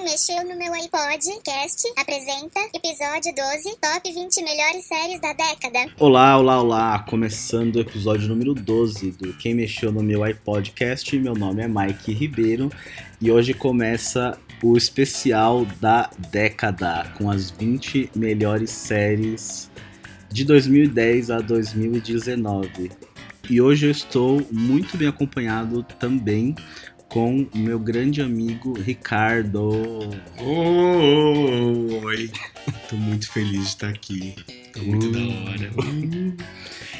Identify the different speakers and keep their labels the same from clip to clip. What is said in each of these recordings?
Speaker 1: Quem mexeu no meu iPod Cast apresenta episódio 12, top 20 melhores séries da década.
Speaker 2: Olá, olá, olá! Começando o episódio número 12 do Quem Mexeu no Meu iPodcast. Meu nome é Mike Ribeiro e hoje começa o especial da década com as 20 melhores séries de 2010 a 2019. E hoje eu estou muito bem acompanhado também com o meu grande amigo Ricardo.
Speaker 3: Oi! Tô muito feliz de estar aqui. Tô muito
Speaker 2: Uh.
Speaker 3: da hora.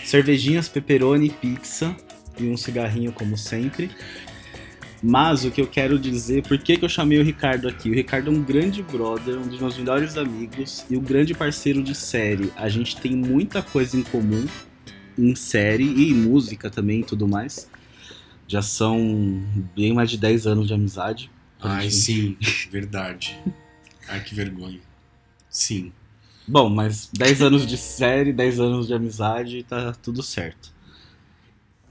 Speaker 2: Cervejinhas, pepperoni, pizza e um cigarrinho como sempre. Mas o que eu quero dizer, por que, que eu chamei o Ricardo aqui? O Ricardo é um grande brother, um dos meus melhores amigos e um grande parceiro de série. A gente tem muita coisa em comum em série e em música também e tudo mais. Já são bem mais de 10 anos de amizade.
Speaker 3: Ai, sim, verdade. Ai, que vergonha. Sim.
Speaker 2: Bom, mas 10 anos de série, 10 anos de amizade, tá tudo certo.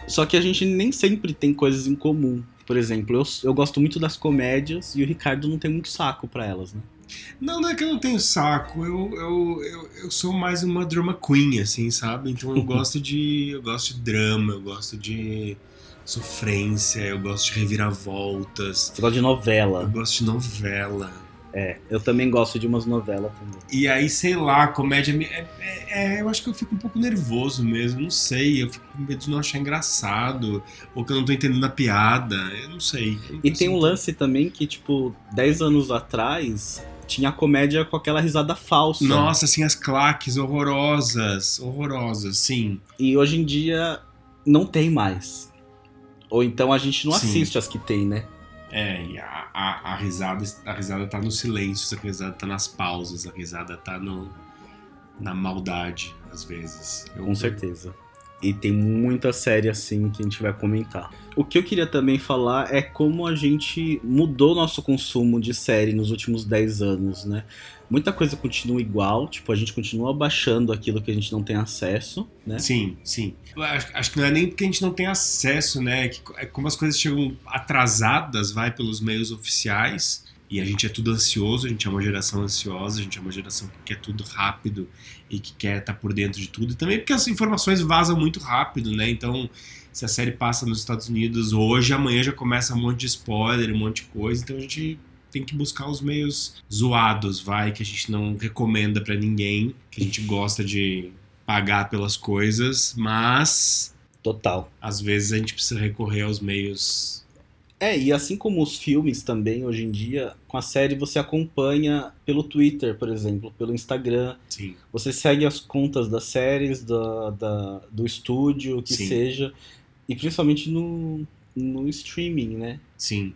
Speaker 2: Só que a gente nem sempre tem coisas em comum. Por exemplo, eu, eu gosto muito das comédias e o Ricardo não tem muito saco pra elas, né?
Speaker 3: Não, não é que eu não tenho saco. Eu, eu, eu, eu sou mais uma drama queen, assim, sabe? Então eu gosto de. Eu gosto de drama, eu gosto de sofrência, eu gosto de reviravoltas,
Speaker 2: Você gosta de
Speaker 3: eu
Speaker 2: novela.
Speaker 3: gosto de novela.
Speaker 2: É, eu também gosto de umas novelas também.
Speaker 3: E aí, sei lá, comédia. É, é- é, eu acho que eu fico um pouco nervoso mesmo, não sei. Eu fico com medo de não achar engraçado, ou que eu não tô entendendo a piada, eu não sei. Eu não
Speaker 2: E tem um
Speaker 3: consigo-
Speaker 2: lance também que, tipo, 10 anos atrás tinha a comédia com aquela risada falsa.
Speaker 3: Nossa, assim, as claques horrorosas, horrorosas, sim.
Speaker 2: E hoje em dia não tem mais. Ou então a gente não
Speaker 3: Sim.
Speaker 2: assiste as que tem, né?
Speaker 3: É, e a, a, a risada, a risada tá no silêncio, a risada tá nas pausas, a risada tá no, na maldade, às vezes. Eu-
Speaker 2: Com certeza. E tem muita série assim que a gente vai comentar. O que eu queria também falar é como a gente mudou nosso consumo de série nos últimos 10 anos, né? Muita coisa continua igual, tipo, a gente continua baixando aquilo que a gente não tem acesso, né?
Speaker 3: Sim, sim. Acho, acho que não é nem porque a gente não tem acesso, né? É que é como as coisas chegam atrasadas, vai pelos meios oficiais, e a gente é tudo ansioso, a gente é uma geração ansiosa, a gente é uma geração que quer tudo rápido e que quer estar por dentro de tudo. E também porque as informações vazam muito rápido, né? Então, se a série passa nos Estados Unidos hoje, amanhã já começa um monte de spoiler, um monte de coisa, então a gente tem que buscar os meios zoados, vai, que a gente não recomenda pra ninguém, que a gente gosta de pagar pelas coisas, mas
Speaker 2: Total.
Speaker 3: às vezes a gente precisa recorrer aos meios.
Speaker 2: É, e assim como os filmes também, hoje em dia, com a série você acompanha pelo Twitter, por exemplo, pelo Instagram.
Speaker 3: Sim,
Speaker 2: Você segue as contas das séries, da, da- do estúdio, o que
Speaker 3: Sim.
Speaker 2: seja. E principalmente no, no streaming, né?
Speaker 3: sim.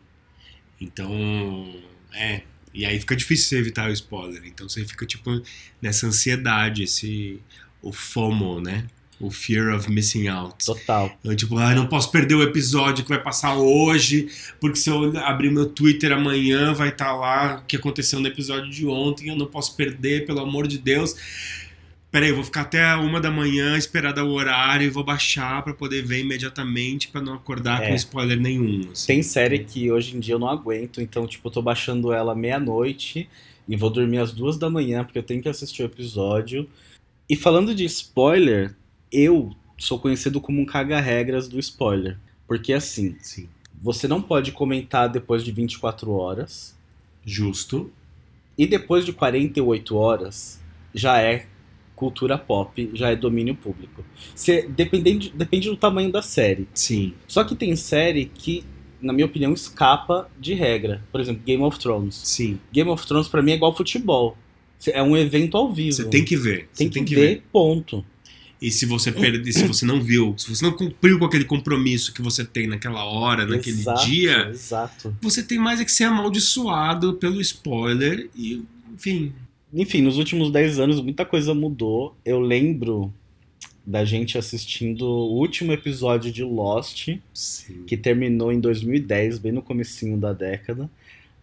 Speaker 3: Então, é. E aí fica difícil você evitar o spoiler. Então você fica, tipo, nessa ansiedade, esse. O FOMO, né? O Fear of Missing Out.
Speaker 2: Total.
Speaker 3: Eu, tipo, ah, não posso perder o episódio que vai passar hoje, porque se eu abrir meu Twitter amanhã vai estar lá o que aconteceu no episódio de ontem, eu não posso perder, pelo amor de Deus. Peraí, eu vou ficar até uma da manhã, esperar dar o horário e vou baixar pra poder ver imediatamente pra não acordar
Speaker 2: É.
Speaker 3: com spoiler nenhum. assim.
Speaker 2: Tem série que hoje em dia eu não aguento, então, tipo, eu tô baixando ela meia-noite e vou dormir às duas da manhã, porque eu tenho que assistir o episódio. E falando de spoiler, eu sou conhecido como um caga-regras do spoiler. Porque assim,
Speaker 3: Sim.
Speaker 2: você não pode comentar depois de 24 horas.
Speaker 3: Justo.
Speaker 2: E depois de 48 horas, já é cultura pop, já é domínio público. Você, dependendo, depende do tamanho da série.
Speaker 3: Sim.
Speaker 2: Só que tem série que, na minha opinião, escapa de regra. Por exemplo, Game of Thrones.
Speaker 3: Sim.
Speaker 2: Game of Thrones pra mim é igual futebol. É um evento ao vivo.
Speaker 3: Você tem que ver.
Speaker 2: Tem
Speaker 3: Você
Speaker 2: que, ver, ponto.
Speaker 3: E se você perder, se você não viu, se você não cumpriu com aquele compromisso que você tem naquela hora, naquele
Speaker 2: Exato,
Speaker 3: dia,
Speaker 2: Exato.
Speaker 3: você tem mais é que ser amaldiçoado pelo spoiler e, enfim.
Speaker 2: Enfim, nos últimos 10 anos muita coisa mudou. Eu lembro da gente assistindo o último episódio de Lost,
Speaker 3: Sim.
Speaker 2: que terminou em 2010, bem no comecinho da década.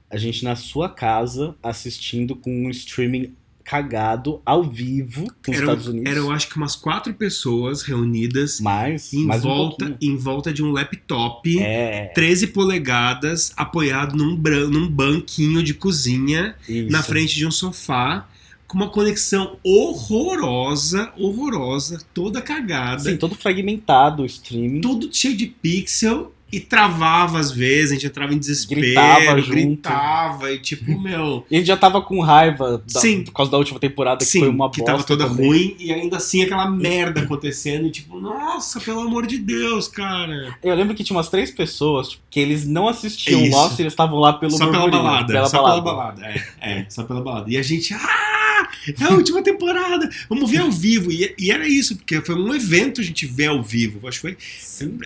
Speaker 2: A gente na sua casa assistindo com um streaming cagado ao vivo nos
Speaker 3: Eram,
Speaker 2: Estados Unidos.
Speaker 3: eram, acho que umas quatro pessoas reunidas
Speaker 2: mais,
Speaker 3: em,
Speaker 2: mais um
Speaker 3: volta,
Speaker 2: pouquinho.
Speaker 3: em volta de um laptop.
Speaker 2: É,
Speaker 3: 13 polegadas, apoiado num, num banquinho de cozinha,
Speaker 2: isso.
Speaker 3: na frente de um sofá, com uma conexão horrorosa, horrorosa, toda cagada,
Speaker 2: Sim, todo fragmentado o streaming.
Speaker 3: tudo cheio de pixel e travava às vezes, a gente entrava em desespero,
Speaker 2: Gritava
Speaker 3: gritava e tipo, meu,
Speaker 2: E a gente já tava com raiva da-
Speaker 3: Sim.
Speaker 2: por causa da última temporada, que
Speaker 3: sim,
Speaker 2: foi uma
Speaker 3: que
Speaker 2: bosta.
Speaker 3: tava toda
Speaker 2: também.
Speaker 3: ruim e ainda assim aquela merda acontecendo e tipo, nossa, pelo amor de Deus, cara.
Speaker 2: Eu lembro que tinha umas três pessoas tipo, que eles não assistiam
Speaker 3: Isso.
Speaker 2: Lost, eles estavam lá pelo
Speaker 3: só pela balada,
Speaker 2: pela
Speaker 3: só
Speaker 2: balada.
Speaker 3: pela balada, é, é, só pela balada. E a gente, ah, é a última temporada, vamos ver ao vivo. E, e era isso, porque foi um evento a gente ver ao vivo. Acho que foi.
Speaker 2: Sim.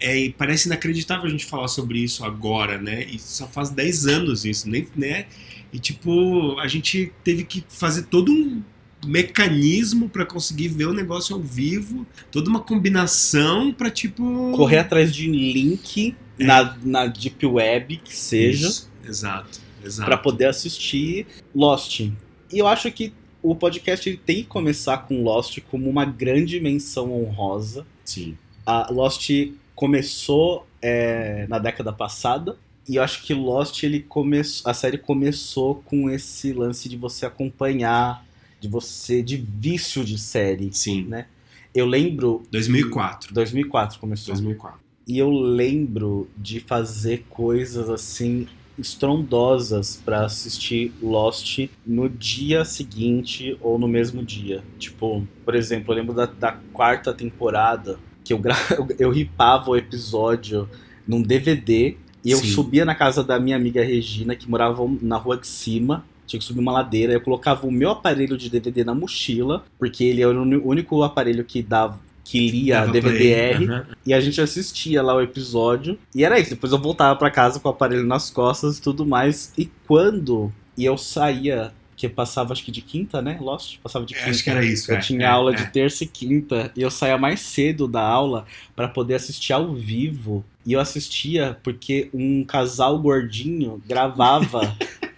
Speaker 3: É, é, parece inacreditável a gente falar sobre isso agora, né? E só faz 10 anos isso, nem, né? E tipo, a gente teve que fazer todo um mecanismo pra conseguir ver o negócio ao vivo, toda uma combinação pra tipo
Speaker 2: Correr atrás de link
Speaker 3: É.
Speaker 2: na, na Deep Web, que seja,
Speaker 3: Isso, exato, exato.
Speaker 2: pra poder assistir Lost. E eu acho que o podcast ele tem que começar com Lost como uma grande menção honrosa.
Speaker 3: Sim.
Speaker 2: A Lost começou é, na década passada. E eu acho que Lost, ele começou, a série começou com esse lance de você acompanhar, de você, de vício de série.
Speaker 3: Sim.
Speaker 2: Né? Eu lembro.
Speaker 3: 2004.
Speaker 2: 2004 começou.
Speaker 3: 2004.
Speaker 2: E eu lembro de fazer coisas assim estrondosas pra assistir Lost no dia seguinte ou no mesmo dia. Tipo, por exemplo, eu lembro da, da quarta temporada que eu, gra... eu, ripava o episódio num DVD e eu
Speaker 3: Sim.
Speaker 2: subia na casa da minha amiga Regina, que morava na rua de cima. Tinha que subir uma ladeira, eu colocava o meu aparelho de DVD na mochila, porque ele era o único aparelho que dava que lia
Speaker 3: Dava
Speaker 2: DVD-R.
Speaker 3: Aham.
Speaker 2: E a gente assistia lá o episódio. E era isso. Depois eu voltava pra casa com o aparelho nas costas e tudo mais. E quando e eu saía, que passava acho que de quinta, né? Lost? Passava de
Speaker 3: É,
Speaker 2: quinta.
Speaker 3: Acho que era isso.
Speaker 2: Eu
Speaker 3: é,
Speaker 2: tinha
Speaker 3: é,
Speaker 2: aula
Speaker 3: é.
Speaker 2: de terça e quinta e eu saía mais cedo da aula pra poder assistir ao vivo. E eu assistia porque um casal gordinho gravava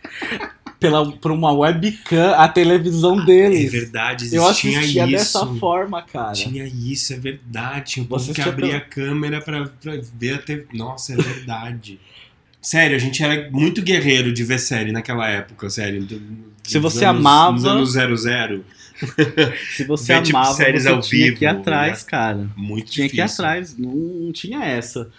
Speaker 2: pela, por uma webcam a televisão
Speaker 3: É
Speaker 2: deles.
Speaker 3: verdade,
Speaker 2: eu
Speaker 3: existia
Speaker 2: assistia
Speaker 3: isso.
Speaker 2: dessa forma, cara.
Speaker 3: Tinha isso, é verdade. Tinha
Speaker 2: Você
Speaker 3: povo que abria
Speaker 2: pelo-
Speaker 3: a câmera pra, pra ver a TV. Nossa, é verdade. sério, a gente era muito guerreiro de ver série naquela época, sério.
Speaker 2: Se você
Speaker 3: anos-
Speaker 2: amava-
Speaker 3: Nos anos 00.
Speaker 2: Se você
Speaker 3: Ver, tipo,
Speaker 2: amava,
Speaker 3: séries
Speaker 2: você
Speaker 3: ao
Speaker 2: tinha que ir
Speaker 3: vivo,
Speaker 2: atrás,
Speaker 3: né?
Speaker 2: cara.
Speaker 3: Muito
Speaker 2: Tinha que ir
Speaker 3: difícil.
Speaker 2: atrás, não, não tinha essa.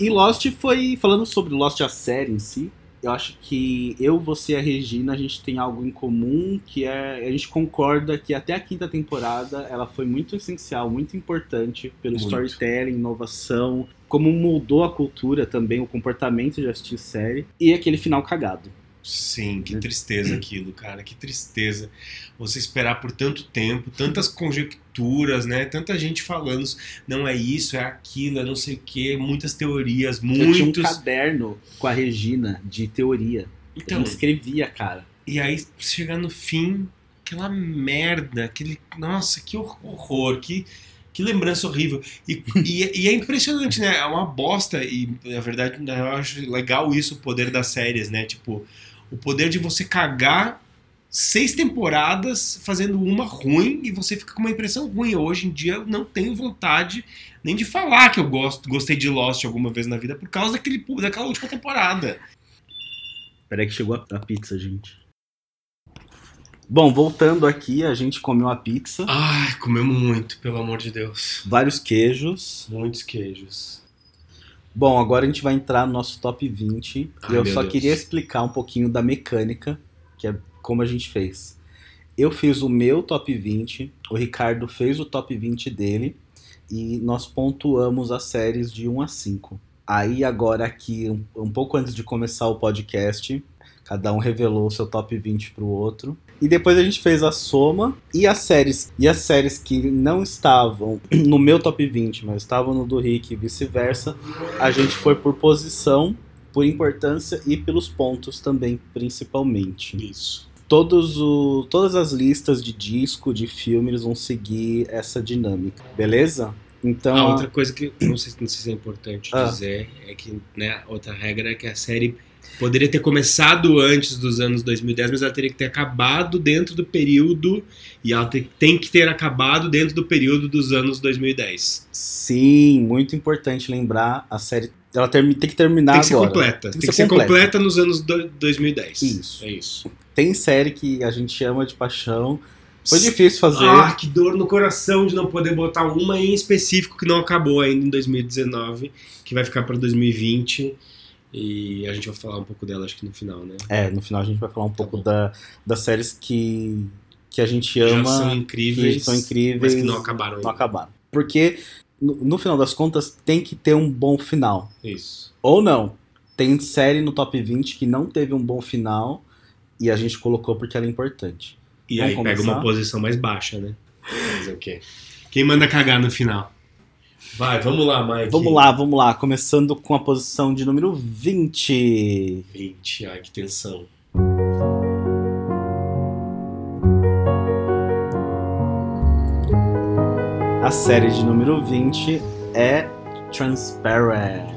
Speaker 2: E Lost foi, falando sobre Lost a série em si, eu acho que eu, você e a Regina, a gente tem algo em comum, que é, a gente concorda que até a quinta temporada ela foi muito essencial, muito importante pelo
Speaker 3: Muito.
Speaker 2: storytelling, inovação, como mudou a cultura também, o comportamento de assistir série, e aquele final cagado.
Speaker 3: Sim, que tristeza aquilo, cara. Que tristeza. Você esperar por tanto tempo, tantas conjecturas, né? Tanta gente falando, não é isso, é aquilo, é não sei o quê, muitas teorias,
Speaker 2: Eu tinha um
Speaker 3: muitos.
Speaker 2: caderno com a Regina de teoria.
Speaker 3: Então,
Speaker 2: gente escrevia, cara.
Speaker 3: E aí chegar no fim, aquela merda, aquele. Nossa, que hor- horror, que, que lembrança horrível. E, e, e é impressionante, né? É uma bosta, e na verdade eu acho legal isso, o poder das séries, né? Tipo, o poder de você cagar seis temporadas fazendo uma ruim e você fica com uma impressão ruim. Hoje em dia eu não tenho vontade nem de falar que eu gosto, gostei de Lost alguma vez na vida por causa daquele, daquela última temporada.
Speaker 2: Peraí que chegou a, a pizza, gente. Bom, voltando aqui, a gente comeu a pizza,
Speaker 3: Ai, comemos muito, pelo amor de Deus.
Speaker 2: vários queijos.
Speaker 3: Muitos queijos.
Speaker 2: Bom, agora a gente vai entrar no nosso top 20.
Speaker 3: Ai,
Speaker 2: e eu só
Speaker 3: Deus.
Speaker 2: queria explicar um pouquinho da mecânica, que é como a gente fez. Eu fiz o meu top 20, o Ricardo fez o top 20 dele, e nós pontuamos as séries de 1 a 5. Aí agora aqui, um, um pouco antes de começar o podcast, cada um revelou o seu top 20 pro outro. E depois a gente fez a soma e as séries e as séries que não estavam no meu top 20, mas estavam no do Rick e vice-versa, a gente foi por posição, por importância e pelos pontos também, principalmente.
Speaker 3: Isso.
Speaker 2: Todos o, todas as listas de disco, de filme, eles vão seguir essa dinâmica, beleza? Então,
Speaker 3: Ah, outra coisa que não sei, não sei se é importante
Speaker 2: Ah.
Speaker 3: dizer é que, né, outra regra é que a série Poderia ter começado antes dos anos 2010, mas ela teria que ter acabado dentro do período. E ela te- tem que ter acabado dentro do período dos anos 2010.
Speaker 2: Sim, muito importante lembrar, a série ela tem que terminar
Speaker 3: tem que ser
Speaker 2: agora.
Speaker 3: completa. Tem que, ser,
Speaker 2: ser
Speaker 3: completa.
Speaker 2: completa.
Speaker 3: nos anos do- 2010.
Speaker 2: Isso.
Speaker 3: É isso.
Speaker 2: Tem série que a gente ama de paixão. Foi difícil fazer.
Speaker 3: Ah, que dor no coração de não poder botar uma em específico que não acabou ainda em 2019, que vai ficar para 2020. E a gente vai falar um pouco dela, acho que no final, né?
Speaker 2: É, no final a gente vai falar um pouco
Speaker 3: bom.
Speaker 2: da, das séries que, que a gente
Speaker 3: Já
Speaker 2: ama,
Speaker 3: são
Speaker 2: que
Speaker 3: incríveis,
Speaker 2: são incríveis,
Speaker 3: mas que não acabaram
Speaker 2: não
Speaker 3: ainda.
Speaker 2: acabaram. Porque, no, no final das contas, tem que ter um bom final.
Speaker 3: Isso.
Speaker 2: Ou não. Tem série no top 20 que não teve um bom final e a gente colocou porque ela é importante.
Speaker 3: E
Speaker 2: Vamos
Speaker 3: aí pega
Speaker 2: começar?
Speaker 3: uma posição mais baixa, né? Fazer o quê? Quem manda cagar no final? Vai, vamos lá, Mike.
Speaker 2: Vamos lá, vamos lá. Começando com a posição de número 20.
Speaker 3: 20, ai que tensão.
Speaker 2: A série de número 20 é Transparent.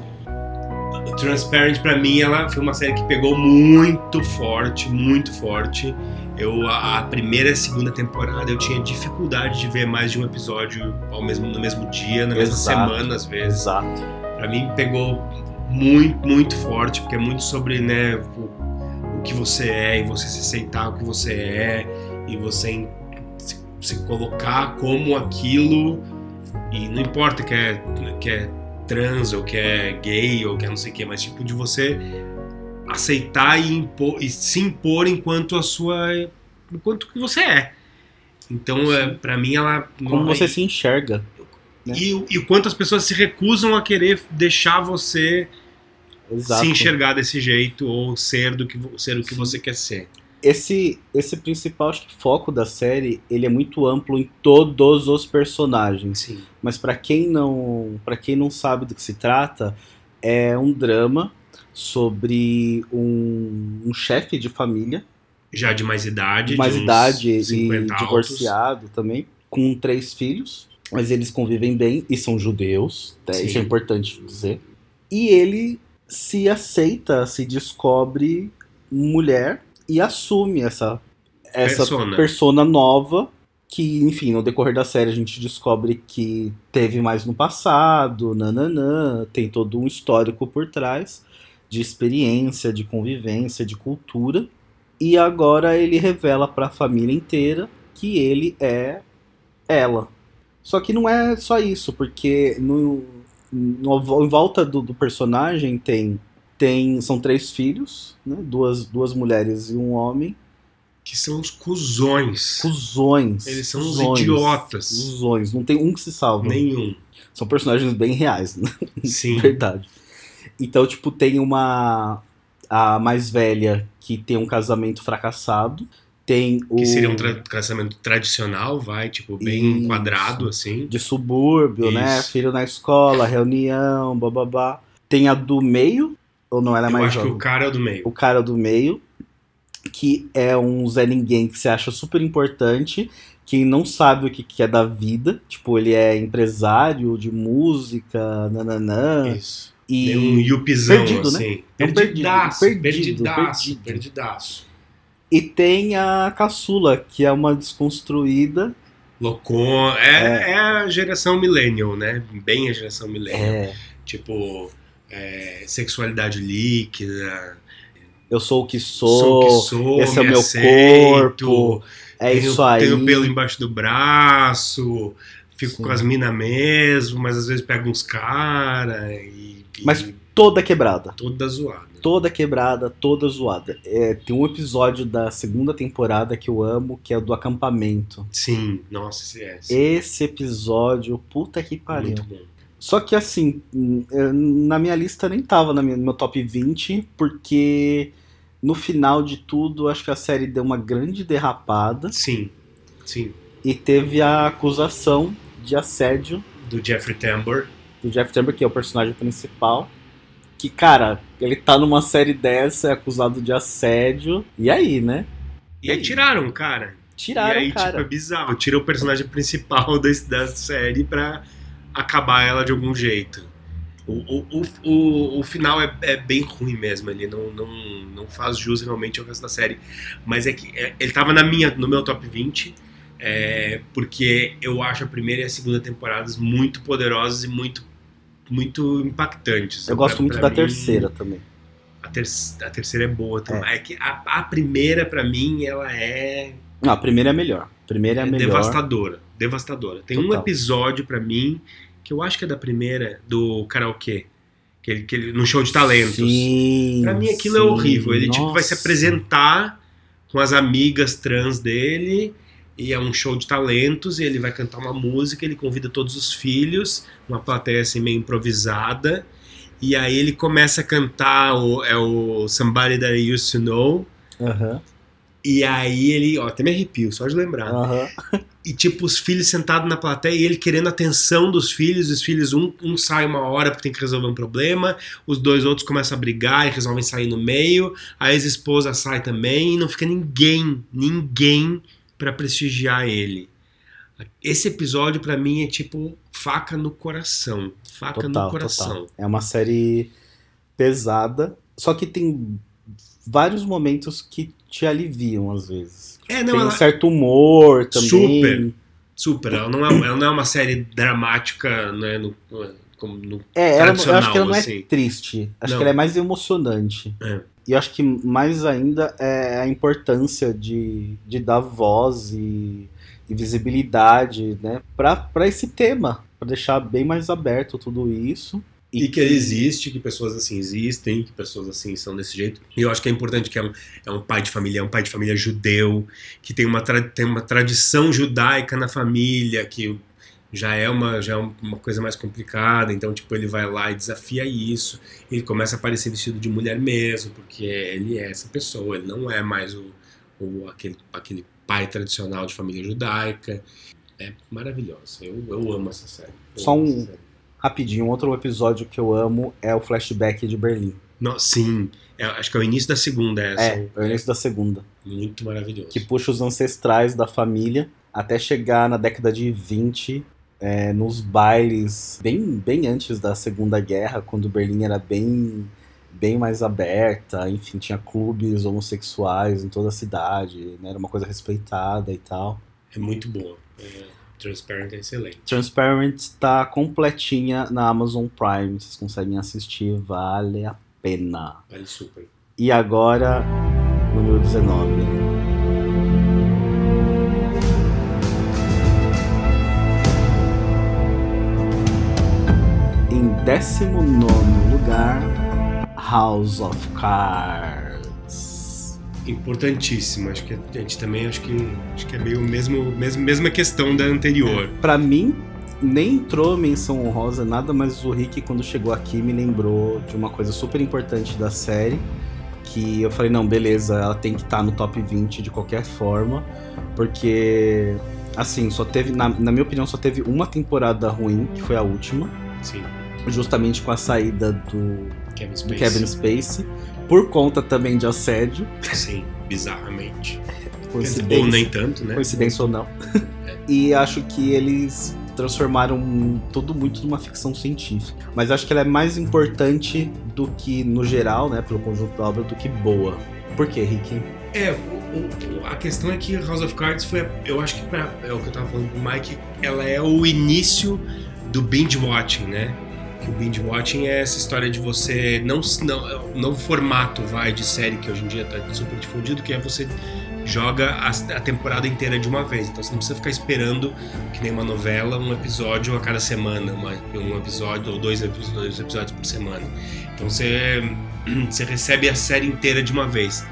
Speaker 3: Transparent pra mim ela foi uma série que pegou muito forte, muito forte. Eu a primeira e a segunda temporada eu tinha dificuldade de ver mais de um episódio ao mesmo no mesmo dia, na mesma
Speaker 2: Exato.
Speaker 3: semana às vezes.
Speaker 2: Exato.
Speaker 3: Pra mim pegou muito, muito forte, porque é muito sobre, né, o, o que você é e você se aceitar o que você é e você se, se colocar como aquilo e não importa que é, que é trans ou que é gay ou que é não sei o que, mas tipo de você aceitar e, impor, e se impor enquanto a sua enquanto que você é. Então, é, para mim ela
Speaker 2: Como você se enxerga. né?
Speaker 3: e, o- e o quanto as pessoas se recusam a querer deixar você
Speaker 2: Exato.
Speaker 3: se enxergar desse jeito ou ser do que ser o que
Speaker 2: Sim.
Speaker 3: você quer ser.
Speaker 2: Esse, esse principal acho que, foco da série, ele é muito amplo em todos os personagens.
Speaker 3: Sim.
Speaker 2: Mas pra quem não, para quem não sabe do que se trata, é um drama sobre um, um chefe de família,
Speaker 3: Já de mais idade,
Speaker 2: de mais
Speaker 3: de
Speaker 2: idade e
Speaker 3: 50 altos.
Speaker 2: divorciado também, com três filhos, mas eles convivem bem e são judeus, é,
Speaker 3: Sim.
Speaker 2: isso é importante dizer. E ele se aceita, se descobre mulher e assume essa essa
Speaker 3: Persona.
Speaker 2: persona nova que, enfim, no decorrer da série a gente descobre que teve mais no passado, nananã, tem todo um histórico por trás de experiência, de convivência, de cultura. E agora ele revela para a família inteira que ele é ela. Só que não é só isso, porque no, no- em volta do, do personagem tem, tem são três filhos, né? duas, duas mulheres e um homem.
Speaker 3: Que são os cuzões.
Speaker 2: Cusões.
Speaker 3: Eles são
Speaker 2: cuzões,
Speaker 3: idiotas.
Speaker 2: Cuzões. Não tem um que se salva.
Speaker 3: Nenhum.
Speaker 2: São personagens bem reais, né?
Speaker 3: Sim.
Speaker 2: Verdade. Então, tipo, tem uma. A mais velha que tem um casamento fracassado. Tem o.
Speaker 3: Que seria um tra- casamento tradicional, vai, tipo, bem
Speaker 2: Isso.
Speaker 3: quadrado, assim.
Speaker 2: De subúrbio, né?
Speaker 3: Isso.
Speaker 2: Filho na escola, reunião, bababá. Tem a do meio, ou não ela é
Speaker 3: Eu
Speaker 2: mais
Speaker 3: acho
Speaker 2: jovem?
Speaker 3: que o cara é o do meio.
Speaker 2: o cara do meio, que é um Zé Ninguém que se acha super importante, que não sabe o que, que é da vida. Tipo, ele é empresário de música, nananã.
Speaker 3: Isso.
Speaker 2: E
Speaker 3: Tem um yupizão,
Speaker 2: perdido, né?
Speaker 3: assim.
Speaker 2: É um
Speaker 3: Perdidaço,
Speaker 2: perdido,
Speaker 3: perdidaço,
Speaker 2: perdido.
Speaker 3: perdidaço.
Speaker 2: E tem a caçula, que é uma desconstruída.
Speaker 3: Loucon. É, é. a geração millennial, né? Bem a geração millennial.
Speaker 2: É,
Speaker 3: Tipo, é, sexualidade líquida.
Speaker 2: eu sou o que
Speaker 3: Sou
Speaker 2: sou,
Speaker 3: o que sou,
Speaker 2: esse é o
Speaker 3: me
Speaker 2: meu
Speaker 3: aceito,
Speaker 2: corpo, é
Speaker 3: tenho,
Speaker 2: isso aí.
Speaker 3: Tenho pelo embaixo do braço, fico
Speaker 2: Sim.
Speaker 3: com as minas mesmo, mas às vezes pego uns caras e, e
Speaker 2: Mas toda quebrada.
Speaker 3: toda zoada.
Speaker 2: Toda quebrada, toda zoada. É, tem um episódio da segunda temporada que eu amo, que é o do acampamento.
Speaker 3: Sim, nossa, esse é. esse
Speaker 2: Esse episódio, puta que
Speaker 3: é
Speaker 2: pariu.
Speaker 3: muito bom.
Speaker 2: Só que assim, eu- na minha lista nem tava no meu top 20, porque no final de tudo, acho que a série deu uma grande derrapada
Speaker 3: Sim, sim.
Speaker 2: e teve a acusação de assédio
Speaker 3: Do Jeffrey Tambor.
Speaker 2: Do Jeff Tambor, que é o personagem principal. Que, cara, ele tá numa série dessa, é acusado de assédio. E aí, né?
Speaker 3: E aí tiraram, cara.
Speaker 2: Tiraram,
Speaker 3: e aí,
Speaker 2: cara.
Speaker 3: tipo, é bizarro. Tira o personagem principal da, da série pra acabar ela de algum jeito. O, o, o, o, o final é, é bem ruim mesmo, ele não, não, não faz jus realmente ao resto da série. Mas é que é, ele tava na minha, no meu top 20, é, porque eu acho a primeira e a segunda temporadas muito poderosas e muito, muito impactantes.
Speaker 2: Eu gosto
Speaker 3: Pra-
Speaker 2: muito
Speaker 3: pra
Speaker 2: da
Speaker 3: mim,
Speaker 2: terceira também.
Speaker 3: A, ter, a terceira é boa também. É, que a, a primeira, pra mim, ela é
Speaker 2: Não, a primeira é a melhor. A primeira é a melhor.
Speaker 3: devastadora. Devastadora. Tem um
Speaker 2: Total.
Speaker 3: episódio pra mim, que eu acho que é da primeira, do karaokê. Que ele, que ele, no show de talentos.
Speaker 2: Sim,
Speaker 3: Pra mim aquilo é
Speaker 2: sim.
Speaker 3: horrível. Ele tipo vai se apresentar com as amigas trans dele e é um show de talentos e ele vai cantar uma música, ele convida todos os filhos, uma plateia assim meio improvisada. E aí ele começa a cantar o, é o Somebody That I Used to Know. E aí ele, ó, até me arrepio só de lembrar. E tipo, os filhos sentados na plateia e ele querendo a atenção dos filhos. Os filhos, um, um sai uma hora porque tem que resolver um problema, os dois outros começam a brigar e resolvem sair no meio. A ex-esposa sai também e não fica ninguém, ninguém pra prestigiar ele. Esse episódio pra mim é tipo faca no coração. Faca
Speaker 2: Total,
Speaker 3: no coração.
Speaker 2: total. É uma série pesada, só que tem vários momentos que te aliviam às vezes.
Speaker 3: É, não,
Speaker 2: tem
Speaker 3: ela,
Speaker 2: um certo humor também.
Speaker 3: Super. super. Ela não, é, ela não é uma série dramática, né? No, como no
Speaker 2: É, ela, eu acho que ela não é
Speaker 3: assim.
Speaker 2: triste. Acho
Speaker 3: Não.
Speaker 2: que ela é mais emocionante.
Speaker 3: É.
Speaker 2: E acho que mais ainda é a importância de, de dar voz e, e visibilidade né, para esse tema. Para deixar bem mais aberto tudo isso.
Speaker 3: E, que ele existe, que pessoas assim existem, que pessoas assim são desse jeito. E eu acho que é importante que é um, é um pai de família, é um pai de família judeu, que tem uma, tem uma tradição judaica na família, que já é uma já é uma coisa mais complicada, então tipo ele vai lá e desafia isso, ele começa a aparecer vestido de mulher mesmo, porque ele é essa pessoa, ele não é mais o, o aquele, aquele pai tradicional de família judaica. É maravilhoso. Eu, eu amo essa série. Eu
Speaker 2: Só um-
Speaker 3: série.
Speaker 2: Rapidinho, outro episódio que eu amo é o flashback de Berlim.
Speaker 3: No- sim, é, acho que é o início da segunda essa.
Speaker 2: É, é o início da segunda.
Speaker 3: Muito maravilhoso.
Speaker 2: Que puxa os ancestrais da família até chegar na década de 20, é, nos bailes, bem, bem antes da Segunda Guerra, quando Berlim era bem, bem mais aberta, enfim, tinha clubes homossexuais em toda a cidade, né, era uma coisa respeitada e tal.
Speaker 3: É muito boa. É, Transparent é excelente.
Speaker 2: Transparent tá completinha na Amazon Prime, vocês conseguem assistir, vale a pena.
Speaker 3: Vale super.
Speaker 2: E agora, número 19. Em 19 lugar, House of Cards.
Speaker 3: Importantíssimo. Acho que a gente também acho que, acho que é meio mesmo, mesmo mesma questão da anterior.
Speaker 2: Pra mim, nem entrou menção honrosa, nada, mas o Rick, quando chegou aqui, me lembrou de uma coisa super importante da série. Que eu falei, não, beleza, ela tem que estar no top 20 de qualquer forma. Porque, assim, só teve, na, na minha opinião, só teve uma temporada ruim, que foi a última.
Speaker 3: Sim.
Speaker 2: Justamente com a saída do,
Speaker 3: Kevin
Speaker 2: do
Speaker 3: Spacey.
Speaker 2: Kevin Spacey. Por conta também de assédio.
Speaker 3: Sim, bizarramente.
Speaker 2: Coincidência.
Speaker 3: Ou nem tanto, né?
Speaker 2: Coincidência ou não. e acho que eles transformaram tudo muito numa ficção científica. Mas acho que ela é mais importante do que, no geral, né, pelo conjunto da obra, do que boa. Por quê, Rick?
Speaker 3: É, o- o- a questão é que House of Cards foi, eu acho que pra, é o que eu tava falando pro Mike, ela é o início do binge watching, né? O binge watching é essa história de você não não novo formato vai de série que hoje em dia tá super difundido, que é você joga a, a temporada inteira de uma vez. Então você não precisa ficar esperando que nem uma novela, um episódio a cada semana, uma- um episódio ou dois, dois episódios por semana. Então você você recebe a série inteira de uma vez.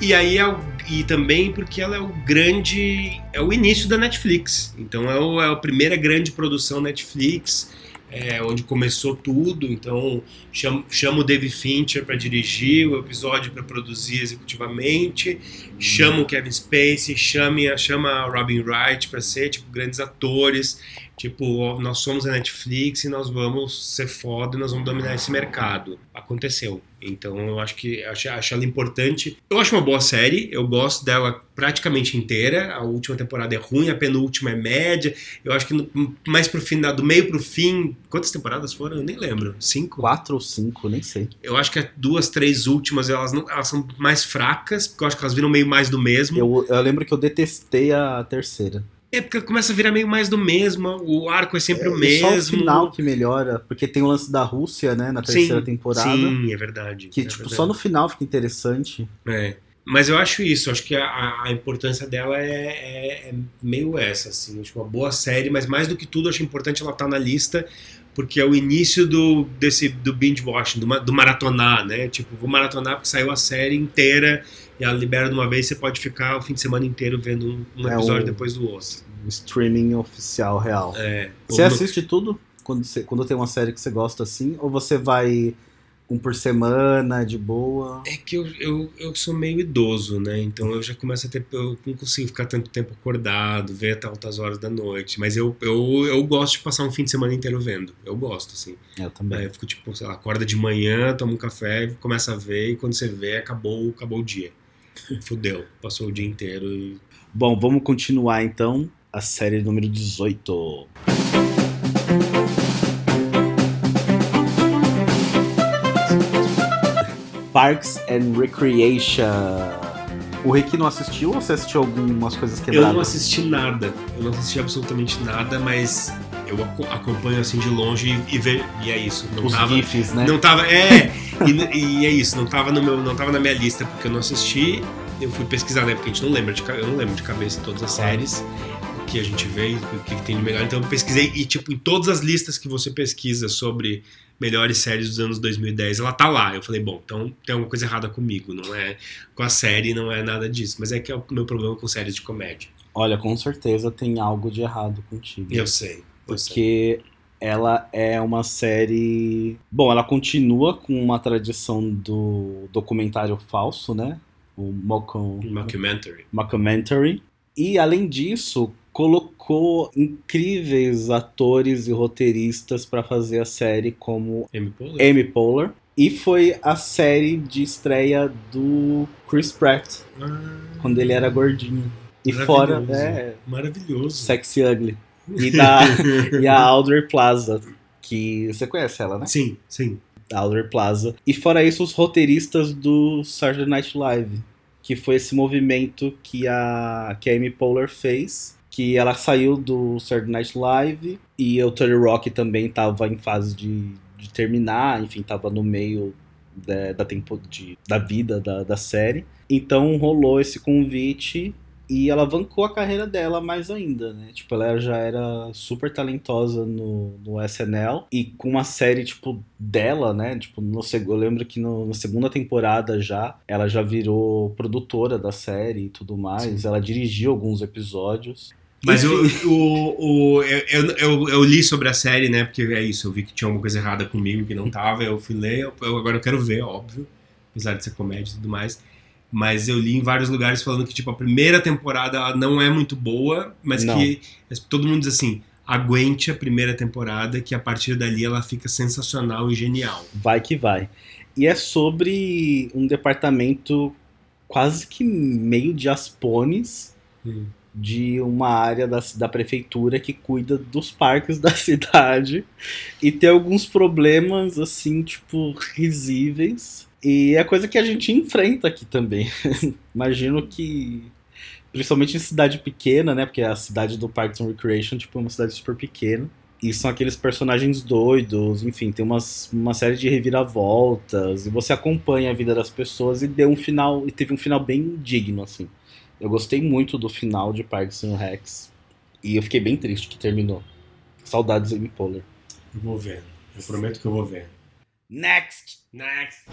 Speaker 3: E aí é o, e também porque ela é o grande é o início da Netflix. Então é, o, é a primeira grande produção Netflix, é, onde começou tudo. Então chama, chama o David Fincher para dirigir o episódio para produzir executivamente, chama o Kevin Spacey, chame chama a Robin Wright para ser tipo grandes atores. Tipo, nós somos a Netflix e nós vamos ser foda e nós vamos dominar esse mercado. Aconteceu. Então eu acho que acho, acho ela importante. Eu acho uma boa série, eu gosto dela praticamente inteira. A última temporada é ruim, a penúltima é média. Eu acho que no, mais pro final, do meio pro fim. Quantas temporadas foram? Eu nem lembro. Cinco?
Speaker 2: Quatro ou cinco, nem sei.
Speaker 3: Eu acho que as duas, três últimas elas, não, elas são mais fracas, porque eu acho que elas viram meio mais do mesmo.
Speaker 2: Eu, eu lembro que eu detestei a terceira.
Speaker 3: É porque começa a virar meio mais do mesmo, o arco é sempre
Speaker 2: É,
Speaker 3: o mesmo.
Speaker 2: Só o final que melhora, porque tem o lance da Rússia, né, na terceira
Speaker 3: Sim,
Speaker 2: temporada.
Speaker 3: Sim, é verdade.
Speaker 2: Que,
Speaker 3: é
Speaker 2: tipo,
Speaker 3: verdade.
Speaker 2: só no final fica interessante.
Speaker 3: É. Mas eu acho isso, acho que a, a importância dela é, é- é meio essa, assim, acho uma boa série, mas mais do que tudo, acho importante ela estar na lista, porque é o início do, desse, do binge watching, do, do maratonar, né? Tipo, vou maratonar porque saiu a série inteira e ela libera de uma vez, você pode ficar o fim de semana inteiro vendo um, um
Speaker 2: É
Speaker 3: episódio
Speaker 2: o-
Speaker 3: depois do outro.
Speaker 2: O streaming oficial real.
Speaker 3: É.
Speaker 2: Você
Speaker 3: no-
Speaker 2: assiste tudo quando, você, quando tem uma série que você gosta assim? Ou você vai um por semana, de boa?
Speaker 3: É que eu, eu, eu sou meio idoso, né? Então eu já começo a ter. Eu não consigo ficar tanto tempo acordado, ver até altas horas da noite. Mas eu, eu, eu gosto de passar um fim de semana inteiro vendo. Eu gosto, assim.
Speaker 2: Eu também.
Speaker 3: Aí eu fico tipo, sei lá, acorda de manhã, toma um café, começa a ver, e quando você vê, acabou, acabou o dia. Fudeu. Passou o dia inteiro e.
Speaker 2: Bom, vamos continuar então. A série número 18. Parks and Recreation. O Rick não assistiu ou você assistiu algumas coisas
Speaker 3: Eu
Speaker 2: quebradas?
Speaker 3: não assisti nada. Eu não assisti absolutamente nada, mas eu aco- acompanho assim de longe e, e, ve- e é isso. Não
Speaker 2: Os
Speaker 3: tava,
Speaker 2: GIFs, né?
Speaker 3: Não tava. É! E, e é isso, não tava, no meu, não tava na minha lista porque eu não assisti. Eu fui pesquisar, né? Porque a gente não lembra de, eu não lembro de cabeça todas as
Speaker 2: Claro.
Speaker 3: séries que a gente vê o que tem de melhor. Então eu pesquisei e, tipo, em todas as listas que você pesquisa sobre melhores séries dos anos 2010, ela tá lá. Eu falei, bom, então tem alguma coisa errada comigo. Não é com a série, não é nada disso. Mas é que é o meu problema com séries de comédia.
Speaker 2: Olha, com certeza tem algo de errado contigo.
Speaker 3: Eu sei. Eu sei.
Speaker 2: Ela é uma série. Bom, ela continua com uma tradição do documentário falso, né? O Mockum...
Speaker 3: Mockumentary.
Speaker 2: Mockumentary. E, além disso, colocou incríveis atores e roteiristas para fazer a série, como
Speaker 3: Amy Poehler?
Speaker 2: Amy Poehler. E foi a série de estreia do Chris Pratt,
Speaker 3: Ah,
Speaker 2: quando ele era gordinho. E fora, é,
Speaker 3: Maravilhoso.
Speaker 2: Sexy Ugly. E, da, e a Audrey Plaza, que você conhece ela, né?
Speaker 3: Sim, sim.
Speaker 2: A Audrey Plaza. E fora isso, os roteiristas do Saturday Night Live, que foi esse movimento que a, que a Amy Poehler fez, que ela saiu do Saturday Night Live e o Tony Rock também estava em fase de, de terminar, enfim, estava no meio da, da, tempo de, da vida da, da série. Então rolou esse convite e alavancou a carreira dela mais ainda, né? Tipo, ela já era super talentosa no, no SNL e com uma série, tipo, dela, né? Tipo, no, eu lembro que no- na segunda temporada já, ela já virou produtora da série e tudo mais. Ela dirigiu alguns episódios.
Speaker 3: Mas eu, o, o, eu, eu, eu, li sobre a série, né? Porque é isso, eu vi que tinha alguma coisa errada comigo que não tava, eu fui ler, eu- agora eu quero ver, óbvio, apesar de ser comédia e tudo mais. Mas eu li em vários lugares falando que, tipo, a primeira temporada não é muito boa, mas
Speaker 2: Não.
Speaker 3: que todo mundo diz assim, aguente a primeira temporada, que a partir dali ela fica sensacional e genial.
Speaker 2: Vai que vai. E é sobre um departamento quase que meio de aspones
Speaker 3: Hum.
Speaker 2: de uma área da, da prefeitura que cuida dos parques da cidade e tem alguns problemas assim, tipo, risíveis. E é coisa que a gente enfrenta aqui também. Imagino que principalmente em cidade pequena, né? Porque a cidade do Parks and Recreation tipo, é uma cidade super pequena. E são aqueles personagens doidos, enfim, tem umas, uma série de reviravoltas, e você acompanha a vida das pessoas e deu um final, e teve um final bem digno, assim. Eu gostei muito do final de Parks and Recs. E eu fiquei bem triste que terminou. Saudades Amy Poehler.
Speaker 3: Eu vou ver, eu prometo que eu vou ver.
Speaker 2: Next!
Speaker 3: Next!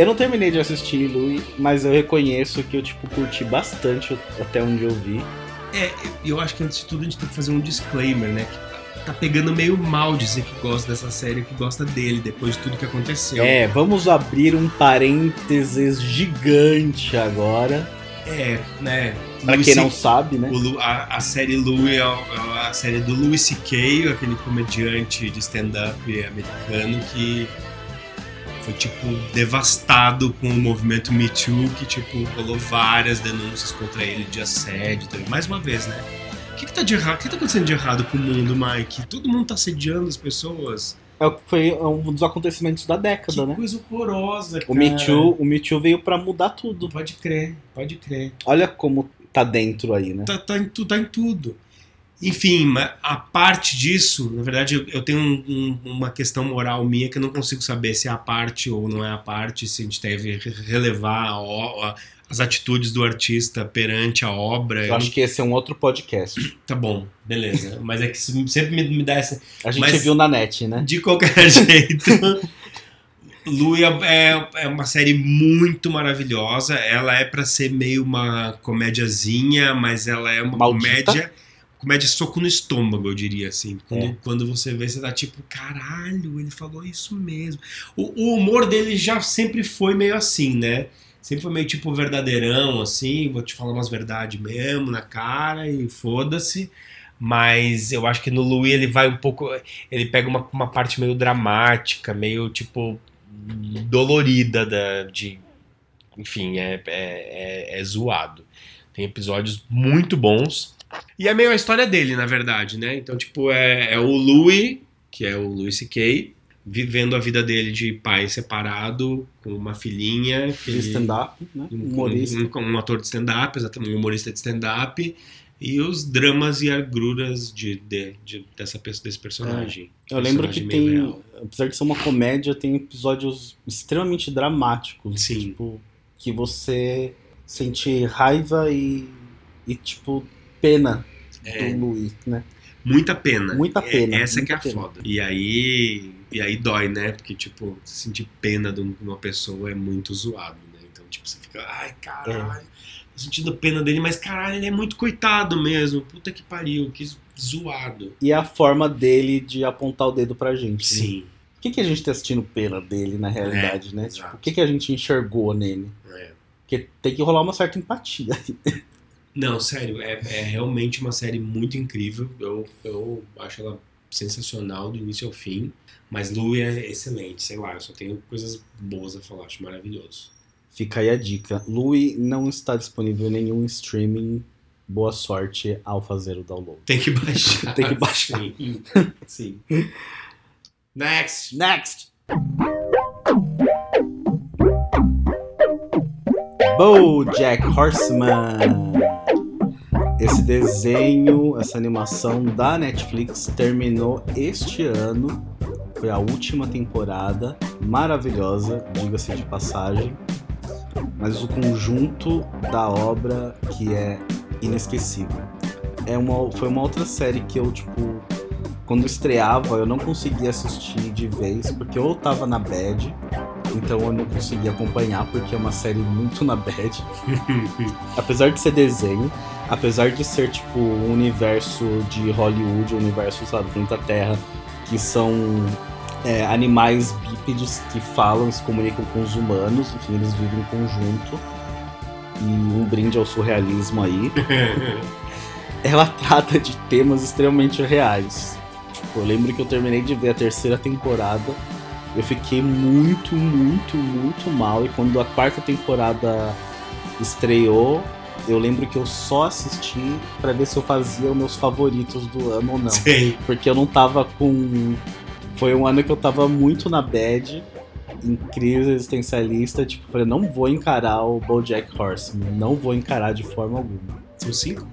Speaker 2: Eu não terminei de assistir Louie, mas eu reconheço que eu, tipo, curti bastante até onde eu vi.
Speaker 3: É, eu acho que antes de tudo a gente tem que fazer um disclaimer, né? Que tá pegando meio mal dizer que gosta dessa série, que gosta dele, depois de tudo que aconteceu.
Speaker 2: É, vamos abrir um parênteses gigante agora.
Speaker 3: É, né?
Speaker 2: Pra
Speaker 3: Louis
Speaker 2: quem não sabe, né?
Speaker 3: o a, a série Louis é é a série do Louis C.K., aquele comediante de stand-up americano que foi, tipo, devastado com o movimento Me Too, que, tipo, rolou várias denúncias contra ele de assédio. também. Mais uma vez, né? O que, que tá de errado? O que tá acontecendo de errado com o mundo, Mike? Todo mundo tá assediando as pessoas.
Speaker 2: É que foi um dos acontecimentos da
Speaker 3: Que
Speaker 2: década, né?
Speaker 3: coisa horrorosa, cara.
Speaker 2: O Me, Too, o Me Too veio pra mudar tudo.
Speaker 3: Pode crer, pode crer.
Speaker 2: Olha como tá dentro aí, né?
Speaker 3: tá, tá, em, tu- tá em tudo. Enfim, a parte disso, na verdade, eu, tenho um- um- uma questão moral minha que eu não consigo saber se é a parte ou não é a parte, se a gente deve re- relevar a a- as atitudes do artista perante a obra.
Speaker 2: Eu acho que esse é um outro podcast.
Speaker 3: Tá bom, beleza. Mas é que sempre me, me dá essa.
Speaker 2: A gente
Speaker 3: Mas-
Speaker 2: viu na net, né?
Speaker 3: De qualquer jeito. Louie é, é uma série muito maravilhosa. Ela é pra ser meio uma comédiazinha, mas ela é uma
Speaker 2: Maldita?
Speaker 3: comédia. Comédia soco no estômago, eu diria assim. Quando,
Speaker 2: É.
Speaker 3: quando você vê, você tá tipo, caralho, ele falou isso mesmo. O, o humor dele já sempre foi meio assim, né? Sempre foi meio tipo verdadeirão, assim, vou te falar umas verdades mesmo na cara e foda-se. Mas eu acho que no Louis ele vai um pouco. Ele pega uma, uma parte meio dramática, meio tipo dolorida da, de. Enfim, é, é, é, é zoado. Tem episódios muito bons. E é meio a história dele, na verdade, né? Então, tipo, é, é o Louis, que é o Louis C.K., vivendo a vida dele de pai separado, com uma filhinha. Que
Speaker 2: stand-up, né?
Speaker 3: um,
Speaker 2: Humorista.
Speaker 3: um- um ator de stand-up, exatamente, um humorista de stand-up. E os dramas e agruras de, de- de- dessa, desse personagem.
Speaker 2: Eu lembro que tem,
Speaker 3: real.
Speaker 2: apesar de ser uma comédia, tem episódios extremamente dramáticos.
Speaker 3: Sim.
Speaker 2: Tipo, que você sente raiva e, e tipo, pena
Speaker 3: É.
Speaker 2: do Luiz, né?
Speaker 3: Muita pena.
Speaker 2: Muita
Speaker 3: É-
Speaker 2: pena,
Speaker 3: essa
Speaker 2: muita
Speaker 3: que é a
Speaker 2: pena.
Speaker 3: foda. E aí, e aí dói, né? Porque, tipo, sentir pena de uma pessoa é muito zoado, né? Então, tipo, você fica, ai, caralho, tô sentindo pena dele, mas caralho, ele é muito coitado mesmo. Puta que pariu, que zoado.
Speaker 2: E é a forma dele de apontar o dedo pra gente. né?
Speaker 3: Sim.
Speaker 2: O que, que a gente tá assistindo pena dele na realidade, né?
Speaker 3: exato.
Speaker 2: Tipo, o que, que a gente enxergou nele?
Speaker 3: É.
Speaker 2: Porque tem que rolar uma certa empatia.
Speaker 3: Não, sério, é, é realmente uma série muito incrível. Eu, eu acho ela sensacional do início ao fim. Mas Lu é excelente, sei lá, eu só tenho coisas boas a falar, acho maravilhoso.
Speaker 2: Fica aí a dica. Louie não está disponível em nenhum streaming. Boa sorte ao fazer o download.
Speaker 3: Tem que baixar.
Speaker 2: Tem que baixar.
Speaker 3: Sim. Sim. Next!
Speaker 2: Next! BoJack Horseman. Esse desenho, essa animação da Netflix terminou este ano. Foi a última temporada, maravilhosa, diga-se de passagem. Mas o conjunto da obra que é inesquecível. É uma, foi uma outra série que eu, tipo, quando estreava, eu não conseguia assistir de vez, porque eu tava na bad, então eu não conseguia acompanhar, porque é uma série muito na bad. apesar de ser desenho, apesar de ser, tipo, um universo de Hollywood, um universo, sabe, planeta Terra, que são é, animais bípedes que falam e se comunicam com os humanos, enfim, eles vivem em conjunto. E um brinde ao surrealismo aí ela trata de temas extremamente reais. Tipo, eu lembro que eu terminei de ver a terceira temporada, eu fiquei muito, muito, muito mal. E quando a quarta temporada estreou, eu lembro que eu só assisti pra ver se eu fazia os meus favoritos do ano ou não.
Speaker 3: Sim.
Speaker 2: Porque eu não tava com. Foi um ano que eu tava muito na bad, em crise existencialista. Tipo, falei, não vou encarar o Bojack Horseman, não vou encarar de forma alguma.
Speaker 3: São cinco?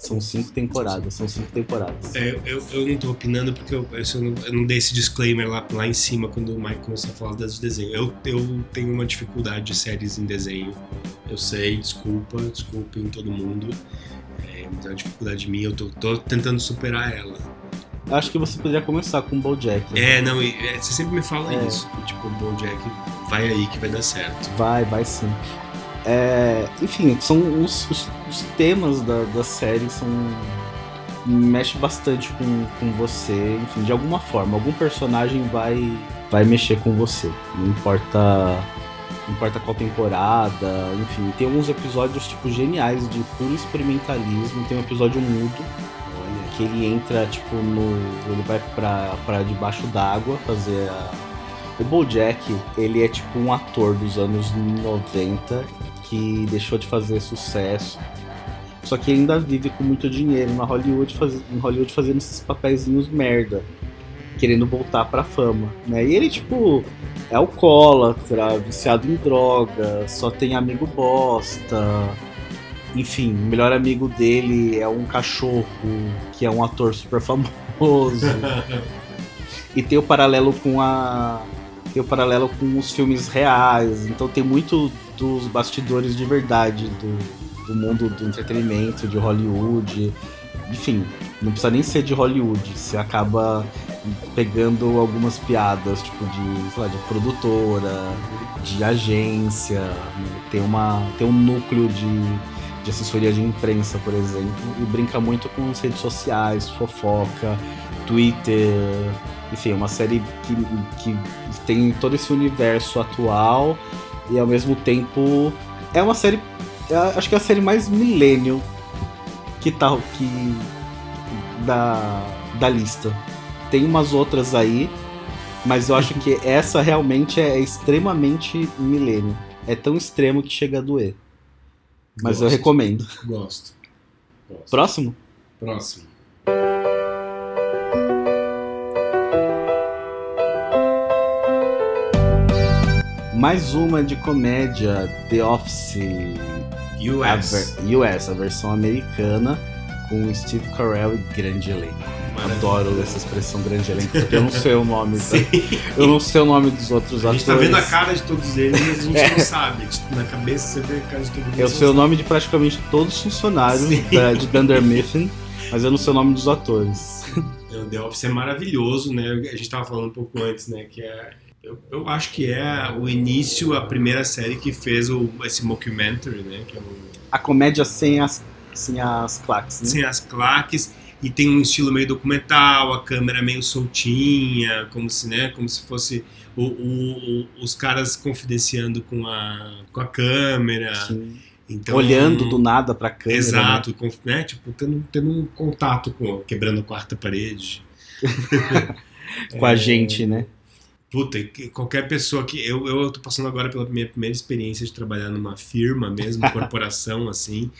Speaker 2: São cinco temporadas, são cinco temporadas.
Speaker 3: É, eu, eu não tô opinando porque eu, eu, não, eu não dei esse disclaimer lá, lá em cima quando o Mike começou a falar das de desenho. Eu, eu tenho uma dificuldade de séries em desenho. Eu sei, desculpa, desculpem todo mundo. É, mas é uma dificuldade minha, eu tô, tô tentando superar ela.
Speaker 2: Acho que você poderia começar com o Bojack.
Speaker 3: É, não, é, você sempre me fala
Speaker 2: É.
Speaker 3: isso. Tipo, o Bojack vai aí que vai dar certo.
Speaker 2: Vai, vai sim. É, enfim, são os, os, os temas da, da série são mexe bastante com, com você, enfim, de alguma forma, algum personagem vai vai mexer com você. Não importa não importa qual temporada, enfim. Tem alguns episódios, tipo, geniais de puro experimentalismo. Tem um episódio mudo,
Speaker 3: Olha.
Speaker 2: que ele entra, tipo, no. Ele vai pra, pra debaixo d'água fazer a. O Bojack, ele é tipo um ator dos anos 90 que deixou de fazer sucesso. Só que ainda vive com muito dinheiro na Hollywood, faz... em Hollywood fazendo esses papeizinhos merda. Querendo voltar pra fama. Né? E ele, tipo, é alcoólatra, viciado em droga, só tem amigo bosta. Enfim, o melhor amigo dele é um cachorro, que é um ator super famoso. e tem o paralelo com a. Tem o paralelo com os filmes reais. Então tem muito dos bastidores de verdade do, do mundo do entretenimento, de Hollywood. Enfim, não precisa nem ser de Hollywood. Você acaba pegando algumas piadas, tipo, de, sei lá, de produtora, de agência. Tem, uma, tem um núcleo de, de assessoria de imprensa, por exemplo, e brinca muito com as redes sociais, fofoca, Twitter. Enfim, é uma série que, que tem todo esse universo atual e ao mesmo tempo é uma série. é acho que é a série mais millennial que tá. Que, da, da lista. Tem umas outras aí, mas eu acho que essa realmente é extremamente milênio. É tão extremo que chega a doer. Mas eu
Speaker 3: Gosto,
Speaker 2: recomendo.
Speaker 3: Gosto. Gosto.
Speaker 2: Próximo?
Speaker 3: Próximo.
Speaker 2: Mais uma de comédia, The Office. A
Speaker 3: US.
Speaker 2: ver- US, a versão americana, com Steve Carell e grande elenco.
Speaker 3: Maravilha.
Speaker 2: Adoro essa expressão grande elenco, porque eu não sei o nome. Eu não sei o nome dos outros
Speaker 3: A
Speaker 2: atores.
Speaker 3: gente tá vendo a cara de todos eles, mas a gente
Speaker 2: É.
Speaker 3: não sabe. Tipo, Na cabeça você vê a cara de todo mundo.
Speaker 2: Eu sei o nome de praticamente todos os funcionários da- de Dunder Mifflin, mas eu não sei o nome dos atores.
Speaker 3: O The Office é maravilhoso, né? A gente tava falando um pouco antes, né? Que é. Eu, eu acho que é o início, a primeira série que fez o, esse mockumentary, né? É o,
Speaker 2: A comédia sem as, sem as claques, né?
Speaker 3: sem as claques e tem um estilo meio documental, a câmera meio soltinha, como se, né, como se fosse o, o- os caras confidenciando com a, com a câmera.
Speaker 2: Sim.
Speaker 3: Então,
Speaker 2: Olhando do nada pra câmera. né?
Speaker 3: Exato, conf- né? Tipo, tendo, tendo um contato com quebrando a quarta parede.
Speaker 2: Com a gente, né?
Speaker 3: Puta, que- qualquer pessoa que. Eu, eu tô passando agora pela minha primeira experiência de trabalhar numa firma mesmo, corporação, assim.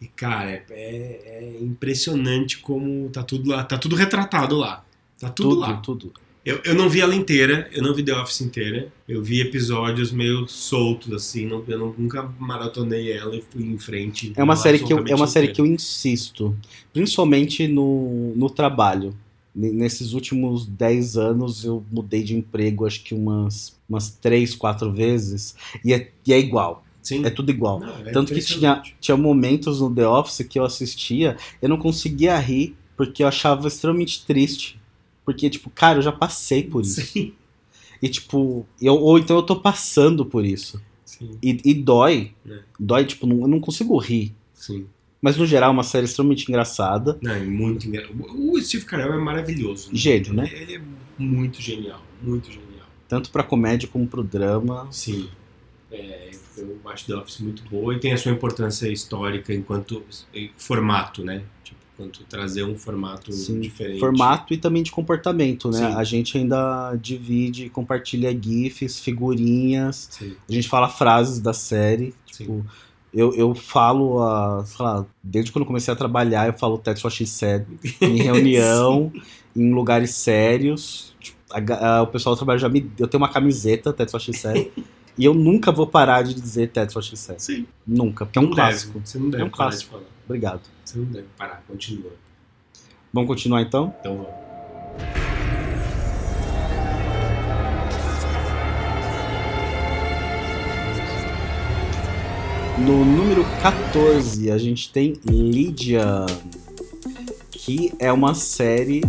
Speaker 3: E, cara, é, é- é impressionante como tá tudo lá. Tá tudo retratado lá. Tá tudo,
Speaker 2: Tudo,
Speaker 3: lá.
Speaker 2: tudo.
Speaker 3: Eu, eu não vi ela inteira, eu não vi The Office inteira. Eu vi episódios meio soltos, assim. Não, eu não- nunca maratonei ela e fui em frente.
Speaker 2: É uma série que eu, é uma série
Speaker 3: inteira.
Speaker 2: que eu insisto, principalmente no, no trabalho. Nesses últimos 10 anos eu mudei de emprego acho que umas, umas 3, 4 vezes e é, e é igual,
Speaker 3: Sim.
Speaker 2: é tudo igual.
Speaker 3: Não, é
Speaker 2: Tanto que tinha, tinha momentos no The Office que eu assistia, eu não conseguia rir porque eu achava extremamente triste. Porque, tipo, cara, eu já passei por isso.
Speaker 3: Sim.
Speaker 2: E, tipo, eu, ou então eu tô passando por isso.
Speaker 3: Sim,
Speaker 2: E, e dói.
Speaker 3: É.
Speaker 2: Dói, tipo, não- eu não consigo rir.
Speaker 3: sim.
Speaker 2: Mas no geral é uma série extremamente engraçada.
Speaker 3: Não, é muito engraçado. O Steve Carell é maravilhoso.
Speaker 2: Gênio, né?
Speaker 3: Ele é muito genial, muito genial.
Speaker 2: Tanto pra comédia como pro drama.
Speaker 3: Sim. É, eu acho The Office muito boa e tem a sua importância histórica enquanto formato, né? Tipo, quanto trazer um formato
Speaker 2: Sim,
Speaker 3: diferente.
Speaker 2: Formato e também de comportamento, né?
Speaker 3: Sim.
Speaker 2: A gente ainda divide, compartilha GIFs, figurinhas.
Speaker 3: Sim,
Speaker 2: A gente fala frases da série.
Speaker 3: sim.
Speaker 2: Eu, eu falo, a, sei lá, desde quando eu comecei a trabalhar, eu falo That's What She Said em reunião, em lugares sérios. Tipo, a a- o pessoal do trabalho já me. Eu tenho uma camiseta, That's What She Said. e eu nunca vou parar de dizer That's What She Said.
Speaker 3: Sim.
Speaker 2: Nunca, porque é um
Speaker 3: Não
Speaker 2: clássico.
Speaker 3: Deve, você não deve
Speaker 2: É um
Speaker 3: parar
Speaker 2: clássico.
Speaker 3: de falar.
Speaker 2: Obrigado.
Speaker 3: Você não deve parar, continua.
Speaker 2: Vamos continuar então?
Speaker 3: Então vamos.
Speaker 2: No número 14, a gente tem Lydia, que é uma série,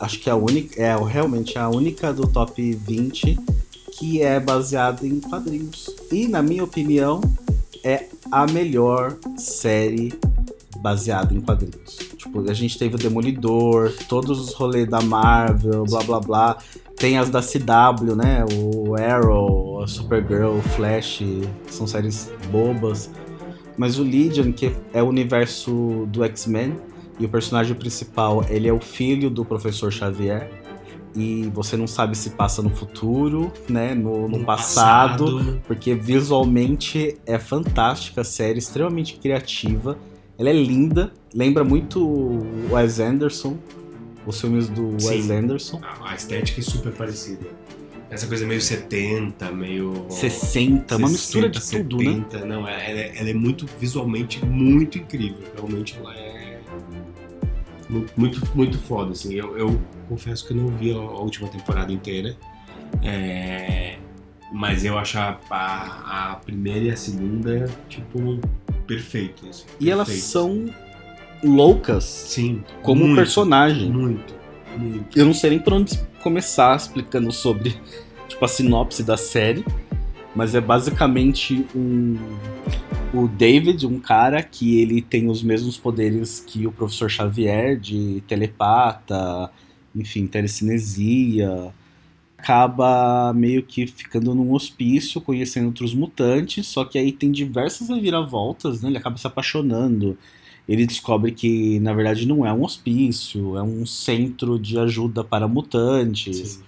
Speaker 2: acho que é a única, é realmente a única do top 20 que é baseada em quadrinhos. E na minha opinião, é a melhor série baseada em quadrinhos. Tipo, a gente teve o Demolidor, todos os rolês da Marvel, blá blá blá. Tem as da CW, né? O Arrow, a Supergirl, o Flash, que são séries bobas. Mas o Legion, que é o universo do X-Men, e o personagem principal, ele é o filho do professor Xavier. E você não sabe se passa no futuro, né? No, no,
Speaker 3: No
Speaker 2: passado,
Speaker 3: passado.
Speaker 2: Porque visualmente é fantástica a série, extremamente criativa. Ela é linda, lembra muito o Wes Anderson, os filmes do
Speaker 3: Sim.
Speaker 2: Wes Anderson.
Speaker 3: A a estética é super parecida. Essa coisa meio 70, meio.
Speaker 2: 60, uma mistura de
Speaker 3: 60,
Speaker 2: tudo, né?
Speaker 3: 70. Não, ela, ela é- ela é muito visualmente muito incrível. Realmente ela é mu- muito, muito foda. Assim. Eu, eu confesso que eu não vi a, a última temporada inteira. É, mas eu acho a, a, primeira e a segunda, tipo, perfeito. Assim,
Speaker 2: E elas
Speaker 3: perfeitas.
Speaker 2: são loucas
Speaker 3: Sim.
Speaker 2: como
Speaker 3: muito,
Speaker 2: personagem.
Speaker 3: Muito, muito.
Speaker 2: Eu não sei nem por onde começar explicando sobre tipo, a sinopse da série, mas é basicamente um o David, um cara que ele tem os mesmos poderes que o professor Xavier de telepata, enfim, telecinesia. Acaba meio que ficando num hospício, conhecendo outros mutantes, só que aí tem diversas reviravoltas, né? Ele acaba se apaixonando. Ele descobre que, na verdade, não é um hospício, é um centro de ajuda para mutantes.
Speaker 3: Sim.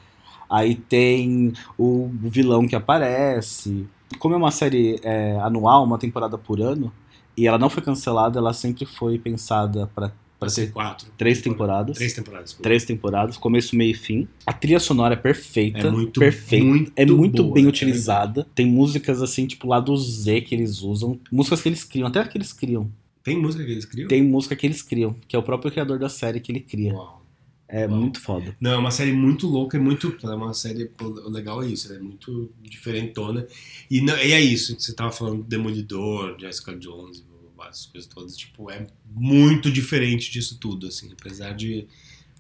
Speaker 2: Aí tem o vilão que aparece. Como é uma série é, anual, uma temporada por ano, e ela não foi cancelada, ela sempre foi pensada para
Speaker 3: Pra ser quatro.
Speaker 2: três temporadas.
Speaker 3: Três temporadas.
Speaker 2: Três temporadas, começo, meio e fim. A trilha sonora é perfeita.
Speaker 3: É muito,
Speaker 2: perfeita.
Speaker 3: muito
Speaker 2: é muito
Speaker 3: boa,
Speaker 2: bem
Speaker 3: é
Speaker 2: utilizada. Tem músicas assim, tipo lá do Z que eles usam. Músicas que eles criam, até que eles criam.
Speaker 3: Tem música que eles criam?
Speaker 2: Tem música que eles criam, que é o próprio criador da série que ele cria.
Speaker 3: Uau.
Speaker 2: É
Speaker 3: Uau.
Speaker 2: muito foda.
Speaker 3: Não, é uma série muito louca, é muito. É uma série. O legal é isso, ela é muito diferentona. E, não, e é isso, você tava falando do Demolidor, Jessica Jones, as coisas todas. Tipo, é muito diferente disso tudo, assim. Apesar de.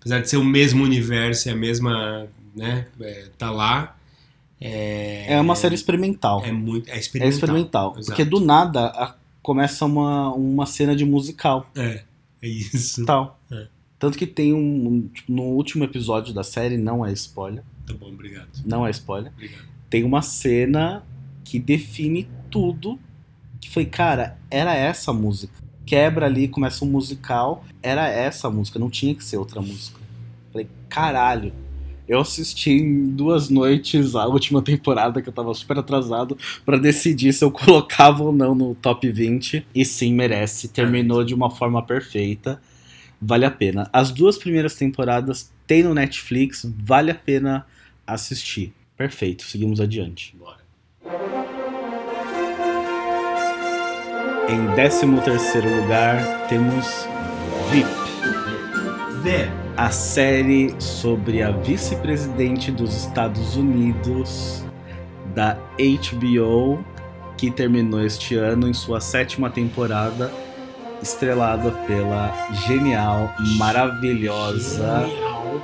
Speaker 3: Apesar de ser o mesmo universo e a mesma. né? É, tá lá. É,
Speaker 2: É uma série experimental.
Speaker 3: É muito. É
Speaker 2: É
Speaker 3: experimental.
Speaker 2: experimental.
Speaker 3: Exato.
Speaker 2: Porque do nada a- começa uma, uma cena de musical.
Speaker 3: É, é isso.
Speaker 2: Tal.
Speaker 3: É.
Speaker 2: Tanto que tem um. um, tipo, no último episódio da série, não é spoiler.
Speaker 3: Tá bom, obrigado.
Speaker 2: Não é spoiler.
Speaker 3: Obrigado.
Speaker 2: Tem uma cena que define tudo. Que foi, cara, era essa música. Quebra ali, começa um musical. Era essa música, não tinha que ser outra música. Falei, caralho. Eu assisti em duas noites a última temporada, que eu tava super atrasado, pra decidir se eu colocava ou não no top 20. E sim, merece. Terminou de uma forma perfeita. Vale a pena. As duas primeiras temporadas tem no Netflix, vale a pena assistir. Perfeito, seguimos adiante.
Speaker 3: Bora.
Speaker 2: Em 13º lugar, temos VIP,
Speaker 3: Vê.
Speaker 2: A série sobre a vice-presidente dos Estados Unidos da HBO, que terminou este ano em sua sétima temporada, estrelada pela genial, maravilhosa,
Speaker 3: Genial.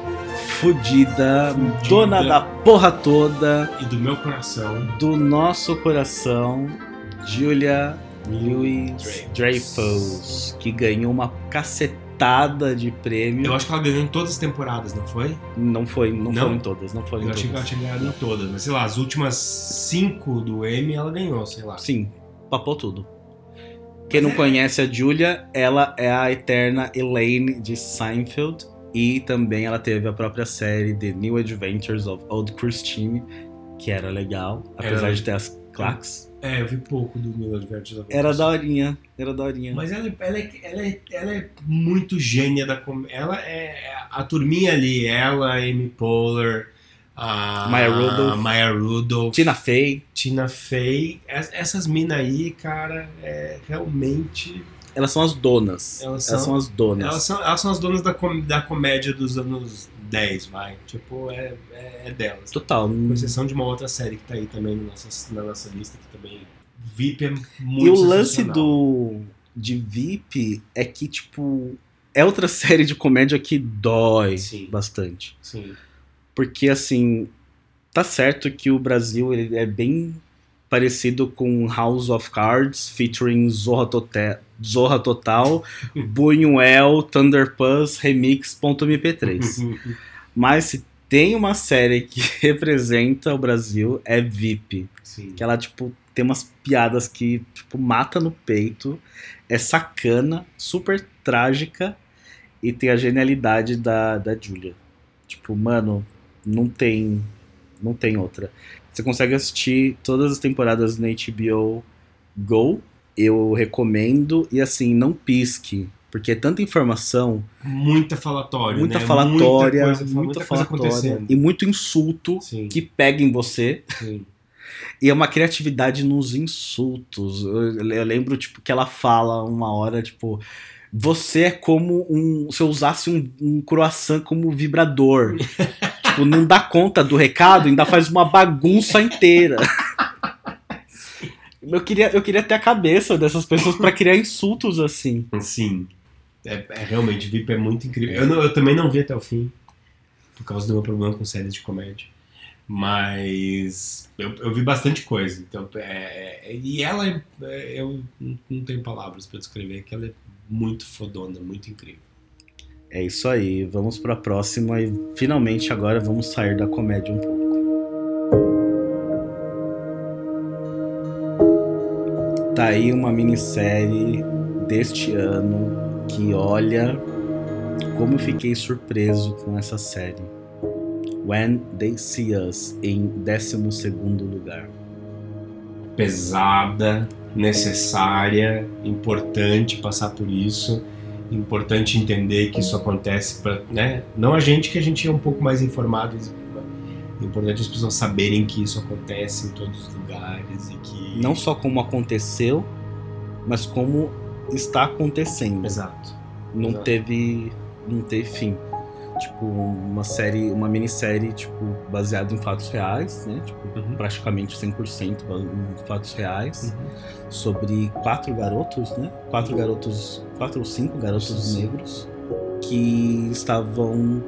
Speaker 2: fudida,
Speaker 3: Fudida.
Speaker 2: dona da porra toda,
Speaker 3: E do meu coração.
Speaker 2: do nosso coração, Julia Louis
Speaker 3: Dreyfus.
Speaker 2: Dreyfus, que ganhou uma cacetada de prêmio.
Speaker 3: Eu acho que ela ganhou em todas as temporadas, não foi?
Speaker 2: Não foi, não,
Speaker 3: Não?
Speaker 2: foram em todas, não foram
Speaker 3: Eu achei que ela tinha ganhado em todas, mas sei lá, as últimas cinco do Emmy ela ganhou, sei lá.
Speaker 2: Sim, papou tudo. Quem não
Speaker 3: é-
Speaker 2: conhece a Julia, ela é a eterna Elaine de Seinfeld. E também ela teve a própria série The New Adventures of Old Christine, que era legal, apesar
Speaker 3: Era-
Speaker 2: de ter as claques.
Speaker 3: É, eu vi pouco do New Adventures of
Speaker 2: Era daorinha, era daorinha.
Speaker 3: Mas ela, é- ela, é, ela, é, ela é muito gênia da comédia. Ela é a turminha ali, ela, Amy Poehler, a
Speaker 2: Maya Rudolph.
Speaker 3: Maya Rudolph,
Speaker 2: Tina Fey,
Speaker 3: Tina Fey. Es- Essas minas aí, cara, é, realmente.
Speaker 2: elas são as donas.
Speaker 3: Elas
Speaker 2: Elas
Speaker 3: são-
Speaker 2: são as donas.
Speaker 3: Elas são, elas são as donas da, com- da comédia dos anos 10, vai. Tipo, é, é, é delas.
Speaker 2: Total.
Speaker 3: Com exceção de uma outra série que tá aí também na nossa, na nossa lista, que também. VIP é muito
Speaker 2: E o lance do de VIP é que, tipo, é outra série de comédia que dói
Speaker 3: Sim.
Speaker 2: bastante.
Speaker 3: Sim.
Speaker 2: Porque, assim, tá certo que o Brasil ele é bem parecido com House of Cards, featuring Zorra, Tote- Zorra Total, Buñuel, Thunder Puss, Remix.mp3. Mas se tem uma série que representa o Brasil, é VIP.
Speaker 3: Sim.
Speaker 2: Que ela, tipo, tem umas piadas que, tipo, mata no peito. É sacana, super trágica. E tem a genialidade da, da Julia. Tipo, mano, não tem. Não tem outra. Você consegue assistir todas as temporadas na HBO Go. Eu recomendo. E assim, não pisque. Porque é tanta informação,
Speaker 3: Muita falatório,
Speaker 2: muita
Speaker 3: né?
Speaker 2: falatória,
Speaker 3: muita, coisa,
Speaker 2: muita
Speaker 3: muita coisa
Speaker 2: falatória
Speaker 3: acontecendo.
Speaker 2: e muito insulto
Speaker 3: Sim,
Speaker 2: que pega em você.
Speaker 3: sim.
Speaker 2: E é uma criatividade nos insultos. Eu, eu lembro, tipo, que ela fala uma hora, tipo, você é como um. Se eu usasse um, um croissant como vibrador. tipo, não dá conta do recado, ainda faz uma bagunça inteira. Eu queria, eu queria ter a cabeça dessas pessoas pra criar insultos assim.
Speaker 3: Sim. É, é realmente, VIP é muito incrível. Eu, não- eu também não vi até o fim, por causa do meu problema com séries de comédia. Mas eu, eu vi bastante coisa. Então, é- é- e ela, é- é- eu não- tenho palavras pra descrever, que ela é muito fodona, muito incrível.
Speaker 2: É isso aí, vamos pra próxima e finalmente agora vamos sair da comédia um pouco. Tá aí uma minissérie deste ano que olha como fiquei surpreso com essa série. When They See Us em 12 lugar.
Speaker 3: pesada, necessária, importante passar por isso, importante entender que isso acontece para, né? Não a gente que a gente é um pouco mais informado, é importante as pessoas saberem que isso acontece em todos os lugares e que
Speaker 2: Não só como aconteceu, mas como está acontecendo.
Speaker 3: exato.
Speaker 2: não
Speaker 3: Exato.
Speaker 2: teve não teve fim tipo uma série uma minissérie tipo baseada em fatos reais né? Tipo
Speaker 3: Uhum.
Speaker 2: praticamente 100% ba- em fatos reais. Sobre quatro garotos né? Quatro garotos quatro ou cinco garotos negros que estavam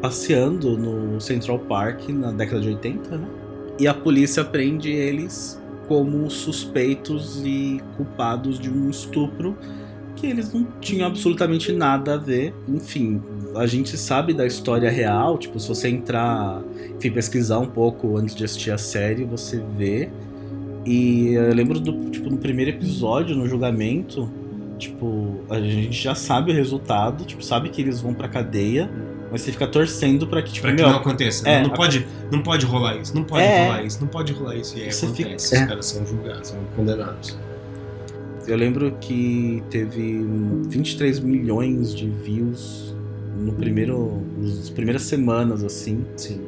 Speaker 2: passeando no Central Park na década de 80 né? E a polícia prende eles como suspeitos e culpados de um estupro que eles não tinham absolutamente nada a ver. Enfim, a gente sabe da história real, tipo, se você entrar, enfim, pesquisar um pouco antes de assistir a série, você vê. E eu lembro do, tipo, no primeiro episódio, no julgamento, tipo, a gente já sabe o resultado, tipo, sabe que eles vão pra cadeia, mas você fica torcendo pra que, tipo,
Speaker 3: Pra que
Speaker 2: meu,
Speaker 3: não aconteça.
Speaker 2: é,
Speaker 3: não,
Speaker 2: a-
Speaker 3: pode, não pode rolar isso, não pode
Speaker 2: É.
Speaker 3: rolar isso, não pode rolar isso. E aí
Speaker 2: Você fica-
Speaker 3: acontece,
Speaker 2: é.
Speaker 3: os caras são julgados, são condenados.
Speaker 2: Eu lembro que teve 23 milhões de views no primeiro, nas primeiras semanas, assim.
Speaker 3: Sim.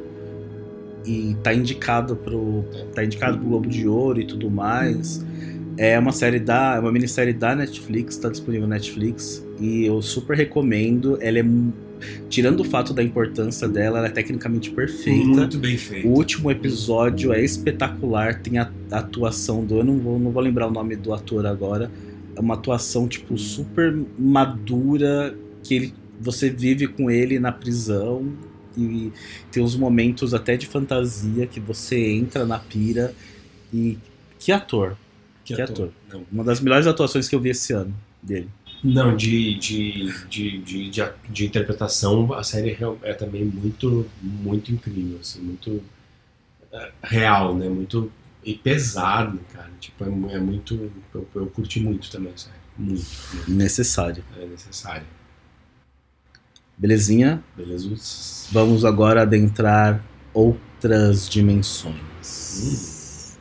Speaker 2: E tá indicado pro. tá indicado pro Globo de Ouro e tudo mais. É uma série da. é uma minissérie da Netflix, tá disponível na Netflix. E eu super recomendo. Ela é. Tirando o fato da importância dela, ela é tecnicamente perfeita.
Speaker 3: Muito bem feito.
Speaker 2: O último episódio é espetacular, tem a a atuação do. Eu não vou, não vou lembrar o nome do ator agora. É uma atuação, tipo, super madura, que ele, você vive com ele na prisão. E tem uns momentos até de fantasia que você entra na pira. E que ator! que ator.
Speaker 3: Não,
Speaker 2: Uma das melhores atuações que eu vi esse ano dele.
Speaker 3: Não, de, de, de, de, de, interpretação, a série é é também muito, muito incrível, assim, muito é, real, né? Muito e pesado, cara. Tipo, é, é muito. Eu, eu curti muito também, sério. Muito, muito.
Speaker 2: Necessário.
Speaker 3: É necessário.
Speaker 2: Belezinha?
Speaker 3: Beleza?
Speaker 2: Vamos agora adentrar outras dimensões.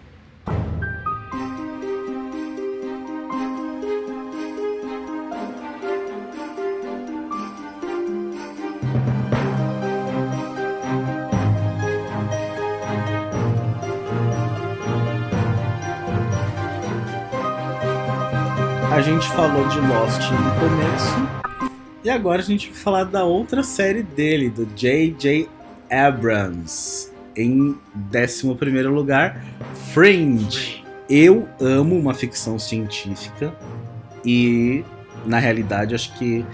Speaker 2: A gente falou de Lost no começo. E agora a gente vai falar da outra série dele, do J.J. Abrams. Em 11 lugar, Fringe. Eu amo uma ficção científica. E, na realidade, acho que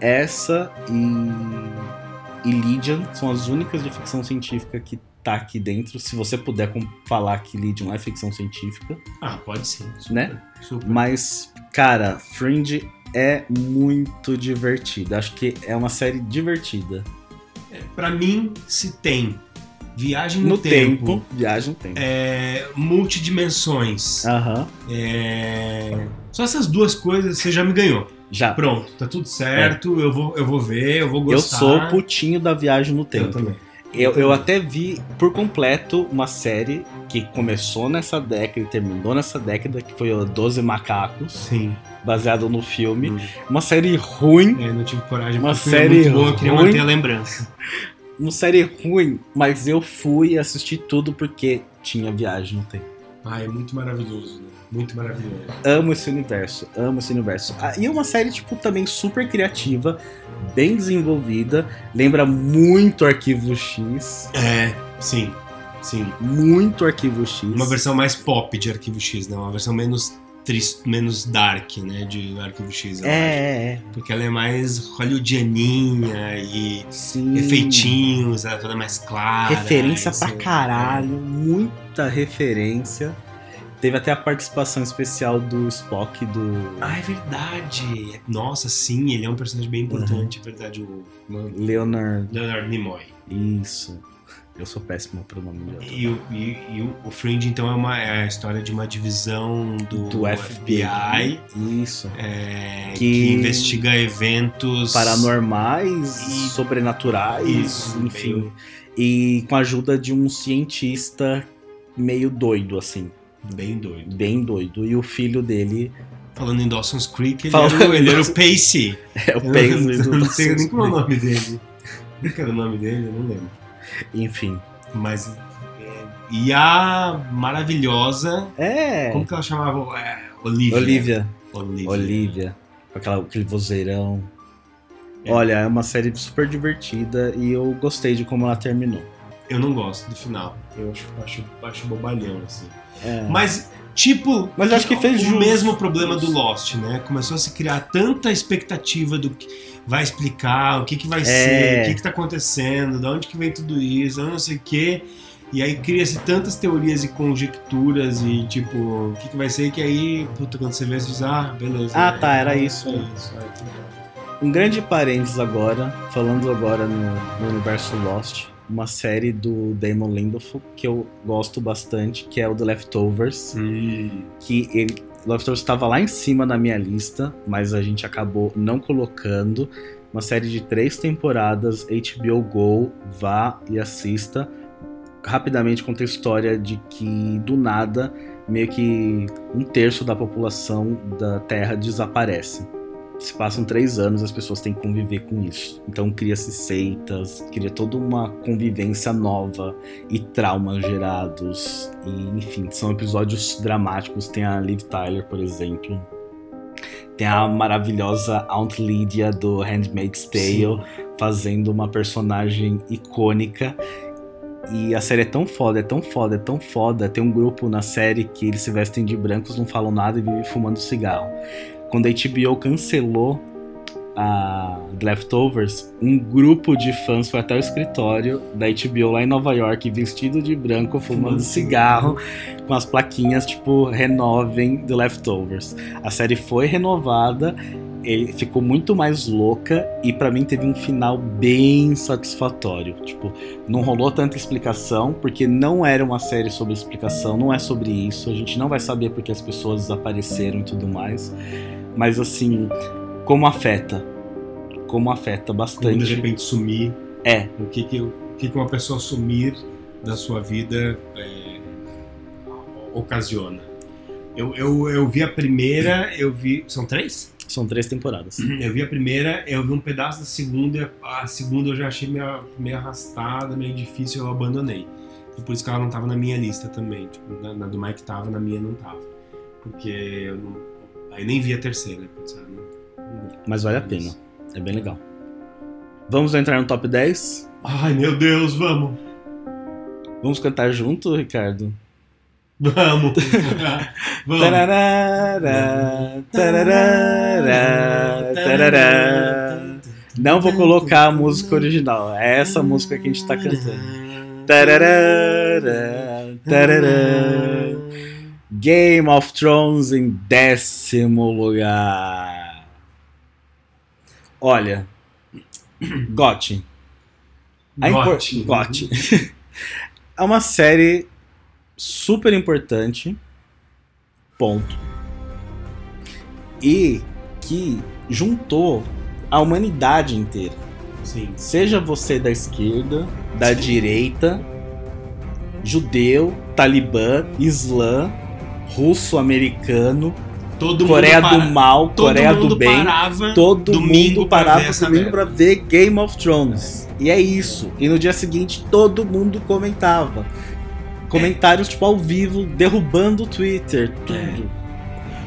Speaker 2: essa e e Legion são as únicas de ficção científica que tá aqui dentro. Se você puder falar que Legion é ficção científica,
Speaker 3: Ah, pode sim. Super,
Speaker 2: Né?
Speaker 3: Super.
Speaker 2: mas, cara, Fringe é muito divertida. Acho que é uma série divertida.
Speaker 3: Pra mim, se tem viagem no,
Speaker 2: No
Speaker 3: tempo,
Speaker 2: tempo, viagem no tempo.
Speaker 3: é, multidimensões,
Speaker 2: Aham.
Speaker 3: é, só essas duas coisas você já me ganhou.
Speaker 2: Já.
Speaker 3: Pronto, tá tudo certo, eu, vou, eu vou ver, eu vou
Speaker 2: Eu
Speaker 3: gostar.
Speaker 2: sou o putinho da viagem no
Speaker 3: Eu
Speaker 2: tempo.
Speaker 3: também.
Speaker 2: Eu, eu até vi por completo uma série que começou nessa década e terminou nessa década, que foi o 12 Macacos,
Speaker 3: Sim.
Speaker 2: baseado no filme.
Speaker 3: Hum.
Speaker 2: Uma série ruim,
Speaker 3: É, não tive coragem,
Speaker 2: Uma série
Speaker 3: muito bom, eu queria
Speaker 2: ruim.
Speaker 3: manter a lembrança.
Speaker 2: uma série ruim, mas eu fui assistir tudo porque tinha viagem no tempo.
Speaker 3: Ah, é muito maravilhoso, né? Muito maravilhoso.
Speaker 2: Amo esse universo, amo esse universo. Ah, e é uma série, tipo, também super criativa, bem desenvolvida, lembra muito Arquivo X,
Speaker 3: É, sim, sim.
Speaker 2: muito Arquivo X.
Speaker 3: Uma versão mais pop de Arquivo X, né? Uma versão menos triste, menos dark, né? De Arquivo X,
Speaker 2: É, é, é.
Speaker 3: Porque ela é mais hollywoodianinha e
Speaker 2: Sim.
Speaker 3: efeitinhos, ela é toda mais clara.
Speaker 2: Referência
Speaker 3: isso-
Speaker 2: pra caralho, muita referência. Teve até a participação especial do Spock do.
Speaker 3: Ah, é verdade. Nossa, sim, ele é um personagem bem importante, é verdade. O
Speaker 2: Leonard.
Speaker 3: Leonard Nimoy.
Speaker 2: Isso. Eu sou péssimo pro nome de ator.
Speaker 3: E, o, e, e o- o Fringe, então, é, uma, é a história de uma divisão do,
Speaker 2: Do FBI. Isso.
Speaker 3: é, que...
Speaker 2: Que-
Speaker 3: investiga eventos
Speaker 2: Paranormais,
Speaker 3: E-
Speaker 2: sobrenaturais,
Speaker 3: Isso,
Speaker 2: enfim.
Speaker 3: meio-
Speaker 2: E com a ajuda de um cientista meio doido, assim.
Speaker 3: Bem doido.
Speaker 2: Bem doido. E o filho dele
Speaker 3: Falando em Dawson's Creek, ele,
Speaker 2: Falando
Speaker 3: era, o, ele era o Pacey.
Speaker 2: é o
Speaker 3: Eu
Speaker 2: Paisley
Speaker 3: não, não sei nem qual é o nome dele. Como que era o nome dele? Eu não lembro.
Speaker 2: Enfim.
Speaker 3: Mas. é, e a maravilhosa.
Speaker 2: É.
Speaker 3: Como que ela chamava? É, Olivia.
Speaker 2: Olivia.
Speaker 3: Olivia.
Speaker 2: Olivia. Aquela, aquele vozeirão.
Speaker 3: É.
Speaker 2: Olha, é uma série super divertida e eu gostei de como ela terminou.
Speaker 3: Eu não gosto do final. Eu acho, acho, acho bobalhão, assim.
Speaker 2: É.
Speaker 3: Mas, tipo.
Speaker 2: Mas acho que fez
Speaker 3: o
Speaker 2: jus.
Speaker 3: mesmo problema do Lost, né? Começou a se criar tanta expectativa do que vai explicar, o que, que vai
Speaker 2: É.
Speaker 3: ser, o que, que tá acontecendo, de onde que vem tudo isso, eu não sei o quê. E aí cria-se tantas teorias e conjecturas e tipo, o que, que vai ser que aí, puta, quando você vê, você diz, ah, beleza.
Speaker 2: Ah,
Speaker 3: é,
Speaker 2: tá, era
Speaker 3: é
Speaker 2: isso.
Speaker 3: isso. é, bem.
Speaker 2: Um grande parênteses agora, falando agora no, no universo Lost, uma série do Damon Lindelof que eu gosto bastante, que é o The Leftovers,
Speaker 3: Hum,
Speaker 2: que ele Leftovers estava lá em cima na minha lista, mas a gente acabou não colocando. Uma série de três temporadas, HBO Go, vá e assista. Rapidamente conta a história de que do nada, meio que um terço da população da Terra desaparece. Se passam três anos, as pessoas têm que conviver com isso. Então cria-se seitas, cria toda uma convivência nova e traumas gerados. E, enfim, são episódios dramáticos. Tem a Liv Tyler, por exemplo. Tem a maravilhosa Aunt Lydia do Handmaid's Tale fazendo uma personagem icônica. E a série é tão foda, é tão foda, é tão foda. Tem um grupo na série que eles se vestem de brancos, não falam nada e vivem fumando cigarro. Quando a HBO cancelou a The Leftovers, um grupo de fãs foi até o escritório da HBO lá em Nova York, vestido de branco, fumando cigarro, com as plaquinhas tipo renovem The Leftovers. A série foi renovada, ele ficou muito mais louca e pra mim teve um final bem satisfatório. Tipo, não rolou tanta explicação, porque não era uma série sobre explicação, não é sobre isso. A gente não vai saber porque as pessoas desapareceram e tudo mais. Mas assim, como afeta? Como afeta
Speaker 3: Como de
Speaker 2: bastante.
Speaker 3: repente sumir.
Speaker 2: É,
Speaker 3: O que que, o que que uma pessoa sumir da sua vida é, ocasiona. Eu, eu, eu vi a primeira, eu vi. São três?
Speaker 2: são três temporadas.
Speaker 3: Eu vi a primeira, eu vi um pedaço da segunda, a segunda eu já achei meio, meio arrastada, meio difícil, eu abandonei. E por isso que ela não tava na minha lista também. Tipo, na, na do Mike tava, na minha não tava. Porque eu não. Aí nem vi a terceira. Putz, ah.
Speaker 2: Mas vale a pena. É bem legal. Vamos entrar no top 10?
Speaker 3: Ai meu Deus, vamos!
Speaker 2: Vamos cantar junto, Ricardo?
Speaker 3: Vamos! vamos!
Speaker 2: Tararara, tararara, tararara. Não vou colocar a música original. É essa música que a gente tá cantando. Tararara. Game of Thrones em décimo lugar. Olha, GOT. A impor-
Speaker 3: Gote.
Speaker 2: GOT. é uma série super importante. Ponto. E que juntou a humanidade inteira.
Speaker 3: Sim.
Speaker 2: Seja você da esquerda, da direita, judeu, talibã, islã, russo-americano,
Speaker 3: Todo
Speaker 2: Coreia
Speaker 3: mundo para-
Speaker 2: do Mal,
Speaker 3: todo
Speaker 2: Coreia
Speaker 3: mundo
Speaker 2: do Bem.
Speaker 3: parava
Speaker 2: Todo
Speaker 3: domingo
Speaker 2: mundo parava domingo pra ver Game of Thrones. E é isso. E no dia seguinte todo mundo comentava. Comentários tipo ao vivo, derrubando o Twitter, tudo.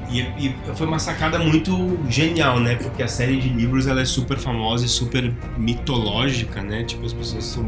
Speaker 3: E, e foi uma sacada muito genial, né? Porque a série de livros ela é super famosa e super mitológica, né? Tipo, as pessoas são.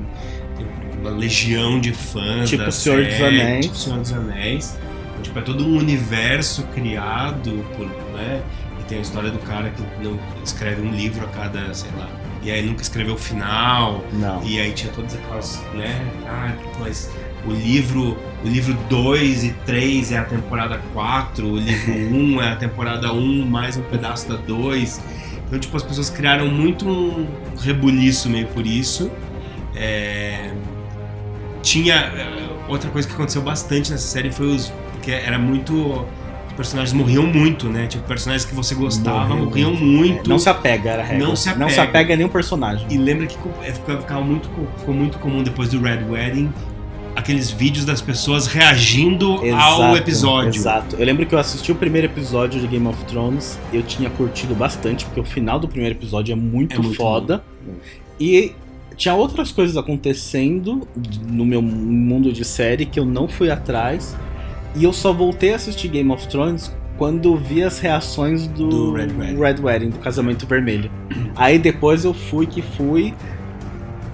Speaker 3: Uma legião de fãs.
Speaker 2: Tipo
Speaker 3: da
Speaker 2: Senhor dos
Speaker 3: série,
Speaker 2: Anéis.
Speaker 3: Tipo Senhor dos Anéis. Tipo, é todo um universo criado por. Né? E tem a história do cara que não escreve um livro a cada, sei lá. E aí nunca escreveu o final.
Speaker 2: Não.
Speaker 3: E aí tinha todas aquelas, né? Ah, mas o livro, o livro 2 e 3 é a temporada 4, o livro 1 é a temporada 1 mais um pedaço da 2. Então, tipo, as pessoas criaram muito um rebuliço meio por isso. É, Tinha. Outra coisa que aconteceu bastante nessa série foi os. Porque era muito. Os personagens morriam muito, né? Tipo, personagens que você gostava
Speaker 2: Morreu
Speaker 3: morriam
Speaker 2: muito.
Speaker 3: muito.
Speaker 2: Não se apega, era a regra.
Speaker 3: Não se
Speaker 2: Não se
Speaker 3: apega.
Speaker 2: apega a nenhum personagem.
Speaker 3: E lembra que é, ficou, muito, co- ficou muito comum depois do Red Wedding aqueles vídeos das pessoas reagindo ao episódio.
Speaker 2: Exato. Eu lembro que eu assisti o primeiro episódio de Game of Thrones, eu tinha curtido bastante, porque o final do primeiro episódio é muito,
Speaker 3: É muito
Speaker 2: foda.
Speaker 3: bom.
Speaker 2: E tinha outras coisas acontecendo no meu mundo de série que eu não fui atrás. E eu só voltei a assistir Game of Thrones quando vi as reações do,
Speaker 3: Do Red Wedding.
Speaker 2: Red Wedding, do casamento vermelho. Aí depois eu fui que fui.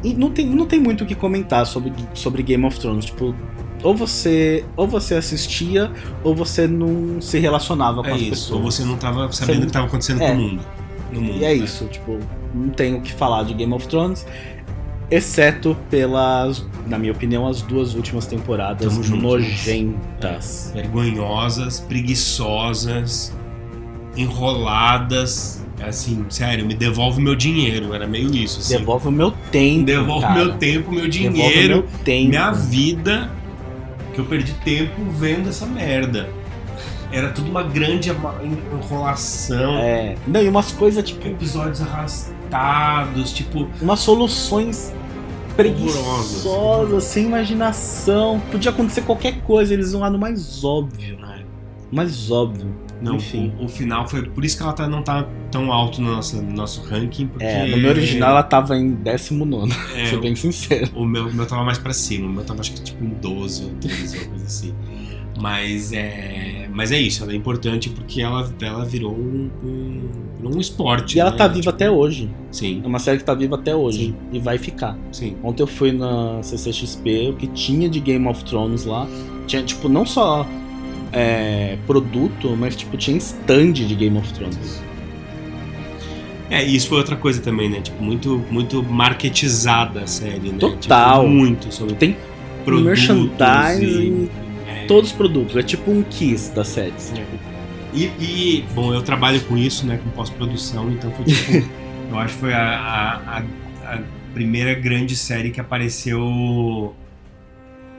Speaker 2: E não tem, não tem muito o que comentar sobre, sobre Game of Thrones. Tipo, ou você, ou você assistia, ou você não se relacionava com
Speaker 3: É
Speaker 2: as
Speaker 3: isso.
Speaker 2: pessoas.
Speaker 3: Ou você não tava sabendo o que estava acontecendo
Speaker 2: É.
Speaker 3: com o mundo. No mundo.
Speaker 2: E é
Speaker 3: né?
Speaker 2: isso, tipo, não tenho o que falar de Game of Thrones, exceto pelas, na minha opinião, as duas últimas temporadas
Speaker 3: Tamo
Speaker 2: nojentas.
Speaker 3: Vergonhosas, preguiçosas, enroladas. É Assim, sério, me devolve meu dinheiro. Era meio isso. Assim.
Speaker 2: Devolve o meu tempo.
Speaker 3: Devolve
Speaker 2: cara.
Speaker 3: meu tempo, meu dinheiro.
Speaker 2: meu tempo.
Speaker 3: minha vida que eu perdi tempo vendo essa merda. Era tudo uma grande enrolação.
Speaker 2: É. Não, e umas coisas, tipo,
Speaker 3: Episódios arrastados, tipo.
Speaker 2: umas soluções
Speaker 3: Horrorosas.
Speaker 2: sem imaginação. Podia acontecer qualquer coisa, eles vão lá no mais óbvio. Mais óbvio.
Speaker 3: Não,
Speaker 2: Enfim.
Speaker 3: O, o final foi. Por isso que ela tá- não tá tão alto no nosso, no nosso ranking. Porque
Speaker 2: É, no meu original ela tava em 19,
Speaker 3: é,
Speaker 2: ser bem sincero.
Speaker 3: o, meu, o meu tava mais pra cima. O meu tava acho que tipo em 12 ou 13, ou coisa assim. Mas é. Mas é isso, ela é importante porque ela, ela virou um, um, um esporte.
Speaker 2: E ela
Speaker 3: né?
Speaker 2: tá viva
Speaker 3: Tipo,
Speaker 2: até hoje.
Speaker 3: Sim,
Speaker 2: É uma série que tá viva até hoje.
Speaker 3: Sim.
Speaker 2: E vai ficar.
Speaker 3: sim.
Speaker 2: Ontem eu fui na CCXP, o que tinha de Game of Thrones lá. Tinha, tipo, não só é, produto, mas, tipo, tinha stand de Game of Thrones.
Speaker 3: É, e isso foi outra coisa também, né? Tipo, muito, muito marketizada a série, né?
Speaker 2: Total.
Speaker 3: Tipo, muito sobre
Speaker 2: Tem
Speaker 3: produtos
Speaker 2: merchandising,
Speaker 3: e-
Speaker 2: todos os produtos. É tipo um Kiss da série. assim.
Speaker 3: E, e, bom, eu trabalho com isso, né? Com pós-produção, então foi tipo. eu acho que foi a, a, a- primeira grande série que apareceu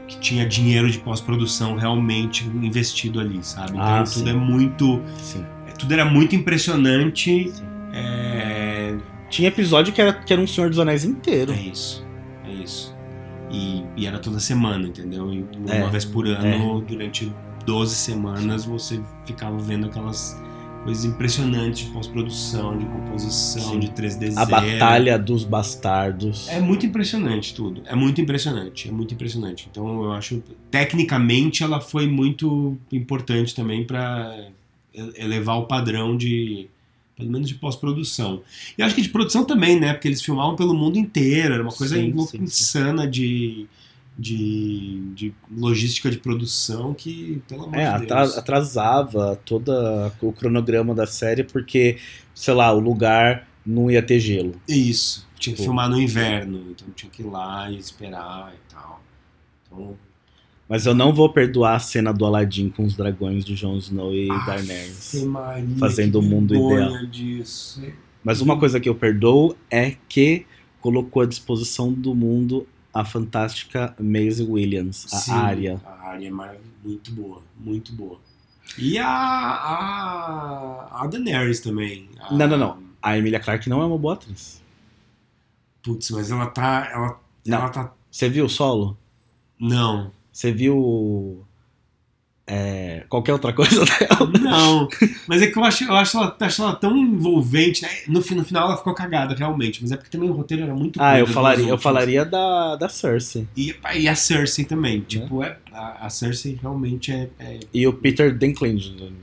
Speaker 3: que tinha dinheiro de pós-produção realmente investido ali, sabe? Então
Speaker 2: Ah,
Speaker 3: tudo
Speaker 2: sim.
Speaker 3: é muito.
Speaker 2: Sim.
Speaker 3: Tudo era muito impressionante. É,
Speaker 2: Tinha episódio que era, que era um Senhor dos Anéis inteiro.
Speaker 3: é isso. É isso. E, e era toda semana, entendeu? E uma
Speaker 2: É,
Speaker 3: vez por ano, durante 12 semanas, você ficava vendo aquelas coisas impressantes de pós-produção, de composição,
Speaker 2: Sim.
Speaker 3: de 3D
Speaker 2: A. Batalha dos Bastardos.
Speaker 3: É muito impressionante tudo. É muito impressionante. É muito impressionante. Então eu acho. Tecnicamente ela foi muito importante também para elevar o padrão de. Pelo menos de pós-produção. E acho que de produção também, né? Porque eles filmavam pelo mundo inteiro. Era uma coisa
Speaker 2: Sim, sim, sim.
Speaker 3: insana de, de, de logística de produção que, pelo amor
Speaker 2: É,
Speaker 3: de Deus.
Speaker 2: atrasava todo o cronograma da série, porque, sei lá, o lugar não ia ter gelo.
Speaker 3: Isso. Tinha que
Speaker 2: Pô.
Speaker 3: filmar no inverno, então tinha que ir lá e esperar e tal. Então,
Speaker 2: Mas eu não vou perdoar a cena do Aladdin com os dragões de Jon Snow e Daenerys.
Speaker 3: Maria,
Speaker 2: Fazendo o mundo ideal.
Speaker 3: disso.
Speaker 2: Mas uma coisa que eu perdoo é que colocou à disposição do mundo a fantástica Maisie Williams, a
Speaker 3: Sim,
Speaker 2: Arya.
Speaker 3: A área é muito boa, muito boa. E a, a, a Daenerys também. A-
Speaker 2: Não, não, não. A Emilia Clarke não é uma boa atriz.
Speaker 3: Putz, mas ela tá. Ela,
Speaker 2: Não.
Speaker 3: ela tá.
Speaker 2: Você viu o solo?
Speaker 3: Não.
Speaker 2: Você viu é, qualquer outra coisa dela?
Speaker 3: Não. Mas é que eu acho, eu acho, ela, acho ela tão envolvente. Né? No, no final ela ficou cagada, realmente. Mas é porque também o roteiro era muito
Speaker 2: Ah, eu falaria,
Speaker 3: duas
Speaker 2: eu falaria da, da Cersei.
Speaker 3: E, e a Cersei também. Tipo, é, a, a Cersei realmente é, é.
Speaker 2: E o Peter Dinklage.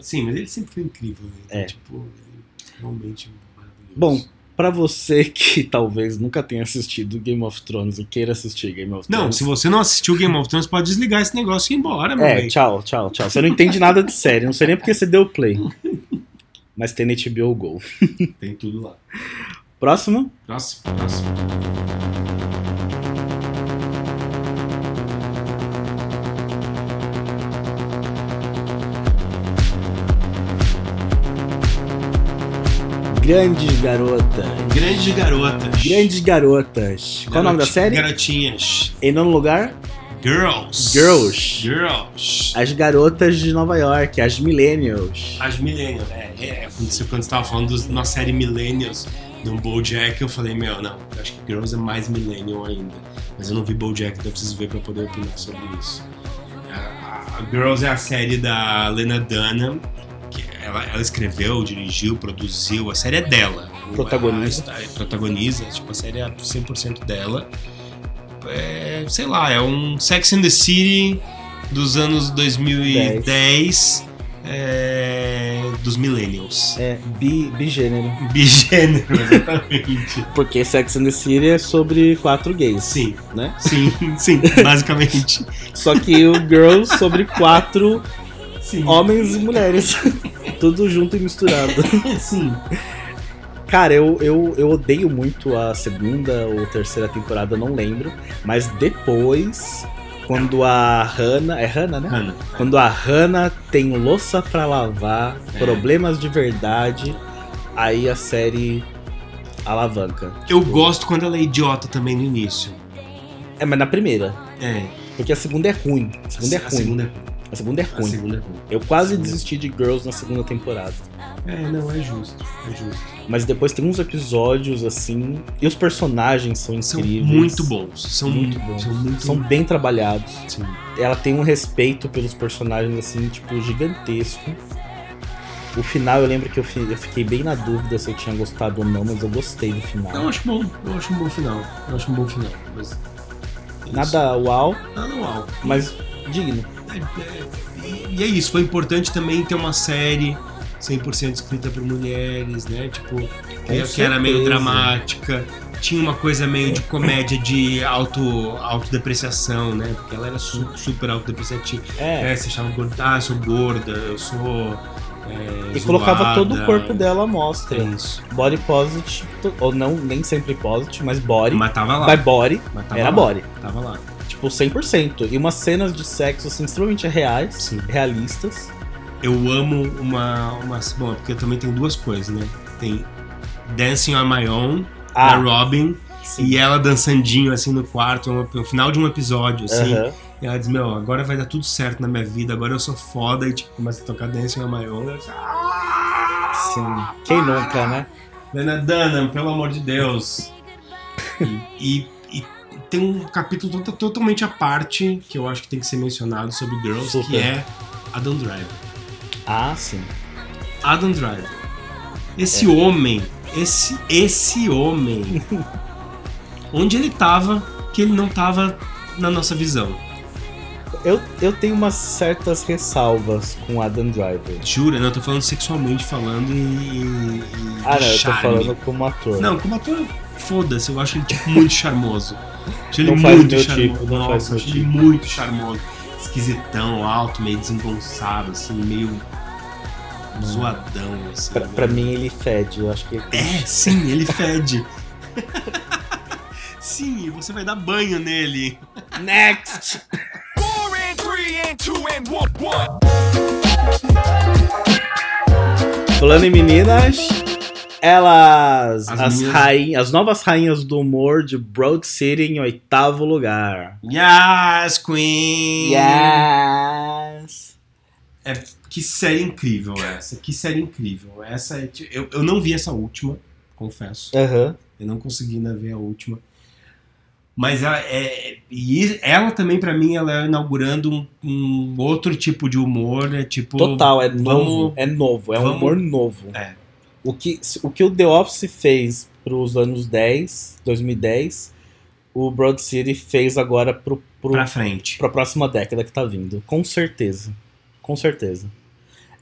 Speaker 3: Sim, mas ele sempre foi incrível. Né?
Speaker 2: É.
Speaker 3: Tipo, ele realmente maravilhoso.
Speaker 2: Bom, pra você que talvez nunca tenha assistido Game of Thrones e queira assistir Game of
Speaker 3: Não,
Speaker 2: Thrones.
Speaker 3: se você não assistiu Game of Thrones, pode desligar esse negócio e ir embora, meu
Speaker 2: É, tchau, tchau, tchau. Você não entende nada de série, não sei nem porque você deu play. Mas tem na HBO Go.
Speaker 3: Tem tudo lá.
Speaker 2: Próximo?
Speaker 3: Próximo, próximo.
Speaker 2: Grandes garotas.
Speaker 3: Grandes garotas.
Speaker 2: Grandes garotas. Qual é o nome da série?
Speaker 3: Garotinhas.
Speaker 2: Em nono lugar,
Speaker 3: Girls.
Speaker 2: Girls.
Speaker 3: Girls.
Speaker 2: as garotas de Nova York, as Millennials.
Speaker 3: As Millennials. É, é quando você quando você tava falando da nossa série Millennials do BoJack, eu falei, meu, não, eu acho que Girls é mais Millennial ainda. Mas eu não vi BoJack, então eu preciso ver pra poder opinar sobre isso. A, Girls é a série da Lena Dunham, ela, ela escreveu, dirigiu, produziu, a série é dela.
Speaker 2: Protagoniza.
Speaker 3: a- a- protagoniza, tipo, a série é 100% dela. É, sei lá, é um Sex and the City dos anos 2010, é, dos Millennials.
Speaker 2: É, bi, bigênero.
Speaker 3: Bigênero, exatamente.
Speaker 2: Porque Sex and the City é sobre quatro gays,
Speaker 3: sim,
Speaker 2: né?
Speaker 3: sim, sim, basicamente.
Speaker 2: Só que o Girls sobre quatro
Speaker 3: Sim.
Speaker 2: homens e mulheres. Tudo junto e misturado.
Speaker 3: Sim.
Speaker 2: Cara, eu, eu, eu odeio muito a segunda ou terceira temporada, não lembro. Mas depois, quando a Hannah. É Hannah, né?
Speaker 3: Hannah.
Speaker 2: Quando a Hannah tem louça pra lavar,
Speaker 3: É.
Speaker 2: problemas de verdade, aí a série alavanca.
Speaker 3: Eu gosto quando ela é idiota também no início.
Speaker 2: É, mas na primeira.
Speaker 3: É.
Speaker 2: Porque a segunda é ruim. A segunda é
Speaker 3: a
Speaker 2: ruim.
Speaker 3: segunda é ruim.
Speaker 2: A segunda é ruim.
Speaker 3: segunda é ruim.
Speaker 2: Eu quase desisti de Girls na segunda temporada.
Speaker 3: É, não, é justo. É justo.
Speaker 2: Mas depois tem uns episódios assim. E os personagens são
Speaker 3: São
Speaker 2: incríveis.
Speaker 3: muito bons. São
Speaker 2: Muito bons.
Speaker 3: São muito
Speaker 2: São bem trabalhados.
Speaker 3: Sim.
Speaker 2: Ela tem um respeito pelos personagens, assim, tipo, gigantesco. O final eu lembro que eu, fi- eu fiquei bem na dúvida se eu tinha gostado ou não, mas eu gostei do final.
Speaker 3: Eu acho bom. Eu acho um bom final. Eu acho um bom final. Mas.
Speaker 2: Nada uau.
Speaker 3: Nada uau.
Speaker 2: mas digno.
Speaker 3: E- é isso, foi importante também ter uma série 100% escrita por mulheres, né? Tipo, que, que era meio dramática, tinha uma coisa meio de comédia de auto, autodepreciação, né? Porque ela era su- super autodepreciativa.
Speaker 2: É.
Speaker 3: É, você achava gorda, ah, eu sou gorda, eu sou. é,
Speaker 2: E colocava todo o corpo dela à mostra.
Speaker 3: É isso.
Speaker 2: Body positive, ou não, nem sempre positive, mas body.
Speaker 3: Mas tava lá.
Speaker 2: By body,
Speaker 3: Mas tava
Speaker 2: era
Speaker 3: lá,
Speaker 2: body.
Speaker 3: Tava lá.
Speaker 2: Tipo, 100%. E umas cenas de sexo, assim, extremamente reais,
Speaker 3: Sim.
Speaker 2: realistas.
Speaker 3: Eu amo uma, uma. Bom, porque também tem duas coisas, né? Tem Dancing on My Own, da
Speaker 2: Ah,
Speaker 3: Robin,
Speaker 2: sim.
Speaker 3: e ela dançandinho assim no quarto, no, no final de um episódio, assim. E ela diz, meu, agora vai dar tudo certo na minha vida, agora eu sou foda, e tipo, começa a tocar Dancing on My Own. "Ah!"
Speaker 2: Sim. Quem nunca, né?
Speaker 3: Dana Dunham, pelo amor de Deus. e tem um capítulo to- totalmente à parte, que eu acho que tem que ser mencionado sobre Girls, que
Speaker 2: Super.
Speaker 3: é Adam Driver.
Speaker 2: Ah, sim.
Speaker 3: Adam Driver. Esse
Speaker 2: É.
Speaker 3: homem, esse, esse homem, onde ele tava, que ele não tava na nossa visão.
Speaker 2: Eu, eu tenho umas certas ressalvas com Adam Driver.
Speaker 3: Jura? Não, eu tô falando sexualmente falando e. e
Speaker 2: Ah, não, eu tô
Speaker 3: charme.
Speaker 2: falando como ator.
Speaker 3: Não, como ator, foda-se, eu acho ele tipo, muito charmoso. Acho ele
Speaker 2: Não
Speaker 3: muito charmoso.
Speaker 2: tipo, não
Speaker 3: Nossa, acho ele
Speaker 2: tipo.
Speaker 3: muito charmoso. Esquisitão, alto, meio desengonçado, assim, meio. zoadão, assim.
Speaker 2: Pra,
Speaker 3: né?
Speaker 2: pra mim ele fede, eu acho que ele
Speaker 3: É, sim, ele fede. sim, e você vai dar banho nele.
Speaker 2: Next!
Speaker 4: Four and three and two and one one.
Speaker 2: Falando em meninas, elas,
Speaker 3: As
Speaker 2: as,
Speaker 3: meninas-
Speaker 2: rainhas, as novas rainhas do humor de Broad City em oitavo lugar.
Speaker 3: Yes, Queen!
Speaker 2: Yes!
Speaker 3: É, que série incrível essa, que série incrível. Essa é, eu, eu não vi essa última, confesso.
Speaker 2: Aham.
Speaker 3: Eu não consegui ainda ver a última. Mas ela, é, e ela também, pra mim, ela é inaugurando um, um outro tipo de humor, é tipo...
Speaker 2: Total, é
Speaker 3: vamos-
Speaker 2: novo. É novo, é um
Speaker 3: vamos-
Speaker 2: humor novo.
Speaker 3: É.
Speaker 2: O que, o que o The Office fez pros anos 10, 2010, o Broad City fez agora pro, pro,
Speaker 3: Pra frente.
Speaker 2: pra próxima década que tá vindo. Com certeza. Com certeza.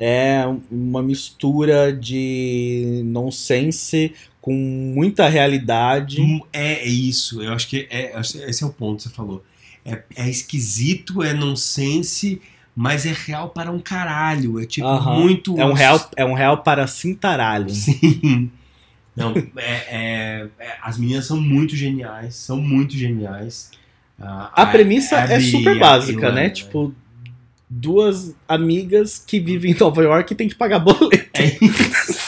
Speaker 2: É uma mistura de nonsense com muita realidade.
Speaker 3: Hum, É, é isso, eu acho que é, que esse é o ponto que você falou. É, é esquisito, é nonsense, mas é real para um caralho. É tipo
Speaker 2: Aham.
Speaker 3: muito.
Speaker 2: É um real, é um real para cintaralho.
Speaker 3: Sim. Não, é, é- é- as meninas são muito geniais, são muito geniais. Ah,
Speaker 2: A premissa é super
Speaker 3: a
Speaker 2: básica, né? Tipo, duas amigas que vivem em Nova York e tem que pagar boleto.
Speaker 3: É isso.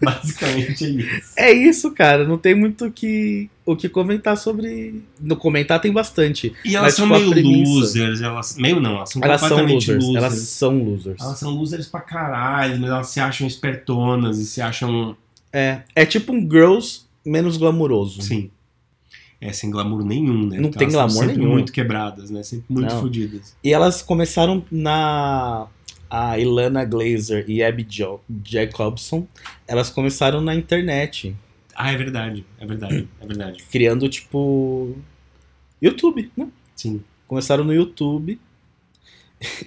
Speaker 3: Basicamente é isso.
Speaker 2: É isso, cara. Não tem muito o que, o que comentar sobre. No comentar tem bastante.
Speaker 3: E elas
Speaker 2: Mas,
Speaker 3: são
Speaker 2: tipo,
Speaker 3: meio
Speaker 2: premissa-
Speaker 3: losers, elas. Meio não, elas são
Speaker 2: Elas são
Speaker 3: completamente
Speaker 2: losers.
Speaker 3: losers.
Speaker 2: Elas são losers.
Speaker 3: Elas são losers pra caralho, mas elas se acham espertonas e se acham.
Speaker 2: É, é tipo um Girls menos glamuroso.
Speaker 3: Sim. É, sem glamour nenhum, né?
Speaker 2: Não
Speaker 3: Porque
Speaker 2: tem
Speaker 3: são
Speaker 2: glamour
Speaker 3: sempre
Speaker 2: nenhum.
Speaker 3: muito quebradas, né? Sempre muito
Speaker 2: Não.
Speaker 3: fodidas.
Speaker 2: E elas começaram na. A Ilana Glazer e Abby jo Jacobson, elas começaram na internet,
Speaker 3: Ah, é verdade. É verdade. É verdade.
Speaker 2: criando tipo. YouTube, né?
Speaker 3: Sim.
Speaker 2: Começaram no YouTube.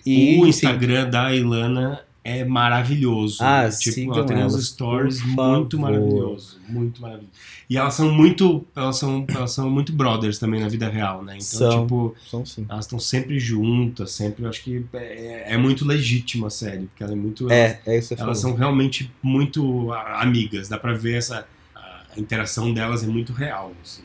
Speaker 2: E,
Speaker 3: o
Speaker 2: enfim,
Speaker 3: Instagram da Ilana é maravilhoso.
Speaker 2: Ah,
Speaker 3: tipo,
Speaker 2: sigam
Speaker 3: ela tem uns
Speaker 2: elas,
Speaker 3: stories
Speaker 2: por
Speaker 3: muito maravilhosos. Muito maravilhoso. E elas são muito. Elas são, elas são muito brothers também na vida real, né? Então,
Speaker 2: São.
Speaker 3: tipo,
Speaker 2: São sim.
Speaker 3: elas estão sempre juntas, sempre. Eu acho que é, é muito legítima a série, porque ela é muito.
Speaker 2: É, é isso
Speaker 3: Elas são realmente muito amigas, dá pra ver essa. A interação delas é muito real. Assim.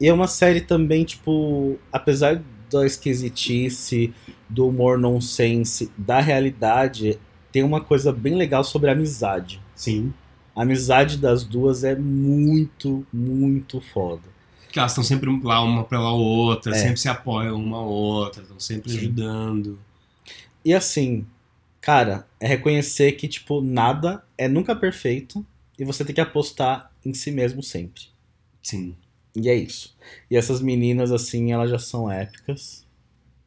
Speaker 2: E é uma série também, tipo, apesar da esquisitice, do humor nonsense, da realidade, tem uma coisa bem legal sobre a amizade.
Speaker 3: Sim.
Speaker 2: A amizade das duas é muito, muito foda.
Speaker 3: Porque elas estão sempre lá uma pela outra,
Speaker 2: É.
Speaker 3: sempre se apoiam uma a outra, estão sempre
Speaker 2: Sim.
Speaker 3: ajudando.
Speaker 2: E assim, cara, é reconhecer que, tipo, nada é nunca perfeito e você tem que apostar em si mesmo sempre.
Speaker 3: Sim.
Speaker 2: E é isso. E essas meninas, assim, elas já são épicas.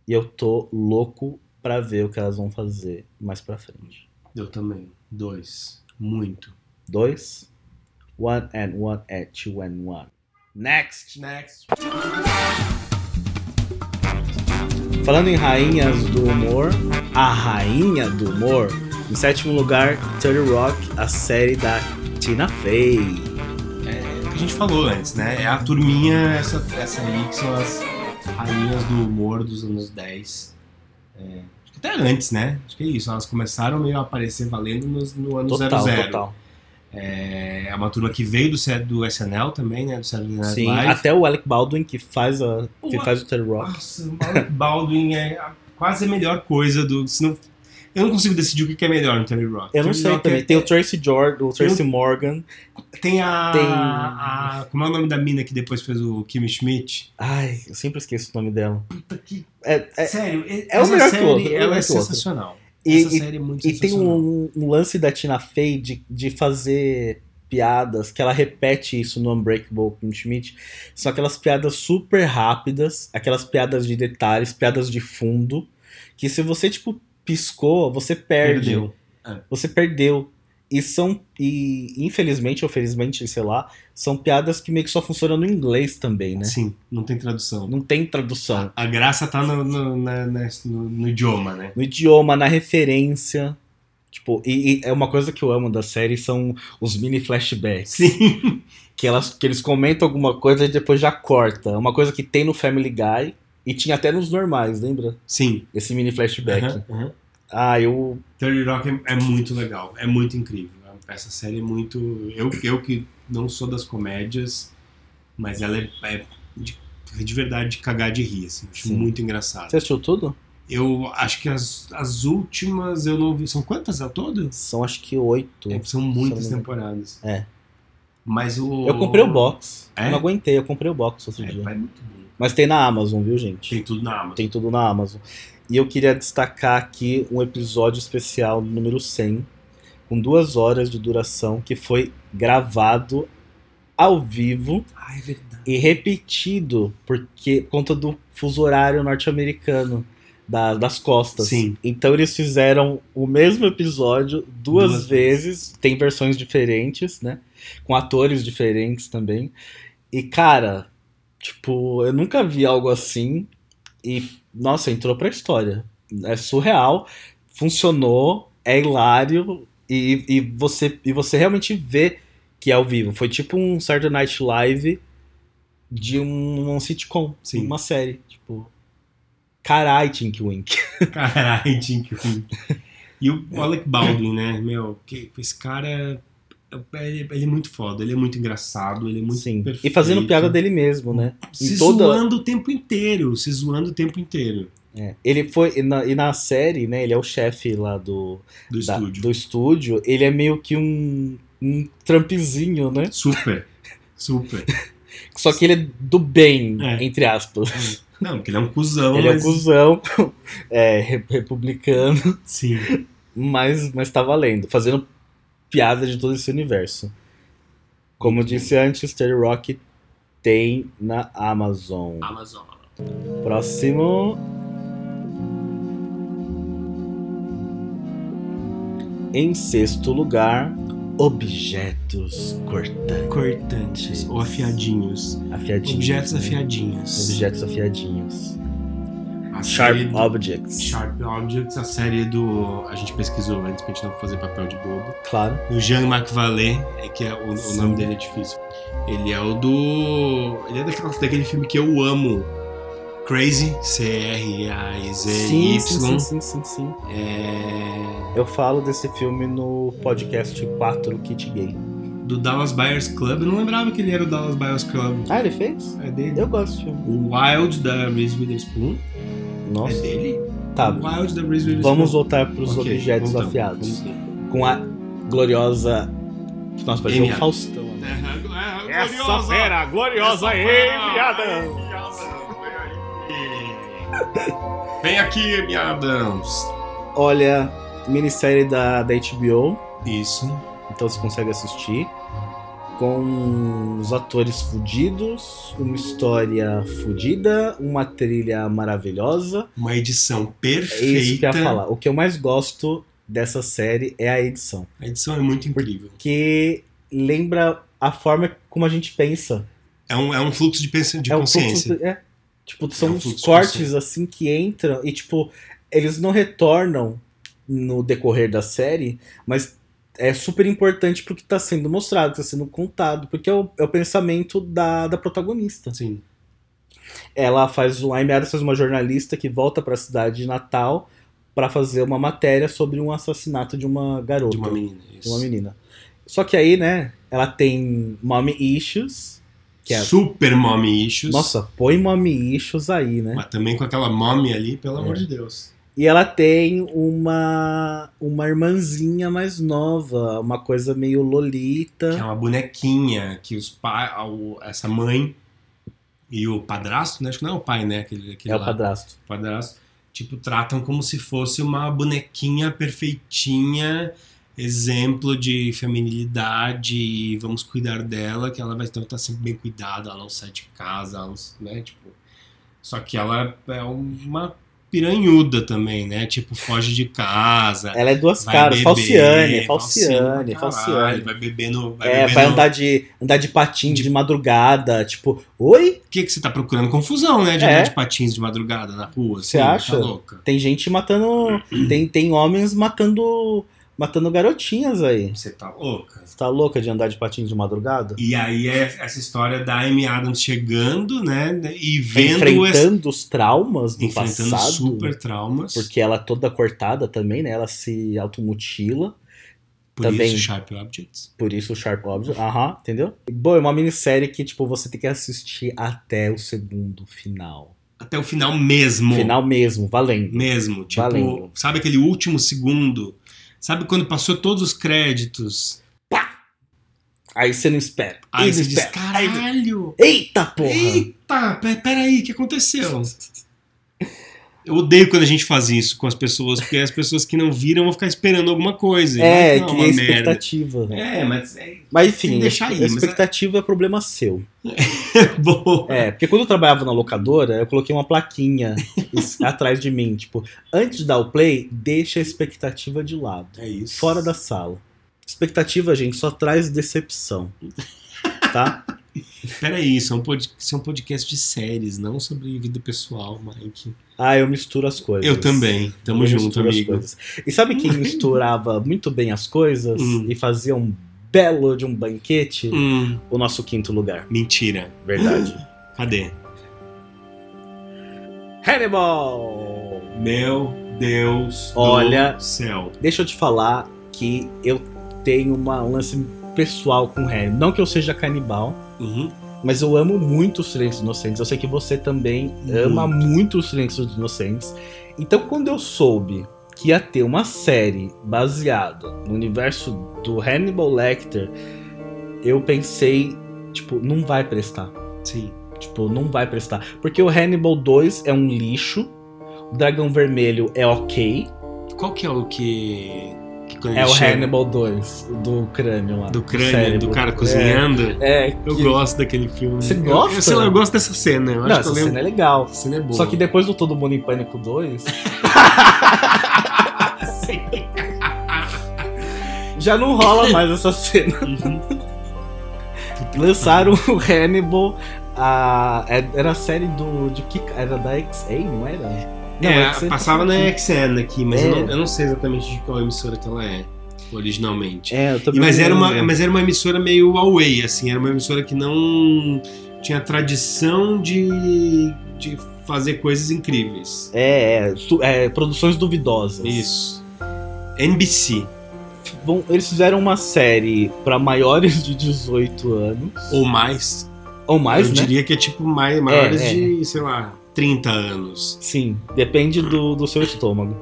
Speaker 2: E eu tô louco pra ver o que elas vão fazer mais pra frente.
Speaker 3: Eu também. Dois. Muito.
Speaker 2: Dois. One and one and two and one. Next!
Speaker 3: Next.
Speaker 2: Falando em rainhas do humor, a rainha do humor, em sétimo lugar, 30 Rock, a série da Tina Fey.
Speaker 3: É o que a gente falou antes, né? É a turminha, essa, essa aí que são as rainhas do humor dos anos 10. É, acho que até antes, né? Acho que é isso. Elas começaram meio a aparecer valendo nos- no, ano
Speaker 2: Total,
Speaker 3: 00.
Speaker 2: total.
Speaker 3: É, é uma turma que veio do, do SNL também, né? Do Saturday Night
Speaker 2: Sim,
Speaker 3: Live.
Speaker 2: até o Alec Baldwin que faz, a, que
Speaker 3: Ué.
Speaker 2: faz o 30 Rock.
Speaker 3: Nossa, o Alec Baldwin é a- quase a melhor coisa do. Se não, eu não consigo decidir o que é melhor no Terry Rock.
Speaker 2: Eu não
Speaker 3: Terry
Speaker 2: sei
Speaker 3: Rock
Speaker 2: também.
Speaker 3: é-
Speaker 2: Tem o Tracy Jordan, o Tracy Morgan.
Speaker 3: Tem a,
Speaker 2: Tem-
Speaker 3: a- Como é o nome da mina que depois fez o Kim Schmidt?
Speaker 2: Ai, eu sempre esqueço o nome dela.
Speaker 3: Puta que.
Speaker 2: É, é-
Speaker 3: Sério,
Speaker 2: é o melhor
Speaker 3: série,
Speaker 2: outro, é
Speaker 3: Ela é sensacional.
Speaker 2: E-
Speaker 3: essa série é muito
Speaker 2: E tem um, um lance da Tina Fey de, de fazer piadas, que ela repete isso no Unbreakable Kim Schmidt. São aquelas piadas super rápidas, aquelas piadas de detalhes, piadas de fundo, que se você, tipo, piscou, você perde.
Speaker 3: Perdeu.
Speaker 2: Você perdeu. E são, e infelizmente ou felizmente, sei lá, são piadas que meio que só funcionam no inglês também, né?
Speaker 3: Sim, não tem tradução.
Speaker 2: Não tem tradução.
Speaker 3: A graça tá no, no, na- na- no- no idioma, né?
Speaker 2: no idioma, na referência. Tipo, e, e é uma coisa que eu amo da série são os mini flashbacks.
Speaker 3: Sim.
Speaker 2: Que, elas, que eles comentam alguma coisa e depois já corta. É Uma coisa que tem no Family Guy e tinha até nos normais, lembra?
Speaker 3: Sim.
Speaker 2: Esse mini flashback.
Speaker 3: Aham, aham.
Speaker 2: Ah, eu.
Speaker 3: 30 Rock é, é muito legal, é muito incrível. Essa série é muito. Eu, eu que não sou das comédias, mas ela é, é de, é de verdade de cagar de rir, assim. Acho
Speaker 2: Sim.
Speaker 3: muito engraçado.
Speaker 2: Você assistiu tudo?
Speaker 3: Eu acho que as, as últimas eu não vi. São quantas ao todo?
Speaker 2: São acho que oito.
Speaker 3: É, são muitas
Speaker 2: me
Speaker 3: temporadas.
Speaker 2: É.
Speaker 3: Mas o.
Speaker 2: Eu comprei o box.
Speaker 3: É?
Speaker 2: Eu não aguentei, eu comprei o box outro
Speaker 3: É,
Speaker 2: dia.
Speaker 3: é muito bom.
Speaker 2: Mas tem na Amazon, viu, gente?
Speaker 3: Tem tudo na Amazon.
Speaker 2: Tem tudo na Amazon. E eu queria destacar aqui um episódio especial número 100, com duas horas de duração, que foi gravado ao vivo
Speaker 3: Ah, é
Speaker 2: e repetido, porque por conta do fuso horário norte-americano da- das costas.
Speaker 3: Sim.
Speaker 2: Então eles fizeram o mesmo episódio duas,
Speaker 3: Duas
Speaker 2: vezes, tem versões diferentes, né? Com atores diferentes também. E cara, tipo, eu nunca vi algo assim e nossa, entrou pra história. É surreal, funcionou, é hilário e, e você e você realmente vê que é ao vivo. Foi tipo um Saturday Night Live de um, um sitcom,
Speaker 3: Sim.
Speaker 2: uma série, tipo, carai, Tink Wink.
Speaker 3: Caralho, Tink Wink. E o Alec Baldwin, né? Meu, que, esse cara. Ele, ele é muito foda, ele é muito engraçado, ele é muito
Speaker 2: Sim.
Speaker 3: perfeito.
Speaker 2: E fazendo piada dele mesmo, né?
Speaker 3: Se
Speaker 2: toda-
Speaker 3: zoando o tempo inteiro, se zoando o tempo inteiro
Speaker 2: É. Ele foi. E na, e na série, né? Ele é o chefe lá do,
Speaker 3: do
Speaker 2: da-
Speaker 3: estúdio.
Speaker 2: do estúdio. Ele é meio que um, um trampzinho, né?
Speaker 3: Super, super.
Speaker 2: Só que ele é do bem,
Speaker 3: É.
Speaker 2: entre aspas.
Speaker 3: Não, porque ele é um cuzão,
Speaker 2: ele é um
Speaker 3: mas...
Speaker 2: cuzão, é, re- republicano,
Speaker 3: Sim.
Speaker 2: mas, mas tá valendo. Fazendo piada de todo esse universo. Como eu disse antes, Terry Rock tem na Amazon.
Speaker 3: Amazon.
Speaker 2: Próximo. Em sexto lugar, objetos cortantes.
Speaker 3: Cortantes, ou afiadinhos.
Speaker 2: Afiadinhos.
Speaker 3: Objetos
Speaker 2: né?
Speaker 3: afiadinhos.
Speaker 2: Objetos afiadinhos.
Speaker 3: A
Speaker 2: Sharp
Speaker 3: do-
Speaker 2: Objects.
Speaker 3: Sharp Objects, a série do. A gente pesquisou antes pra gente não fazer papel de bobo.
Speaker 2: Claro.
Speaker 3: Do Jean-Marc Vallée, é que é, o, o nome dele é difícil. Ele é o do. Ele é daquela, daquele filme que eu amo. Crazy, C-R-A-Z-Y.
Speaker 2: Sim, sim, sim, sim.
Speaker 3: É,
Speaker 2: Eu falo desse filme no podcast 4 Kit Gay.
Speaker 3: do Dallas Buyers Club. Eu não lembrava que ele era o Dallas Buyers Club.
Speaker 2: Ah, ele fez?
Speaker 3: É dele.
Speaker 2: Eu gosto desse filme.
Speaker 3: O Wild da Reese Witherspoon.
Speaker 2: Nossa.
Speaker 3: É dele?
Speaker 2: Tá,
Speaker 3: O Wild da Reese Witherspoon.
Speaker 2: vamos voltar pros
Speaker 3: Ok,
Speaker 2: objetos
Speaker 3: voltamos,
Speaker 2: afiados.
Speaker 3: vamos lá.
Speaker 2: Com a gloriosa. Nossa, parecia um Faustão. né?
Speaker 3: Essa
Speaker 4: fera gloriosa Amy
Speaker 3: Vem aqui, Amy Adams.
Speaker 2: Olha, minissérie da, da HBO,
Speaker 3: Isso.
Speaker 2: então você consegue assistir. Com os atores fudidos, uma história fudida, uma trilha maravilhosa.
Speaker 3: Uma edição
Speaker 2: É
Speaker 3: perfeita.
Speaker 2: isso que eu ia falar. O que eu mais gosto dessa série é a edição.
Speaker 3: A edição é muito incrível.
Speaker 2: Que lembra a forma como a gente pensa.
Speaker 3: É um, é um fluxo de, pensa- de
Speaker 2: é um
Speaker 3: consciência.
Speaker 2: fluxo- é. Tipo, são
Speaker 3: É um
Speaker 2: cortes assim que entram e, tipo, eles não retornam no decorrer da série, mas é super importante pro que tá sendo mostrado, tá sendo contado, porque é o, é o pensamento da, da protagonista.
Speaker 3: Sim.
Speaker 2: Ela faz. A Adams faz uma jornalista que volta pra cidade de Natal pra fazer uma matéria sobre um assassinato de uma garota.
Speaker 3: De uma menina.
Speaker 2: de
Speaker 3: Isso.
Speaker 2: uma menina. Só que aí, né, ela tem mommy issues. Que é,
Speaker 3: Super mommy issues.
Speaker 2: nossa, põe mommy issues aí, né?
Speaker 3: Mas também com aquela mommy ali, pelo
Speaker 2: É.
Speaker 3: amor de Deus.
Speaker 2: E ela tem uma uma irmãzinha mais nova, uma coisa meio
Speaker 3: Que é
Speaker 2: lolita.
Speaker 3: uma bonequinha que os pais. Essa mãe e o padrasto, né? Acho que não é o pai, né? Aquele, aquele
Speaker 2: É o
Speaker 3: lá.
Speaker 2: padrasto.
Speaker 3: padrasto, tipo, tratam como se fosse uma bonequinha perfeitinha, exemplo de feminilidade, e vamos cuidar dela, que ela vai estar sempre bem cuidada, ela não sai de casa, ela não, né, tipo... Só que ela é uma piranhuda também, né? Tipo, foge de casa.
Speaker 2: Ela é duas caras, Falciane,
Speaker 3: Falciane
Speaker 2: Falciane.
Speaker 3: Vai bebendo. Vai
Speaker 2: É,
Speaker 3: bebendo-
Speaker 2: vai andar de, andar de patins de madrugada, tipo, oi?
Speaker 3: O que, que você tá procurando? Confusão, né? De
Speaker 2: É.
Speaker 3: andar de patins de madrugada na rua.
Speaker 2: Você
Speaker 3: assim,
Speaker 2: acha?
Speaker 3: Tá louca.
Speaker 2: Tem gente matando. tem, tem homens matando matando garotinhas aí.
Speaker 3: Você tá louca.
Speaker 2: Você tá louca de andar de patins de madrugada?
Speaker 3: E aí é essa história da Amy Adams chegando, né? E vendo esse,
Speaker 2: enfrentando os traumas do
Speaker 3: enfrentando
Speaker 2: passado.
Speaker 3: super traumas.
Speaker 2: Porque ela é toda cortada também, né? Ela se automutila.
Speaker 3: Por
Speaker 2: também-
Speaker 3: isso, Sharp Objects.
Speaker 2: Por isso Sharp Object. Aham, entendeu? Bom, é uma minissérie que, tipo, você tem que assistir até o segundo final.
Speaker 3: Até o final mesmo.
Speaker 2: Final mesmo, valendo.
Speaker 3: Mesmo. Tipo,
Speaker 2: Valendo.
Speaker 3: sabe aquele último segundo? Sabe quando passou todos os créditos?
Speaker 2: Aí você não espera.
Speaker 3: Aí você diz,
Speaker 2: espera.
Speaker 3: Caralho!
Speaker 2: Eita porra!
Speaker 3: Eita, pe- peraí, o que aconteceu? Eu odeio quando a gente faz isso com as pessoas, porque as pessoas que não viram vão ficar esperando alguma coisa.
Speaker 2: É,
Speaker 3: Vai que
Speaker 2: é expectativa.
Speaker 3: É, mas é
Speaker 2: Mas enfim,
Speaker 3: deixar aí,
Speaker 2: a
Speaker 3: mas é-
Speaker 2: expectativa é problema seu.
Speaker 3: bom.
Speaker 2: É, porque quando eu trabalhava na locadora, eu coloquei uma plaquinha atrás de mim, tipo, antes de dar o play, deixa a expectativa de lado.
Speaker 3: É isso.
Speaker 2: Fora da sala. Expectativa, gente, só traz decepção. Tá?
Speaker 3: Peraí, isso é, um pod... isso é um podcast de séries, não sobre vida pessoal, Mike.
Speaker 2: Ah, eu misturo as coisas.
Speaker 3: Eu também. Tamo
Speaker 2: Eu
Speaker 3: junto, amigo.
Speaker 2: E sabe quem misturava muito bem as coisas
Speaker 3: Hum.
Speaker 2: e fazia um belo de um banquete?
Speaker 3: Hum,
Speaker 2: O nosso quinto lugar.
Speaker 3: mentira.
Speaker 2: Verdade.
Speaker 3: Cadê?
Speaker 2: Hannibal!
Speaker 3: Meu Deus
Speaker 2: Olha-
Speaker 3: do céu.
Speaker 2: Deixa eu te falar que eu tenho uma, um lance pessoal com Hannibal. Não que eu seja canibal,
Speaker 3: Uhum.
Speaker 2: mas eu amo muito os Silêncios Inocentes. Eu sei que você também ama muito os Silêncios Inocentes. Então, quando eu soube que ia ter uma série baseada no universo do Hannibal Lecter, eu pensei, tipo, não vai prestar.
Speaker 3: Sim.
Speaker 2: Tipo, não vai prestar. Porque o Hannibal 2 é um lixo, o Dragão Vermelho é ok,
Speaker 3: Qual que é o que. Que
Speaker 2: é o
Speaker 3: chega-
Speaker 2: Hannibal 2, do crânio lá.
Speaker 3: Do crânio,
Speaker 2: cérebro.
Speaker 3: do cara cozinhando.
Speaker 2: É, é
Speaker 3: Eu
Speaker 2: que-
Speaker 3: gosto daquele filme.
Speaker 2: Você
Speaker 3: Eu-
Speaker 2: gosta?
Speaker 3: Eu, sei lá, eu gosto dessa cena. Eu
Speaker 2: Não,
Speaker 3: acho que
Speaker 2: essa
Speaker 3: eu lembro.
Speaker 2: cena é legal.
Speaker 3: Essa cena é boa.
Speaker 2: Só que depois do Todo Mundo em Pânico 2, já não rola mais essa cena.
Speaker 3: Uhum.
Speaker 2: Lançaram o Hannibal, a, é- era a série do. De que, era da XA, não era? Não,
Speaker 3: é,
Speaker 2: XA
Speaker 3: passava na XN aqui, mas eu,
Speaker 2: É.
Speaker 3: não, eu não sei exatamente de qual emissora que ela é, originalmente.
Speaker 2: É, eu
Speaker 3: E-
Speaker 2: também
Speaker 3: mas, era uma,
Speaker 2: lembro.
Speaker 3: mas era uma emissora meio away, assim, era uma emissora que não tinha tradição de, de fazer coisas incríveis.
Speaker 2: É, é, é, produções duvidosas.
Speaker 3: Isso. NBC,
Speaker 2: Bom, eles fizeram uma série pra maiores de 18 anos.
Speaker 3: ou mais.
Speaker 2: Ou mais,
Speaker 3: eu
Speaker 2: né?
Speaker 3: diria que é tipo mai- maiores
Speaker 2: é.
Speaker 3: de, sei lá, 30 anos.
Speaker 2: Sim, depende do, do seu estômago.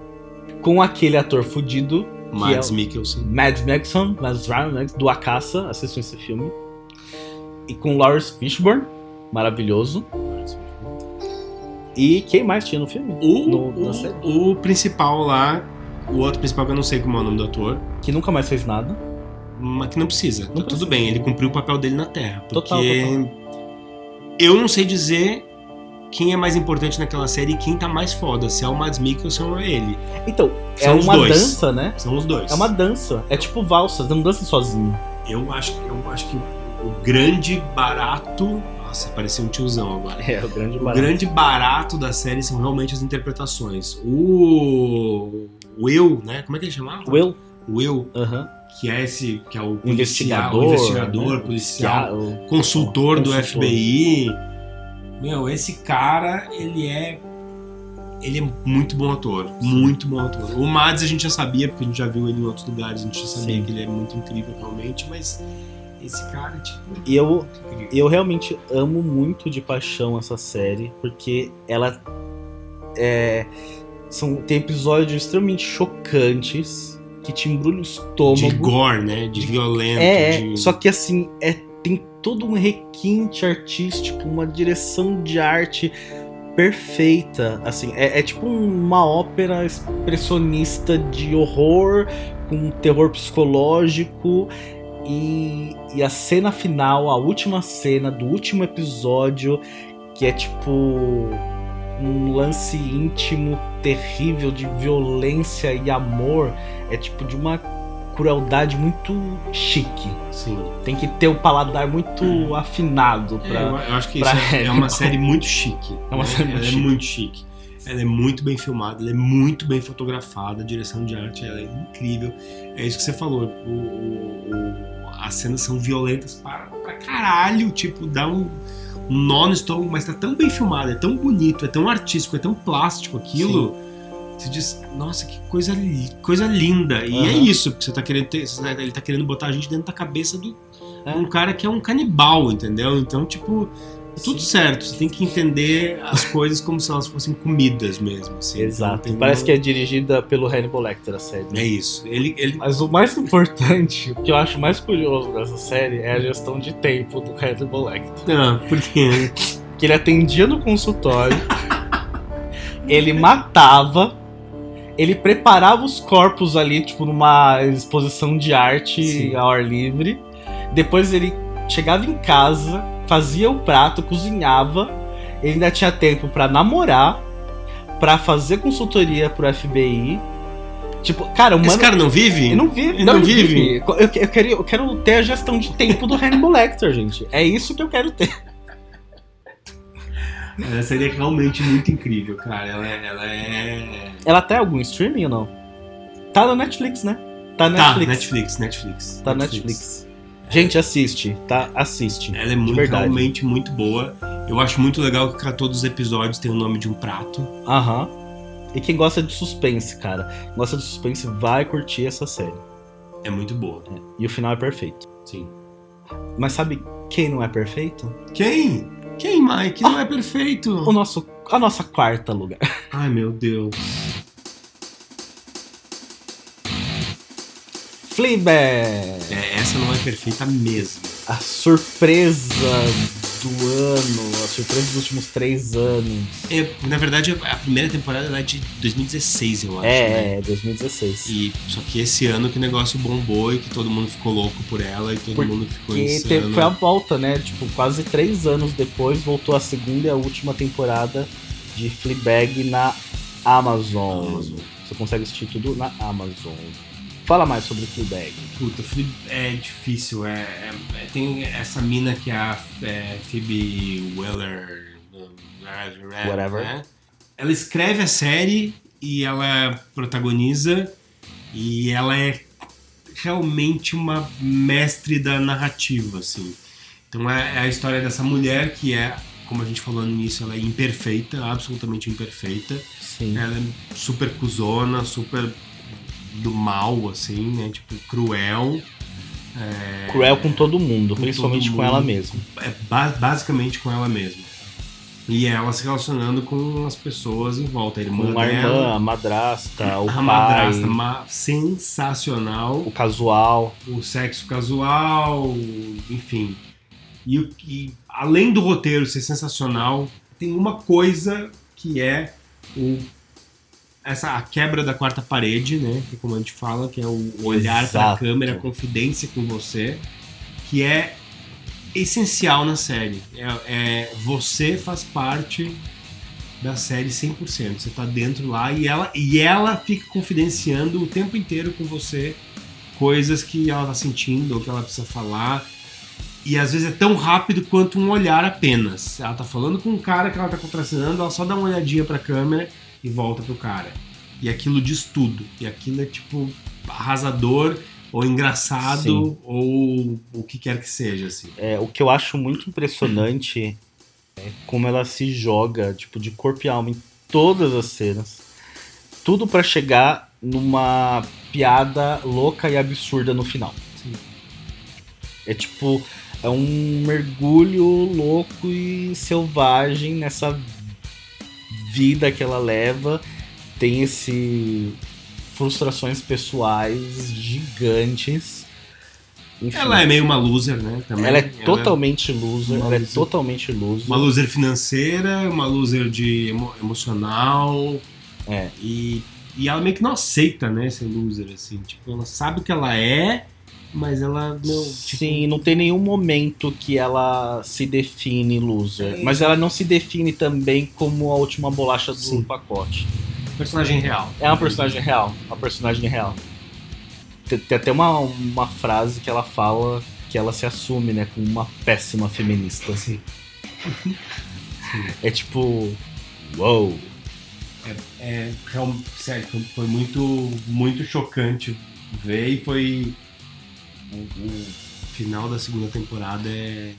Speaker 2: Com aquele ator fudido,
Speaker 3: Mads
Speaker 2: é
Speaker 3: Mikkelsen.
Speaker 2: Mads Mikkelsen, Mads Mikkelsen, do A Caça, assistam esse filme. E com Lawrence Fishburne, maravilhoso. E quem mais tinha no filme?
Speaker 3: O,
Speaker 2: No-
Speaker 3: o, o principal lá, o outro principal que eu não sei como é o nome do ator,
Speaker 2: Que nunca mais fez nada.
Speaker 3: mas que não precisa. Tá
Speaker 2: precisa.
Speaker 3: tudo bem, ele cumpriu o papel dele na Terra. Porque
Speaker 2: Total,
Speaker 3: eu não sei dizer quem é mais importante naquela série e quem tá mais foda, se é o Mads Mikkelsen ou é ele.
Speaker 2: Então,
Speaker 3: São
Speaker 2: é uma
Speaker 3: dois.
Speaker 2: dança, né?
Speaker 3: São os dois.
Speaker 2: É uma dança. É tipo valsa, você não dança sozinho.
Speaker 3: Eu acho, eu acho que o grande barato. Nossa, parecia um tiozão agora.
Speaker 2: É, o grande
Speaker 3: O
Speaker 2: barato.
Speaker 3: grande barato da série são realmente as interpretações. O Will, né? Como é que ele chamava?
Speaker 2: Will,
Speaker 3: Will,
Speaker 2: aham.
Speaker 3: que é esse, que é o policial,
Speaker 2: investigador.
Speaker 3: o investigador,
Speaker 2: né?
Speaker 3: policial,
Speaker 2: o-
Speaker 3: consultor do
Speaker 2: Consultor.
Speaker 3: FBI. Meu, esse cara, ele é ele é muito bom ator, muito bom ator. O Mads a gente já sabia, porque a gente já viu ele em outros lugares, a gente já sabia
Speaker 2: Sim.
Speaker 3: que ele é muito incrível realmente, mas esse cara, tipo,
Speaker 2: eu, eu realmente amo muito de paixão essa série, porque ela é, são, tem episódios extremamente chocantes que te embrulham o estômago.
Speaker 3: de gore, né? De violento,
Speaker 2: É, é,
Speaker 3: de...
Speaker 2: só que assim, é, tem todo um requinte artístico, uma direção de arte perfeita. Assim, é, é tipo uma ópera expressionista de horror com terror psicológico. E, e a cena final, a última cena do último episódio, que é tipo um lance íntimo terrível de violência e amor, é tipo de uma crueldade muito chique.
Speaker 3: Sim.
Speaker 2: Tem que ter o paladar muito afinado
Speaker 3: É,
Speaker 2: pra.
Speaker 3: eu, eu acho que isso é, é uma série muito chique.
Speaker 2: É uma
Speaker 3: né?
Speaker 2: série muito
Speaker 3: Ela
Speaker 2: chique.
Speaker 3: É muito chique. Ela é muito bem filmada, ela é muito bem fotografada, a direção de arte ela é incrível. É isso que você falou. o- o- o- as cenas são violentas para, pra caralho, tipo, dá um, um nó no estômago, mas tá tão bem filmado, é tão bonito, é tão artístico, é tão plástico aquilo. Você diz, nossa, que coisa, coisa linda. E é
Speaker 2: Aham.
Speaker 3: isso, porque você tá querendo ter, tá- ele tá querendo botar a gente dentro da cabeça do
Speaker 2: É.
Speaker 3: um cara que é um canibal, entendeu? Então, tipo, é tudo
Speaker 2: Sim.
Speaker 3: certo. Você tem que entender as coisas como se elas fossem comidas mesmo. Assim.
Speaker 2: Exato.
Speaker 3: Então,
Speaker 2: Parece que
Speaker 3: tem
Speaker 2: é dirigida pelo Hannibal Lecter a série.
Speaker 3: uma- É isso. Ele, ele
Speaker 2: Mas o mais importante, o que eu acho mais curioso dessa série é a gestão de tempo do Hannibal Lecter.
Speaker 3: Ah, por quê?
Speaker 2: Que ele atendia no consultório, ele matava, ele preparava os corpos ali, tipo, numa exposição de arte
Speaker 3: Sim.
Speaker 2: ao ar livre. Depois ele chegava em casa, fazia o prato, cozinhava. Ele ainda tinha tempo pra namorar, pra fazer consultoria pro FBI. Tipo, cara, o
Speaker 3: Esse
Speaker 2: mano.
Speaker 3: cara não vive?
Speaker 2: Ele não vive.
Speaker 3: Ele não vive?
Speaker 2: Eu, eu, quero, eu quero ter a gestão de tempo do Hannibal Lecter, gente. É isso que eu quero ter.
Speaker 3: Ela seria realmente muito incrível, cara. Ela, é- ela é.
Speaker 2: Ela tem algum streaming ou não? Tá na Netflix, né? Tá na
Speaker 3: Tá,
Speaker 2: Netflix.
Speaker 3: Netflix, Netflix.
Speaker 2: Tá na Netflix. Gente, assiste, tá? Assiste.
Speaker 3: Ela é muito, realmente muito boa. Eu acho muito legal que todos os episódios têm o nome de um prato.
Speaker 2: Aham. E quem gosta de suspense, cara, gosta de suspense, vai curtir essa série.
Speaker 3: É muito boa.
Speaker 2: E o final é perfeito.
Speaker 3: Sim.
Speaker 2: Mas sabe quem não é perfeito?
Speaker 3: Quem? Quem, Mike? Não é perfeito.
Speaker 2: O nosso, a nossa quarta lugar.
Speaker 3: Ai, meu Deus.
Speaker 2: Fleabag!
Speaker 3: É, essa não é perfeita mesmo.
Speaker 2: A surpresa do ano, a surpresa dos últimos três anos.
Speaker 3: É, na verdade, a primeira temporada é de 2016, eu acho. né?
Speaker 2: É, é, 2016.
Speaker 3: E, só que esse ano que o negócio bombou e que todo mundo ficou louco por ela e todo
Speaker 2: Porque
Speaker 3: mundo ficou insano.
Speaker 2: teve, foi a volta, né? Tipo, quase três anos depois, voltou a segunda e a última temporada de Fleabag na Amazon.
Speaker 3: Amazon.
Speaker 2: Você consegue assistir tudo na Amazon. Fala mais sobre Fleabag.
Speaker 3: Puta, é difícil. É, é- é- tem essa mina que é a é, Phoebe Weller.
Speaker 2: Whatever.
Speaker 3: né? Ela escreve a série e ela protagoniza e ela é realmente uma mestre da narrativa, assim. Então é, é a história dessa mulher que é, como a gente falou no início, ela é imperfeita, absolutamente imperfeita.
Speaker 2: Sim.
Speaker 3: Ela é super cuzona, super do mal, assim, né? Tipo, cruel. É,
Speaker 2: Cruel com todo mundo,
Speaker 3: Com
Speaker 2: principalmente
Speaker 3: todo
Speaker 2: com
Speaker 3: mundo.
Speaker 2: ela mesma.
Speaker 3: é ba- basicamente com ela mesma. E ela se relacionando com as pessoas em volta. A irmã
Speaker 2: Com a
Speaker 3: dela,
Speaker 2: irmã, a madrasta, o
Speaker 3: a
Speaker 2: pai,
Speaker 3: madrasta ma- sensacional.
Speaker 2: o casual.
Speaker 3: o sexo casual, enfim. E, o- e além do roteiro ser sensacional, tem uma coisa que é o essa a quebra da quarta parede, né? Que como a gente fala, que é o olhar para a câmera, a confidência com você, que é essencial na série. É, é- você faz parte da série 100%. Você tá dentro lá e ela e ela fica confidenciando o tempo inteiro com você coisas que ela tá sentindo ou que ela precisa falar. E às vezes é tão rápido quanto um olhar apenas. Ela tá falando com um cara que ela tá contracenando, ela só dá uma olhadinha pra câmera e volta pro cara. E aquilo diz tudo. E aquilo é tipo arrasador ou engraçado
Speaker 2: Sim.
Speaker 3: ou o que quer que seja, assim.
Speaker 2: É, o que eu acho muito impressionante é como ela se joga, tipo, de corpo e alma em todas as cenas. Tudo pra chegar numa piada louca e absurda no final.
Speaker 3: Sim.
Speaker 2: É tipo, é um mergulho louco e selvagem nessa vida que ela leva. Tem esse frustrações pessoais gigantes. Enfim,
Speaker 3: Ela é meio uma loser, né? Também.
Speaker 2: ela é totalmente loser,
Speaker 3: uma
Speaker 2: ela é
Speaker 3: loser.
Speaker 2: totalmente loser.
Speaker 3: Uma loser financeira, uma loser de emo- emocional.
Speaker 2: É.
Speaker 3: E, e ela meio que não aceita, né, ser loser, assim. Tipo, ela sabe o que ela é, mas ela não. Tipo,
Speaker 2: Sim, não tem nenhum momento que ela se define loser.
Speaker 3: É.
Speaker 2: Mas ela não se define também como a última bolacha do
Speaker 3: Sim.
Speaker 2: pacote.
Speaker 3: personagem real.
Speaker 2: É uma personagem real. Uma personagem real. Tem, tem até uma, uma frase que ela fala que ela se assume, né, como uma péssima feminista.
Speaker 3: Sim.
Speaker 2: É tipo. Uou!
Speaker 3: É, real, sério, foi, foi muito, muito chocante ver e foi. O, final da segunda temporada é.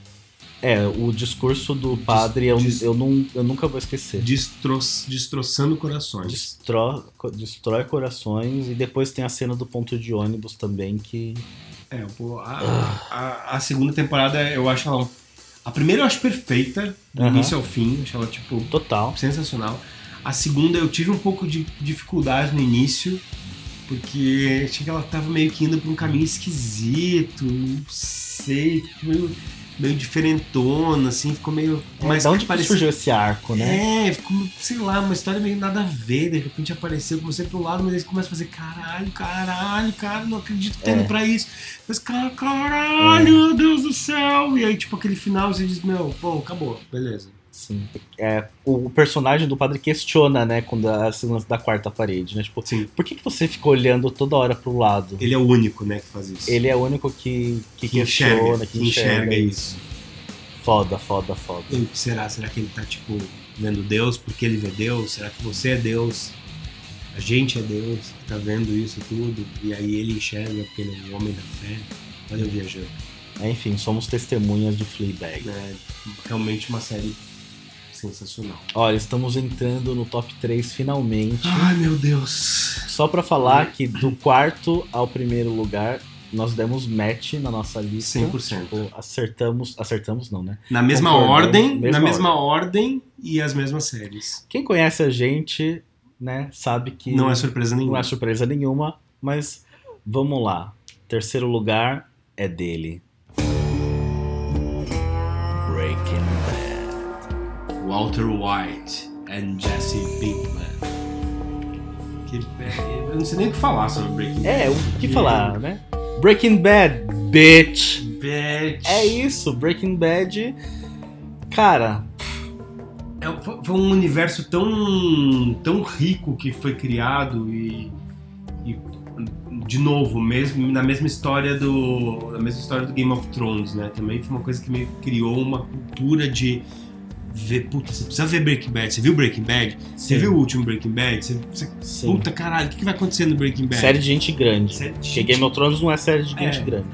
Speaker 2: É, o discurso do padre eu,
Speaker 3: des-
Speaker 2: eu, não, eu nunca vou esquecer.
Speaker 3: destro, destroçando corações.
Speaker 2: Destro, destrói corações e depois tem a cena do ponto de ônibus também que.
Speaker 3: É, pô, a, a, a segunda temporada eu acho ela. A primeira eu acho perfeita, do
Speaker 2: Aham.
Speaker 3: início ao fim, eu acho ela, tipo,
Speaker 2: Total.
Speaker 3: sensacional. A segunda eu tive um pouco de dificuldade no início, porque achei que ela tava meio que indo pra um caminho esquisito, não sei, meio, meio diferentona, assim, ficou meio.
Speaker 2: Mas da onde que
Speaker 3: parecia-
Speaker 2: surgiu esse arco, né?
Speaker 3: É, ficou, sei lá, uma história meio nada a ver, de repente apareceu, comecei pro lado, mas eles começam a fazer caralho, caralho, cara, não acredito que tá indo
Speaker 2: É.
Speaker 3: pra isso. Mas, cara, caralho, meu Deus do céu! E aí, tipo, aquele final, você diz, meu, pô, acabou, beleza.
Speaker 2: Sim. É, o personagem do padre questiona, né, quando a segurança da quarta parede, né? Tipo,
Speaker 3: Sim.
Speaker 2: por que, que você ficou olhando toda hora pro lado?
Speaker 3: Ele é o único, né, que faz isso.
Speaker 2: Ele é o único que, que,
Speaker 3: que
Speaker 2: questiona,
Speaker 3: enxerga,
Speaker 2: que
Speaker 3: que enxerga isso.
Speaker 2: Foda, foda, foda.
Speaker 3: E o que será? Será que ele tá, tipo, vendo Deus porque ele vê Deus? Será que você é Deus? A gente é Deus que tá vendo isso tudo? E aí ele enxerga porque ele é um homem da fé? Olha eu viajando.
Speaker 2: Enfim, somos testemunhas de Fleabag.
Speaker 3: É realmente uma série sensacional.
Speaker 2: Olha, estamos entrando no top 3 finalmente.
Speaker 3: Ai, meu Deus.
Speaker 2: Só pra falar que do quarto ao primeiro lugar, nós demos match na nossa lista.
Speaker 3: 100%.
Speaker 2: Tipo, acertamos. Acertamos não, né?
Speaker 3: Na mesma ordem,
Speaker 2: mesma
Speaker 3: na mesma ordem. e as mesmas séries.
Speaker 2: Quem conhece a gente, né, sabe que
Speaker 3: Não é surpresa
Speaker 2: não
Speaker 3: nenhuma.
Speaker 2: é surpresa nenhuma, mas vamos lá. Terceiro lugar é dele.
Speaker 3: Walter White and Jesse Pinkman. Que, é, eu não sei nem o que falar sobre Breaking Bad.
Speaker 2: É, o que falar, né? Breaking Bad, bitch.
Speaker 3: Bitch.
Speaker 2: É isso, Breaking Bad. Cara,
Speaker 3: É, foi- foi um universo tão, tão rico que foi criado e, e, de novo, mesmo na mesma história do na mesma história do Game of Thrones, né? Também foi uma coisa que meio que criou uma cultura de ver, puta, você precisa ver Breaking Bad. Você viu Breaking Bad? Você
Speaker 2: Sim.
Speaker 3: viu o último Breaking Bad? Você, você- puta caralho, o que, que vai acontecer no Breaking Bad?
Speaker 2: série de gente grande.
Speaker 3: Série de gente
Speaker 2: Game of Thrones não é série de gente
Speaker 3: É.
Speaker 2: grande.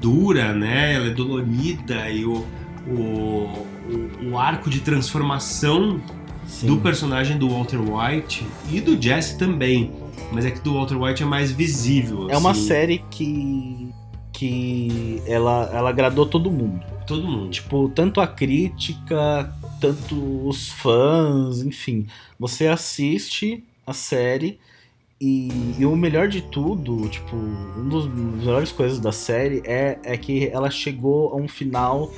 Speaker 3: dura, né? Ela é dolorida e o, o, o, o arco de transformação
Speaker 2: Sim.
Speaker 3: do personagem do Walter White e do Jesse também. Mas é que do Walter White é mais visível.
Speaker 2: É uma
Speaker 3: assim,
Speaker 2: série que. que ela, ela agradou todo mundo.
Speaker 3: Todo mundo.
Speaker 2: Tipo, tanto a crítica, tanto os fãs, enfim. Você assiste a série e, e o melhor de tudo, tipo, uma das melhores coisas da série é, é que ela chegou a um final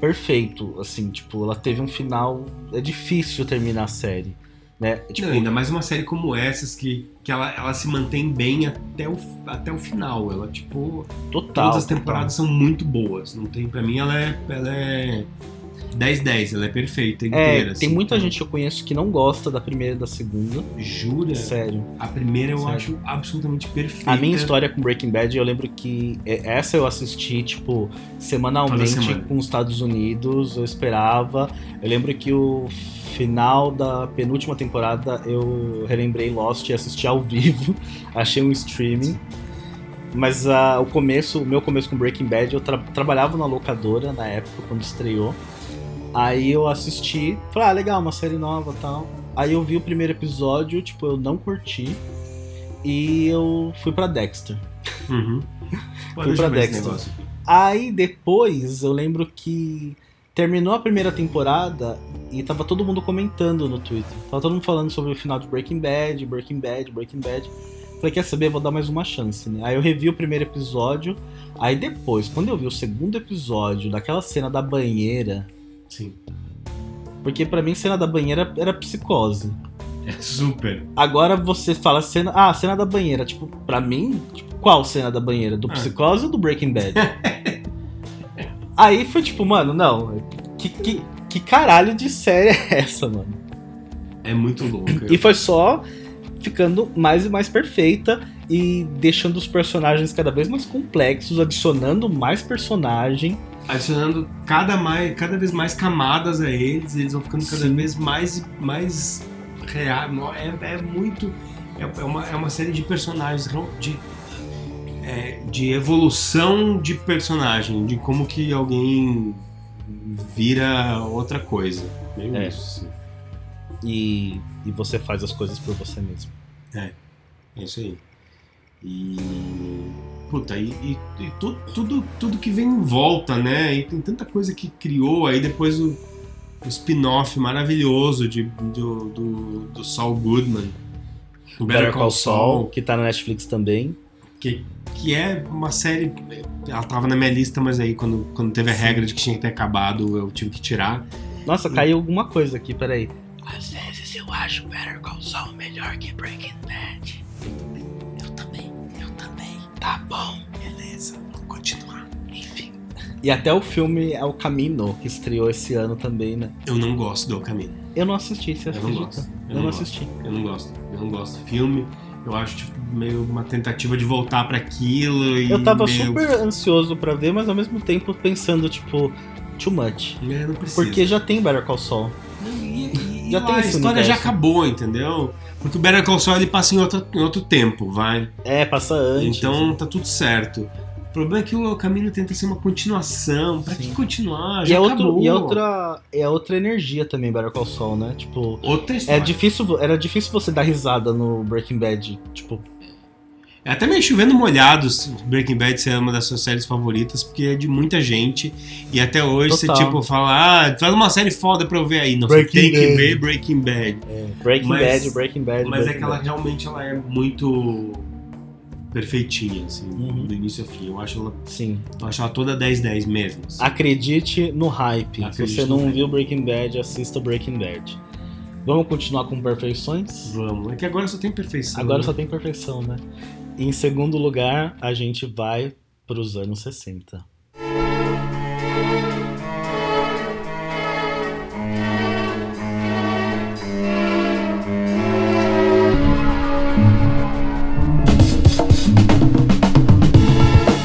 Speaker 2: perfeito, assim, tipo, ela teve um final, é difícil terminar a série, né? Tipo,
Speaker 3: Não, ainda mais uma série como essas que, que ela, ela se mantém bem até o, até o final. Ela, tipo,
Speaker 2: total.
Speaker 3: todas as
Speaker 2: total.
Speaker 3: temporadas são muito boas. Não tem, pra mim, ela é, ela é 10-10, ela é perfeita inteira.
Speaker 2: É, tem
Speaker 3: assim.
Speaker 2: muita gente que eu conheço que não gosta da primeira e da segunda.
Speaker 3: Jura?
Speaker 2: Sério.
Speaker 3: A primeira eu
Speaker 2: Sério.
Speaker 3: acho absolutamente perfeita.
Speaker 2: A minha história com Breaking Bad, eu lembro que é, essa eu assisti, tipo, semanalmente
Speaker 3: semana.
Speaker 2: com os Estados Unidos, eu esperava. Eu lembro que o final da penúltima temporada eu relembrei Lost e assisti ao vivo, achei um streaming. Mas ah, o começo, o meu começo com Breaking Bad, eu tra- trabalhava na locadora na época, quando estreou. Aí eu assisti, falei, ah, legal, uma série nova e tal. Aí eu vi o primeiro episódio, tipo, eu não curti. E eu fui pra Dexter.
Speaker 3: Uhum.
Speaker 2: Fui pra Dexter. Aí depois eu lembro que terminou a primeira temporada e tava todo mundo comentando no Twitter. Tava todo mundo falando sobre o final de Breaking Bad, Breaking Bad, Breaking Bad. Falei, quer saber? Vou dar mais uma chance, né? Aí eu revi o primeiro episódio. Aí depois, quando eu vi o segundo episódio, daquela cena da banheira.
Speaker 3: Sim.
Speaker 2: Porque pra mim, cena da banheira era psicose.
Speaker 3: É super.
Speaker 2: Agora você fala cena. Ah, cena da banheira. Tipo, pra mim, tipo, qual cena da banheira? Do
Speaker 3: Ah.
Speaker 2: Psicose ou do Breaking Bad? Aí foi tipo, mano, não. Que, que, que caralho de série é essa, mano?
Speaker 3: É muito louco.
Speaker 2: E foi só ficando mais e mais perfeita e deixando os personagens cada vez mais complexos, adicionando mais personagem.
Speaker 3: Adicionando cada, mais, cada vez mais camadas a eles, eles vão ficando cada
Speaker 2: Sim.
Speaker 3: vez mais, mais real. É, é muito. É, é uma, é uma série de personagens de, é, de evolução de personagem, de como que alguém vira outra coisa. Meio
Speaker 2: É.
Speaker 3: isso. assim.
Speaker 2: E, e você faz as coisas por você mesmo.
Speaker 3: É isso aí. E. Puta, e, e- e tu- tudo, tudo que vem em volta, né? E tem tanta coisa que criou, aí depois o, o spin-off maravilhoso de, do, do, do Saul Goodman. o
Speaker 2: Better Call Saul, que tá na Netflix também.
Speaker 3: que, que é uma série. Ela tava na minha lista, mas aí quando, quando teve a regra de que tinha que ter acabado, eu tive que tirar.
Speaker 2: Nossa, caiu alguma coisa aqui, peraí. Às vezes eu acho Better Call Saul melhor que Breaking Bad. Tá bom, beleza, vamos continuar. Enfim. E até o filme É o Camino, que estreou esse ano também, né?
Speaker 3: Eu não gosto do El Camino.
Speaker 2: Eu não assisti, você
Speaker 3: Eu não
Speaker 2: acredita?
Speaker 3: gosto.
Speaker 2: Eu, não assisti.
Speaker 3: Eu não gosto. Eu não gosto do filme. Eu acho, tipo, meio uma tentativa de voltar pra aquilo e.
Speaker 2: Eu tava
Speaker 3: meio...
Speaker 2: super ansioso pra ver, mas ao mesmo tempo pensando, tipo, too much.
Speaker 3: É, não precisa.
Speaker 2: Porque já tem Better Call Saul.
Speaker 3: E, e-
Speaker 2: já
Speaker 3: e lá, a história já acabou, entendeu? Porque o Better Call Saul ele passa em outro, em outro tempo, vai.
Speaker 2: É, passa antes.
Speaker 3: Então tá tudo certo. O problema é que o caminho tenta ser uma continuação. Pra
Speaker 2: Sim.
Speaker 3: que continuar?
Speaker 2: E
Speaker 3: Já
Speaker 2: é, outro,
Speaker 3: acabou.
Speaker 2: e é outra, é outra energia também, Better Call Saul, né? Tipo,
Speaker 3: Outra
Speaker 2: é
Speaker 3: história.
Speaker 2: difícil, era difícil você dar risada no Breaking Bad. Tipo,
Speaker 3: É até meio chovendo molhado se Breaking Bad ser uma das suas séries favoritas, porque é de muita gente. E até hoje
Speaker 2: Total.
Speaker 3: você, tipo, fala, ah, faz uma série foda pra eu ver aí. Não,
Speaker 2: Breaking
Speaker 3: você tem que
Speaker 2: Bad.
Speaker 3: ver Breaking Bad.
Speaker 2: Breaking
Speaker 3: Mas-
Speaker 2: Bad, Breaking Bad.
Speaker 3: Mas é
Speaker 2: Breaking
Speaker 3: que ela
Speaker 2: Bad.
Speaker 3: realmente ela é muito perfeitinha, assim,
Speaker 2: Uhum.
Speaker 3: do início ao fim. Eu acho ela,
Speaker 2: Sim.
Speaker 3: eu acho ela toda 10-10 mesmo. assim.
Speaker 2: Acredite no hype.
Speaker 3: Acredite
Speaker 2: Se você não
Speaker 3: hype.
Speaker 2: viu Breaking Bad, assista Breaking Bad. Vamos continuar com perfeições?
Speaker 3: Vamos. É que agora só tem perfeição.
Speaker 2: Agora
Speaker 3: né?
Speaker 2: só tem perfeição, né? Em segundo lugar, a gente vai pros anos 60.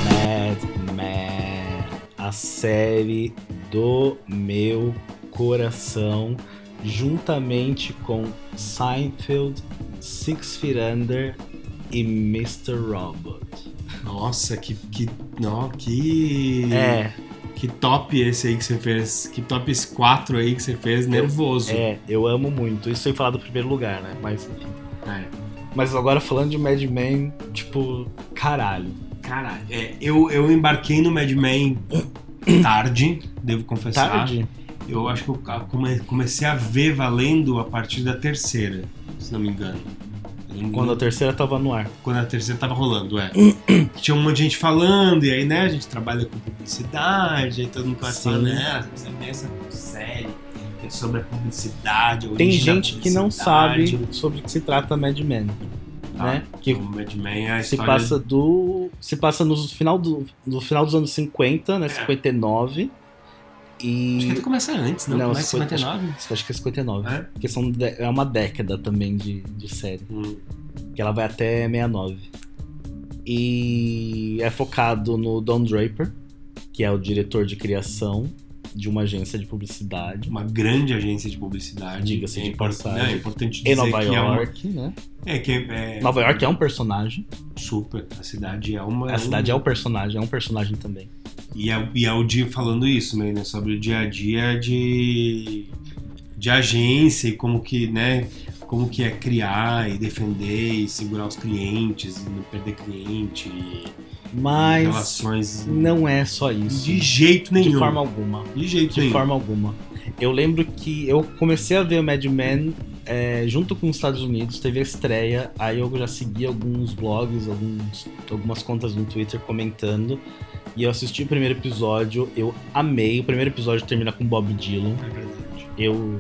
Speaker 2: Mad Men, a série do meu coração, juntamente com Seinfeld, Six Feet Under e Mr. Robot.
Speaker 3: Nossa, que. que não, que.
Speaker 2: É,
Speaker 3: Que top esse aí que você fez. Que top esse 4 aí que você fez, nervoso.
Speaker 2: é, eu amo muito. Isso sem falar do primeiro lugar, né? Mas.
Speaker 3: É.
Speaker 2: Mas agora falando de Mad Men, tipo, caralho.
Speaker 3: Cara, é, eu, eu embarquei no Mad Men tarde, devo confessar.
Speaker 2: Tarde?
Speaker 3: Eu acho que eu comecei a ver valendo a partir da terceira, se não me engano. Eu
Speaker 2: Quando a terceira tava no ar.
Speaker 3: quando a terceira tava rolando, é. Tinha um monte de gente falando, e aí, né, a gente trabalha com publicidade, aí todo mundo falando, né, você precisa ver essa série é sobre a publicidade.
Speaker 2: Tem gente que não sabe sobre o que se trata Mad Men.
Speaker 3: Tá.
Speaker 2: né? Que
Speaker 3: O Mad Men é a
Speaker 2: se
Speaker 3: história...
Speaker 2: passa do. Se passa no final, do, no final dos anos 50, né? 59. E.
Speaker 3: Acho que até começa antes, não?
Speaker 2: Não,
Speaker 3: começa em
Speaker 2: 50,
Speaker 3: 59?
Speaker 2: Acho que é 59.
Speaker 3: É?
Speaker 2: Porque são de- é uma década também de, de série.
Speaker 3: Hum.
Speaker 2: Que ela vai até 69. E é focado no Don Draper, que é o diretor de criação de uma agência de publicidade.
Speaker 3: Uma grande agência de publicidade.
Speaker 2: Diga-se de
Speaker 3: impor-
Speaker 2: passagem.
Speaker 3: não, é importante dizer
Speaker 2: Em Nova
Speaker 3: que é uma-
Speaker 2: York, né?
Speaker 3: É, que é, é
Speaker 2: Nova York é um personagem.
Speaker 3: super. A cidade é uma.
Speaker 2: A cidade é um personagem, é um personagem também.
Speaker 3: E é, e é o dia falando isso, né? Sobre o dia a dia de, de agência e como que, né? Como que é criar e defender e segurar os clientes e não perder cliente
Speaker 2: Mas
Speaker 3: relações
Speaker 2: não é só isso.
Speaker 3: de jeito nenhum.
Speaker 2: De forma alguma.
Speaker 3: de jeito
Speaker 2: De
Speaker 3: nenhum.
Speaker 2: forma alguma. Eu lembro que eu comecei a ver o Mad Men é, junto com os Estados Unidos, teve a estreia, aí eu já segui alguns blogs, alguns, algumas contas no Twitter comentando, e eu assisti o primeiro episódio, eu amei. O primeiro episódio termina com Bob Dylan.
Speaker 3: É verdade.
Speaker 2: Eu,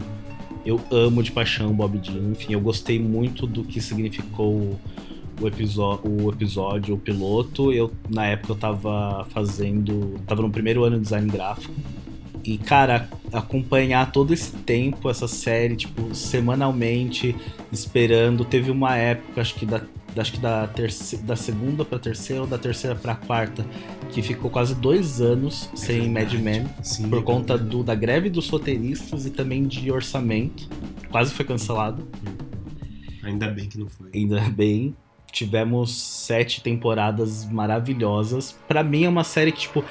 Speaker 2: eu amo de paixão Bob Dylan. Enfim, eu gostei muito do que significou o, o, episo- o episódio, o piloto. Eu, na época, eu tava fazendo. Tava no primeiro ano de design gráfico. E, cara, acompanhar todo esse tempo, essa série, tipo, semanalmente, esperando. Teve uma época, acho que da. Acho que da, terce- da segunda pra terceira ou da terceira pra quarta, que ficou quase dois anos sem Mad
Speaker 3: verdade.
Speaker 2: Men
Speaker 3: Sim,
Speaker 2: por
Speaker 3: é
Speaker 2: conta do, da greve dos roteiristas e também de orçamento. Quase foi cancelado.
Speaker 3: Ainda bem que não foi.
Speaker 2: Ainda bem. Tivemos sete temporadas maravilhosas. Pra mim é uma série que, tipo,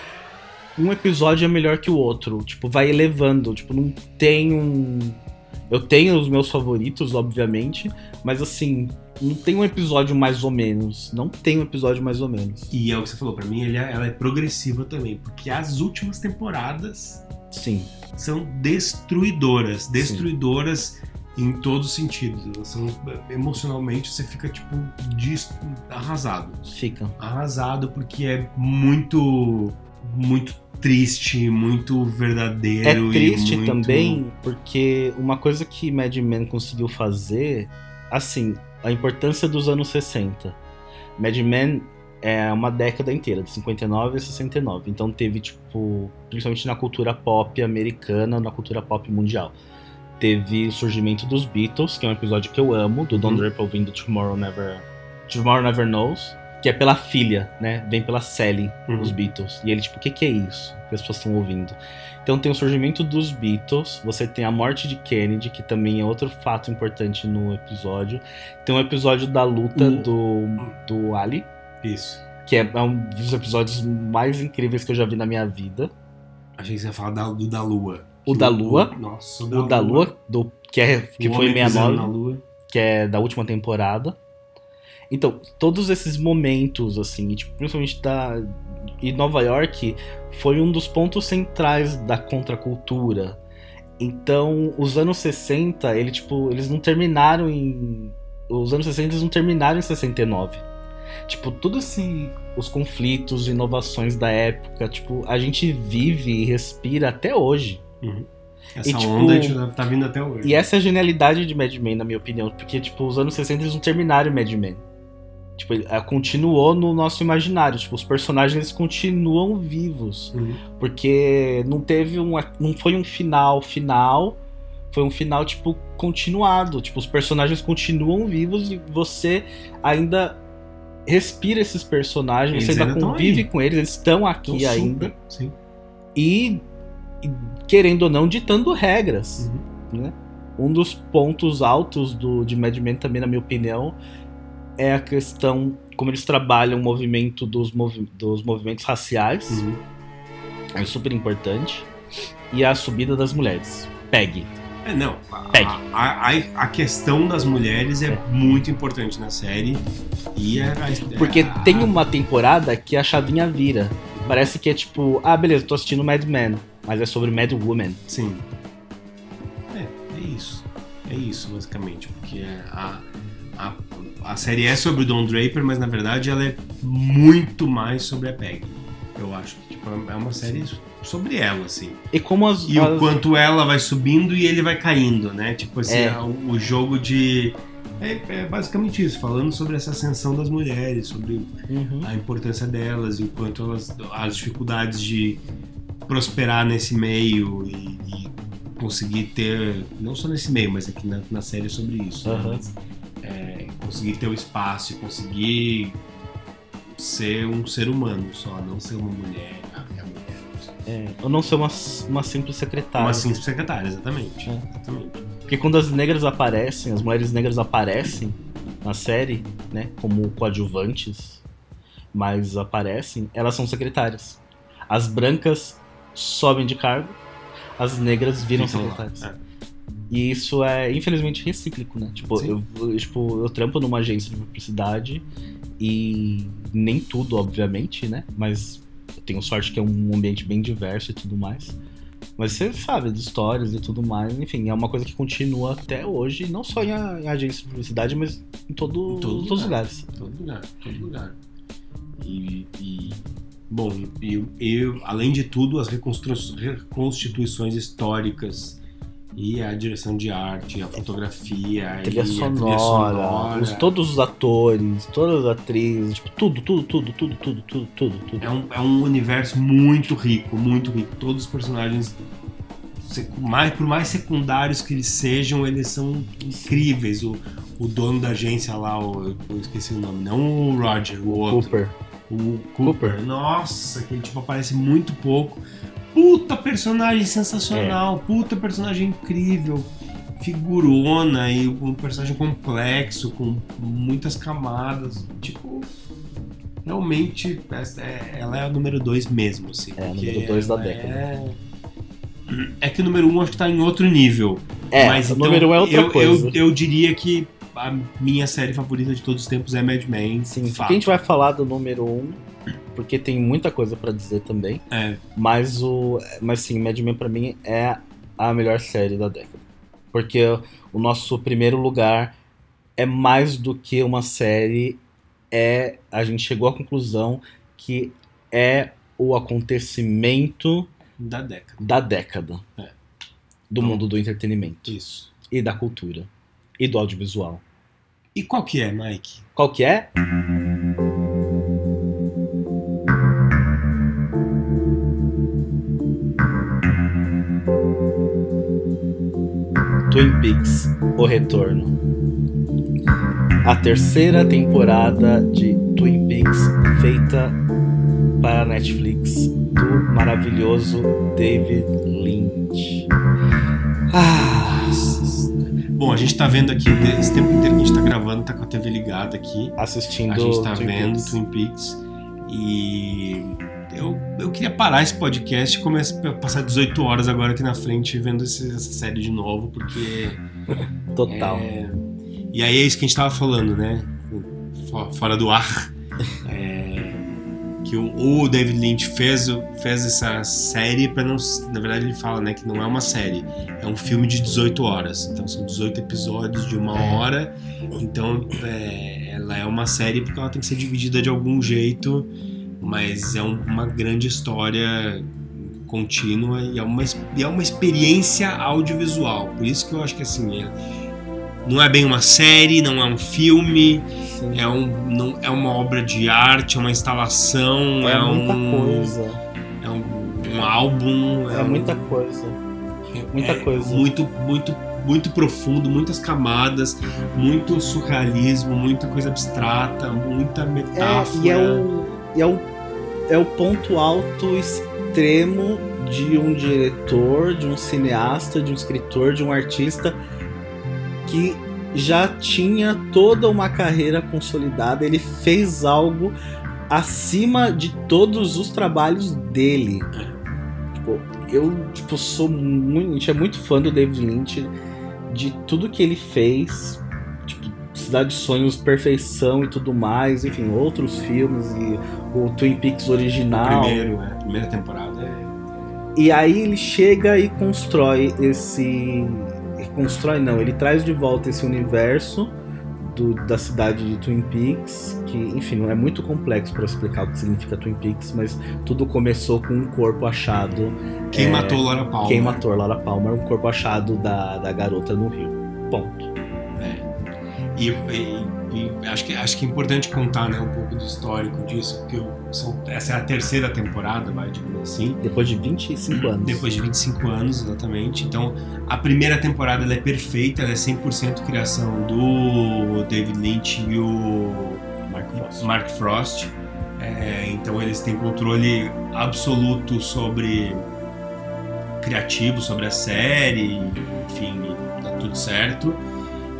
Speaker 2: um episódio é melhor que o outro. Tipo, vai elevando. Tipo, não tem um. Eu tenho os meus favoritos, obviamente, mas assim, não tem um episódio mais ou menos. Não tem um episódio mais ou menos.
Speaker 3: E é o que você falou, pra mim ele é- ela é progressiva também, porque as últimas temporadas
Speaker 2: Sim.
Speaker 3: são destruidoras, destruidoras em todos os sentidos. São emocionalmente você fica tipo dis- arrasado,
Speaker 2: Fica.
Speaker 3: arrasado porque é muito muito triste, muito
Speaker 2: É
Speaker 3: verdadeiro. e
Speaker 2: triste
Speaker 3: muito-
Speaker 2: também, porque uma coisa que Mad Men conseguiu fazer, assim, a importância dos anos 60. Mad Men é uma década inteira, de 59 a 69. Então teve, tipo, principalmente na cultura pop americana, na cultura pop mundial. Teve o surgimento dos Beatles, que é um episódio que eu amo, do Don
Speaker 3: Uhum.
Speaker 2: Draper ouvindo Tomorrow Never, Tomorrow Never Knows, que é pela filha, né? Vem pela Sally,
Speaker 3: Uhum.
Speaker 2: os Beatles. E ele, tipo, o que, que é isso que as pessoas estão ouvindo? Então tem o surgimento dos Beatles, você tem a morte de Kennedy, que também é outro fato importante no episódio. Tem um episódio da luta
Speaker 3: O-
Speaker 2: do, do Ali,
Speaker 3: Isso.
Speaker 2: que é, é um dos episódios mais incríveis que eu já vi na minha vida.
Speaker 3: Achei que você ia falar da- do da Lua.
Speaker 2: O da Lua?
Speaker 3: Nossa,
Speaker 2: O da Lua, do, que, é, que
Speaker 3: O
Speaker 2: foi em
Speaker 3: homem pisando
Speaker 2: 69.
Speaker 3: na Lua.
Speaker 2: que é da última temporada. Então, todos esses momentos, assim, e, tipo, principalmente da. E Nova York foi um dos pontos centrais da contracultura. Então, os anos 60, ele, tipo, eles não terminaram em. Os anos 60 eles não terminaram em 69. Tipo, tudo esse. Os conflitos, inovações da época, tipo, a gente vive e respira até hoje.
Speaker 3: Essa
Speaker 2: E, tipo,
Speaker 3: onda gente tá vindo até hoje.
Speaker 2: E essa é a genialidade de Mad Men, na minha opinião. Porque, tipo, os anos 60 eles não terminaram em Mad Men. Tipo, ele, ah, continuou no nosso imaginário. Tipo, os personagens continuam vivos.
Speaker 3: Uhum.
Speaker 2: Porque não teve um. Não foi um final final. Foi um final, tipo, continuado. Tipo, os personagens continuam vivos e você ainda respira esses personagens.
Speaker 3: Eles
Speaker 2: você ainda convive com eles. Eles estão aqui
Speaker 3: Então,
Speaker 2: ainda.
Speaker 3: super, Sim.
Speaker 2: E, e, querendo ou não, ditando regras
Speaker 3: Uhum.
Speaker 2: né? Um dos pontos altos do, de Mad Men também, na minha opinião, é a questão como eles trabalham o movimento dos, movi dos movimentos raciais,
Speaker 3: Uhum.
Speaker 2: é super importante, e a subida das mulheres. Peg.
Speaker 3: É, não. A,
Speaker 2: Pegue.
Speaker 3: a, a, a questão das mulheres é,
Speaker 2: É.
Speaker 3: muito importante na série. E é, é-
Speaker 2: Porque tem uma temporada que a chavinha vira. Parece que é tipo, ah, beleza, tô assistindo Mad Men, mas é sobre Mad Woman.
Speaker 3: Sim. É, é isso. É isso, basicamente. Porque a, a, a série é sobre o Don Draper, mas na verdade ela é muito mais sobre a Peg. Eu acho que tipo, é uma série sobre ela, assim.
Speaker 2: E como as.
Speaker 3: E
Speaker 2: as-
Speaker 3: o quanto ela vai subindo e ele vai caindo, né? Tipo assim,
Speaker 2: É.
Speaker 3: o, o jogo de. É, é basicamente isso, falando sobre essa ascensão das mulheres, sobre
Speaker 2: Uhum.
Speaker 3: a importância delas, e o quanto elas. as dificuldades de prosperar nesse meio e, e conseguir ter. Não só nesse meio, mas aqui na, na série é sobre isso. né? É, conseguir ter o espaço e conseguir ser um ser humano só, não ser uma mulher. É.
Speaker 2: É, eu não sou uma, uma simples secretária.
Speaker 3: Uma simples secretária, exatamente.
Speaker 2: É.
Speaker 3: exatamente.
Speaker 2: Porque quando as negras aparecem, as mulheres negras aparecem na série, né, como coadjuvantes, mas aparecem, elas são secretárias. As brancas sobem de cargo, as negras viram
Speaker 3: Ficam lá,
Speaker 2: secretárias.
Speaker 3: é.
Speaker 2: E isso é, infelizmente, recíclico, né? Tipo
Speaker 3: Sim.
Speaker 2: eu, eu- tipo, eu trampo numa agência de publicidade e nem tudo, obviamente, né? Mas eu tenho sorte que é um ambiente bem diverso e tudo mais. Mas você sabe de histórias e tudo mais, enfim, é uma coisa que continua até hoje, não só em, a- em agência de publicidade, mas em, todo,
Speaker 3: Em todo
Speaker 2: todos os
Speaker 3: lugar.
Speaker 2: lugares.
Speaker 3: Todo lugar, todo lugar. E, e- bom, e, e, além de tudo, as reconstituições históricas e a direção de arte, a fotografia,
Speaker 2: A trilha
Speaker 3: a
Speaker 2: sonora,
Speaker 3: sonora.
Speaker 2: os- todos os atores, todas as atrizes, tipo, tudo, tudo, tudo, tudo, tudo, tudo, tudo, tudo.
Speaker 3: É um, é um universo muito rico, muito rico. Todos os personagens, mais, por mais secundários que eles sejam, eles são incríveis. O, o dono da agência lá, o, eu esqueci o nome, não o Roger, o outro.
Speaker 2: Cooper.
Speaker 3: O
Speaker 2: Cooper.
Speaker 3: Cooper. Nossa, que ele tipo aparece muito pouco. Puta personagem sensacional,
Speaker 2: É.
Speaker 3: puta personagem incrível. figurona e um personagem complexo, com muitas camadas. Tipo, realmente é- ela é a número 2 mesmo, assim.
Speaker 2: É, a número dois da
Speaker 3: ela
Speaker 2: década.
Speaker 3: É... é que o número 1 um, acho que tá em outro nível.
Speaker 2: É,
Speaker 3: Mas,
Speaker 2: o
Speaker 3: então,
Speaker 2: número um é outra
Speaker 3: eu,
Speaker 2: coisa.
Speaker 3: Eu, eu diria que a minha série favorita de todos os tempos é Mad Men.
Speaker 2: Sim,
Speaker 3: fato.
Speaker 2: a gente vai falar do número 1, um, porque tem muita coisa pra dizer também.
Speaker 3: É,
Speaker 2: Mas o. Mas sim, Mad Men pra mim é a melhor série da década. Porque o nosso primeiro lugar é mais do que uma série. É. A gente chegou à conclusão que é o acontecimento
Speaker 3: da década.
Speaker 2: da década.
Speaker 3: É.
Speaker 2: Do mundo do entretenimento.
Speaker 3: Isso.
Speaker 2: E da cultura. E do audiovisual.
Speaker 3: E qual que é, Mike?
Speaker 2: Qual que é? Twin Peaks: O Retorno. A terceira temporada de Twin Peaks feita para a Netflix do maravilhoso David Lynch. Ah,
Speaker 3: Bom, a gente tá vendo aqui, esse tempo inteiro que a gente tá gravando, tá com a TV ligada aqui.
Speaker 2: assistindo
Speaker 3: A gente tá
Speaker 2: Twin
Speaker 3: vendo
Speaker 2: Peaks.
Speaker 3: Twin Peaks. E eu, eu queria parar esse podcast e começar a passar 18 horas agora aqui na frente vendo esse- essa série de novo, porque.
Speaker 2: Total.
Speaker 3: é, E aí é isso que a gente tava falando, né? Fo- Fora do ar. É, que o, o David Lynch fez, fez essa série para não. Na verdade, ele fala né, que não é uma série, é um filme de 18 horas. Então são 18 episódios de uma
Speaker 2: É.
Speaker 3: hora. Então é, ela é uma série porque ela tem que ser dividida de algum jeito, mas é um- uma grande história contínua e é, uma, e é uma experiência audiovisual. Por isso que eu acho que assim. é- não é bem uma série, não é um filme,
Speaker 2: Sim.
Speaker 3: é, um, não, é uma obra de arte, é uma instalação, é,
Speaker 2: É muita
Speaker 3: um,
Speaker 2: coisa.
Speaker 3: é um, um álbum,
Speaker 2: É
Speaker 3: um-
Speaker 2: muita coisa. muita
Speaker 3: é
Speaker 2: coisa.
Speaker 3: Muito, muito, muito profundo, muitas camadas, muito surrealismo, muita coisa abstrata, muita metáfora.
Speaker 2: É, e é o, e é o, é o ponto alto extremo de um diretor, de um cineasta, de um escritor, de um artista que já tinha toda uma carreira consolidada. Ele fez algo acima de todos os trabalhos dele. Tipo, eu tipo, sou muito, é muito fã do David Lynch, de tudo que ele fez. Cidade de Sonhos, Perfeição e tudo mais, enfim, outros filmes e o Twin Peaks
Speaker 3: O
Speaker 2: original.
Speaker 3: primeiro, é, a primeira temporada é
Speaker 2: E aí ele chega e constrói esse. Constrói não, ele traz de volta esse universo do- da cidade de Twin Peaks, que, enfim, não é muito complexo para explicar o que significa Twin Peaks, mas tudo começou com um corpo achado.
Speaker 3: Quem
Speaker 2: é,
Speaker 3: matou Laura Palmer.
Speaker 2: Quem matou Laura Palmer, um corpo achado da, da garota no rio. Ponto.
Speaker 3: E, e- e acho, que, acho que é importante contar né, um pouco do histórico disso, porque eu- são- essa é a terceira temporada, vai, digamos assim.
Speaker 2: Depois de 25 anos.
Speaker 3: Depois de 25 anos, exatamente. Então, a primeira temporada ela é perfeita, ela é 100% criação do David Lynch e o
Speaker 2: Mark Frost.
Speaker 3: Mark Frost. É, então, eles têm controle absoluto sobre criativo, sobre a série, enfim, tá tudo certo.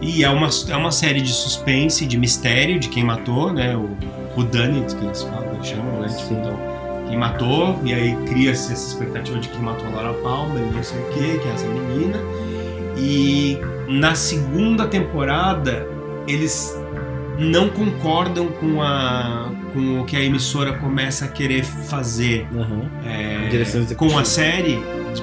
Speaker 3: E é uma, é uma série de suspense, de mistério, de quem matou, né? O Whodunit, que eles falam, eles chamam, né? Tipo, então, quem matou, e aí cria-se essa expectativa de quem matou a Laura Palmer e não sei o que, que é essa menina. E na segunda temporada, eles não concordam com, a, com o que a emissora começa a querer fazer
Speaker 2: Aham.
Speaker 3: é, com a série,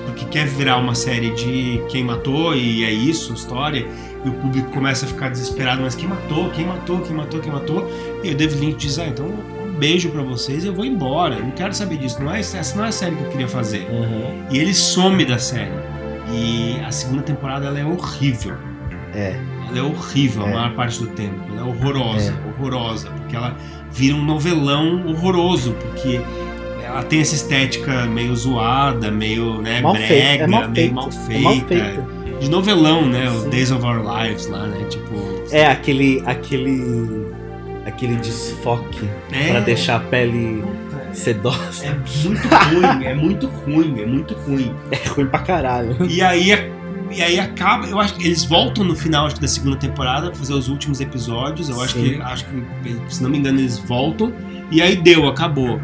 Speaker 3: porque quer virar uma série de quem matou e é isso história, e o público começa a ficar desesperado, mas quem matou, quem matou, quem matou, quem matou, e o David Lynch diz, ah, então um beijo pra vocês e eu vou embora, eu não quero saber disso, não é, essa não é a série que eu queria fazer.
Speaker 2: Aham.
Speaker 3: E ele some da série. E a segunda temporada ela é horrível.
Speaker 2: É.
Speaker 3: Ela é horrível
Speaker 2: É.
Speaker 3: a maior parte do tempo. Ela é horrorosa, horrorosa. Porque ela vira um novelão horroroso. Porque ela tem essa estética meio zoada, meio né,
Speaker 2: Mal
Speaker 3: brega,
Speaker 2: feita. É mal
Speaker 3: meio
Speaker 2: feita.
Speaker 3: mal
Speaker 2: É
Speaker 3: feita.
Speaker 2: mal feita.
Speaker 3: De novelão, né? O
Speaker 2: Sim.
Speaker 3: Days of Our Lives lá, né? Tipo.
Speaker 2: É aquele. aquele. aquele desfoque
Speaker 3: É,
Speaker 2: pra deixar a pele sedosa.
Speaker 3: É muito ruim, é muito ruim, é muito ruim.
Speaker 2: É ruim pra caralho.
Speaker 3: E aí, e aí acaba, eu acho que eles voltam no final acho da segunda temporada pra fazer os últimos episódios. Eu acho
Speaker 2: Sim.
Speaker 3: que, acho que, se não me engano, eles voltam. E aí deu, acabou.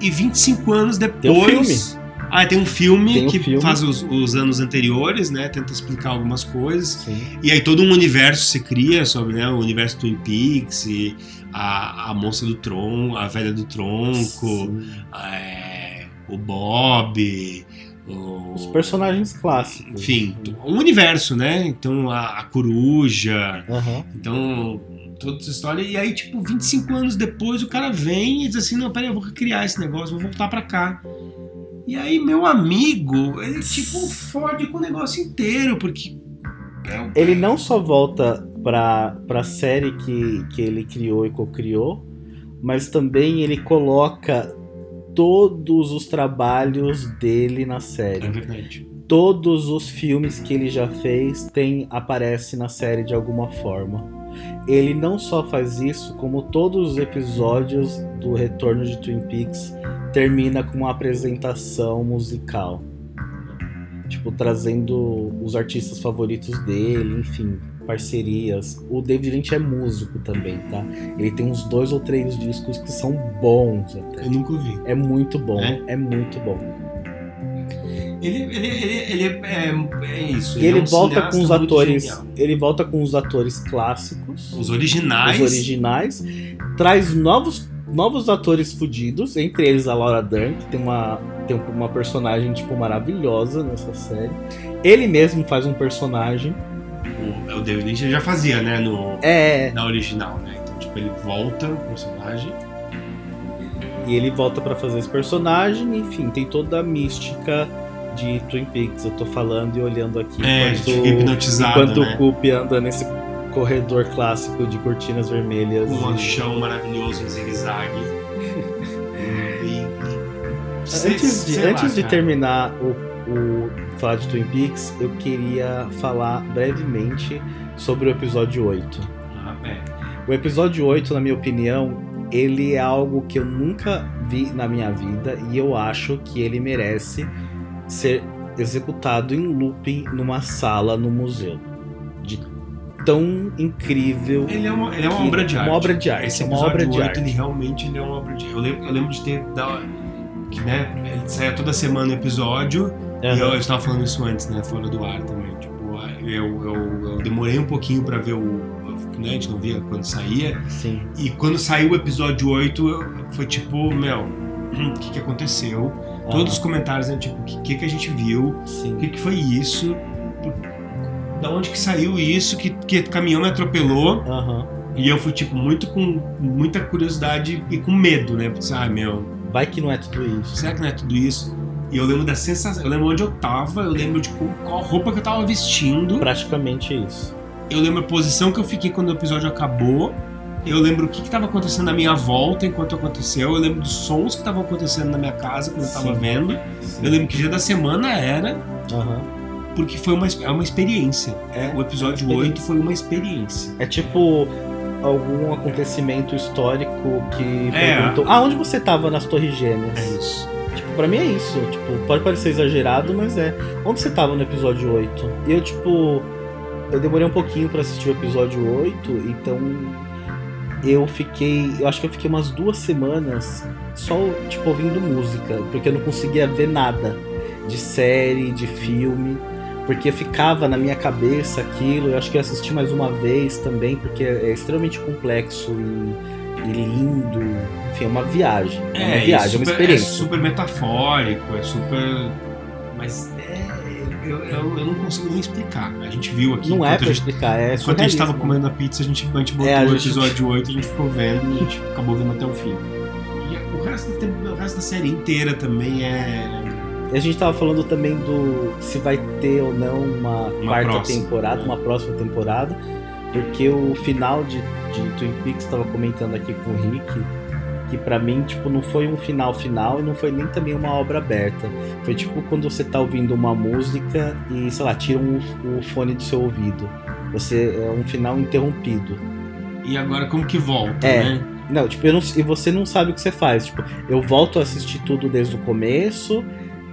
Speaker 3: E 25 anos depois.
Speaker 2: um filme.
Speaker 3: Ah, tem um filme
Speaker 2: Tem um
Speaker 3: que
Speaker 2: filme.
Speaker 3: faz os, os anos anteriores, né? Tenta explicar algumas coisas.
Speaker 2: Sim.
Speaker 3: E aí todo um universo se cria sobre né, o universo Twin Peaks e a, a moça do tronco, a velha do tronco, é, o Bob, o,
Speaker 2: Os personagens clássicos.
Speaker 3: enfim, um universo, né? Então a, a coruja,
Speaker 2: Aham.
Speaker 3: então toda essa história. E aí, tipo, 25 anos depois, o cara vem e diz assim: não, peraí, eu vou recriar esse negócio, vou voltar pra cá. E aí, meu amigo, ele, tipo, fode com o negócio inteiro, porque. é
Speaker 2: Ele não só volta pra, pra série que, que ele criou e co-criou, mas também ele coloca todos os trabalhos dele na
Speaker 3: É
Speaker 2: série.
Speaker 3: verdade.
Speaker 2: Todos os filmes que ele já fez tem aparece na série de alguma forma. Ele não só faz isso, como todos os episódios do Retorno de Twin Peaks termina com uma apresentação musical. Tipo, trazendo os artistas favoritos dele, enfim, parcerias. O David Lynch é músico também, tá? Ele tem uns dois ou três discos que são bons até.
Speaker 3: Eu nunca ouvi.
Speaker 2: É muito bom,
Speaker 3: É?
Speaker 2: é, muito bom.
Speaker 3: Ele, ele, ele, ele é, é isso.
Speaker 2: E ele
Speaker 3: é um
Speaker 2: volta com os atores.
Speaker 3: genial.
Speaker 2: Ele volta com os atores clássicos,
Speaker 3: Os originais.
Speaker 2: os originais, traz novos, novos atores fudidos, entre eles a Laura Dern, que tem uma, tem uma personagem tipo maravilhosa nessa série. Ele mesmo faz um personagem.
Speaker 3: O, o David Lynch ele já fazia, né? No,
Speaker 2: É,
Speaker 3: na original, né? Então, tipo, ele volta o personagem.
Speaker 2: e ele volta pra fazer esse personagem, enfim, tem toda a mística de Twin Peaks. Eu tô falando e olhando aqui
Speaker 3: É,
Speaker 2: enquanto,
Speaker 3: hipnotizado,
Speaker 2: enquanto
Speaker 3: né?
Speaker 2: o Coop anda nesse corredor clássico de cortinas vermelhas.
Speaker 3: Um
Speaker 2: e-
Speaker 3: chão maravilhoso em zigue-zague. e, e- sei-
Speaker 2: Antes de,
Speaker 3: sei lá,
Speaker 2: antes de terminar o, o falar de Twin Peaks, eu queria falar brevemente sobre o episódio 8.
Speaker 3: Ah, é.
Speaker 2: O episódio 8, na minha opinião, ele é algo que eu nunca vi na minha vida e eu acho que ele merece ser executado em looping numa sala no museu. De tão incrível.
Speaker 3: Ele é uma, ele é uma obra de arte.
Speaker 2: Uma obra de arte.
Speaker 3: Esse
Speaker 2: é uma
Speaker 3: episódio
Speaker 2: obra de
Speaker 3: 8,
Speaker 2: arte.
Speaker 3: ele realmente ele é uma obra de Eu lembro, eu lembro de ter. Da, que, né, ele saia toda semana o episódio. E eu, estava falando isso antes, né? Fora do ar também. Tipo, eu, eu, eu demorei um pouquinho pra ver o. Né, a gente não via quando saía.
Speaker 2: Sim.
Speaker 3: E quando saiu o episódio 8, eu- foi tipo, meu, o que, que aconteceu? Todos os comentários, né? Tipo, o que, que, que a gente viu? O que, que foi isso? Da onde que saiu isso? Que, que caminhão me atropelou?
Speaker 2: Aham.
Speaker 3: E eu fui, tipo, muito com muita curiosidade e com medo, né? Porque, ah, meu,
Speaker 2: Vai que não é tudo isso.
Speaker 3: será que não é tudo isso? E eu lembro da sensação, eu lembro onde eu tava, eu lembro de qual, qual roupa que eu tava vestindo,
Speaker 2: Praticamente isso.
Speaker 3: eu lembro a posição que eu fiquei quando o episódio acabou, eu lembro o que que tava acontecendo na minha volta enquanto aconteceu, eu lembro dos sons que estavam acontecendo na minha casa quando eu tava
Speaker 2: Sim.
Speaker 3: vendo,
Speaker 2: Sim.
Speaker 3: eu lembro que dia da semana era,
Speaker 2: Aham.
Speaker 3: porque foi uma, é uma experiência.
Speaker 2: É,
Speaker 3: O episódio
Speaker 2: experiência.
Speaker 3: 8 foi uma experiência.
Speaker 2: É tipo algum acontecimento histórico que
Speaker 3: É.
Speaker 2: perguntou: Ah, onde você tava nas Torres Gêmeas?
Speaker 3: É isso.
Speaker 2: Tipo, pra mim é isso. Tipo, pode parecer exagerado, mas é. Onde você tava no episódio 8? E eu, tipo. Eu demorei um pouquinho pra assistir o episódio 8, então. Eu fiquei. Eu acho que eu fiquei umas duas semanas só, tipo, ouvindo música, porque eu não conseguia ver nada de série, de filme. Porque ficava na minha cabeça aquilo, eu acho que eu assisti mais uma vez também, porque é extremamente complexo e, e lindo. Enfim, é uma viagem. É, uma
Speaker 3: e
Speaker 2: viagem, é uma
Speaker 3: super-
Speaker 2: experiência.
Speaker 3: É super metafórico, é super. Mas é, eu, eu, eu não consigo nem explicar. A gente viu aqui.
Speaker 2: Não é pra
Speaker 3: gente,
Speaker 2: explicar, é
Speaker 3: Enquanto a gente tava comendo a pizza, a gente, a gente botou
Speaker 2: É, a
Speaker 3: o
Speaker 2: gente-
Speaker 3: episódio 8, a gente ficou vendo e a gente acabou vendo até o fim. E o resto, da, o resto da série inteira também é.
Speaker 2: E a gente tava falando também do se vai ter ou não uma, quarta
Speaker 3: próxima.
Speaker 2: temporada, uma próxima temporada, porque o final de, de Twin Peaks tava comentando aqui com o Rick que pra mim, tipo, não foi um final final e não foi nem também uma obra aberta. Foi tipo quando você tá ouvindo uma música e, sei lá, tira um, o fone do seu ouvido. Você é um final interrompido.
Speaker 3: E agora como que volta,
Speaker 2: É.
Speaker 3: né?
Speaker 2: Não, tipo, não, e você não sabe o que você faz. Tipo, eu volto a assistir tudo desde o começo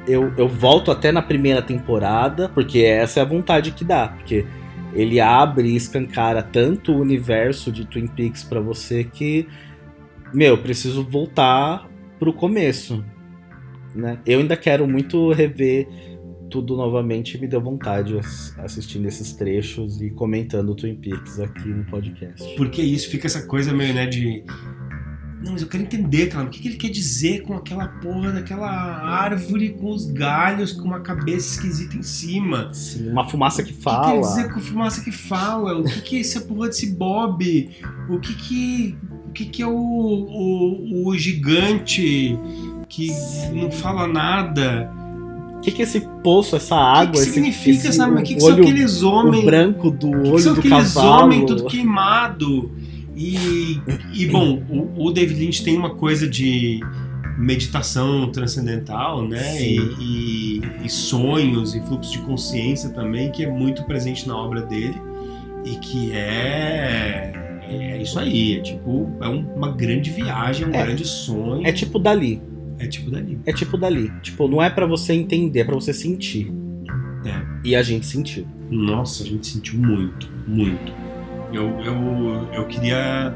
Speaker 2: eu, eu volto até na primeira temporada, porque essa é a vontade que dá. Porque ele abre e escancara tanto o universo de Twin Peaks pra você que, meu, eu preciso voltar pro começo. Né? Eu ainda quero muito rever tudo novamente e me deu vontade ass- assistindo esses trechos e comentando o Twin Peaks aqui no podcast.
Speaker 3: Porque isso fica essa coisa meio, né, de. Não, mas eu quero entender, cara, o que, que ele quer dizer com aquela porra daquela árvore com os galhos, com uma cabeça esquisita em cima.
Speaker 2: Sim, uma fumaça que
Speaker 3: O que quer
Speaker 2: fala.
Speaker 3: dizer com fumaça que fala? O que, que é essa porra desse Bob? O que que, o que, que é o, o, o gigante que não fala nada?
Speaker 2: O que, que é esse poço, essa água,
Speaker 3: que, que
Speaker 2: esse,
Speaker 3: significa,
Speaker 2: esse
Speaker 3: sabe? O que, que
Speaker 2: olho,
Speaker 3: são aqueles homens?
Speaker 2: branco do
Speaker 3: O que, que
Speaker 2: olho
Speaker 3: são
Speaker 2: do
Speaker 3: aqueles
Speaker 2: cavalo?
Speaker 3: homens tudo queimado? E, e bom, o, o David Lynch tem uma coisa de meditação transcendental, né? E, e- e sonhos e fluxo de consciência também, que é muito presente na obra dele e que é. É isso aí, é tipo, é um- uma grande viagem, é um
Speaker 2: É.
Speaker 3: grande sonho.
Speaker 2: É tipo dali.
Speaker 3: É tipo dali.
Speaker 2: É tipo dali. Tipo, não é pra você entender, é pra você sentir.
Speaker 3: É.
Speaker 2: E a gente sentiu.
Speaker 3: Nossa, a gente sentiu muito, muito. Eu, eu, eu queria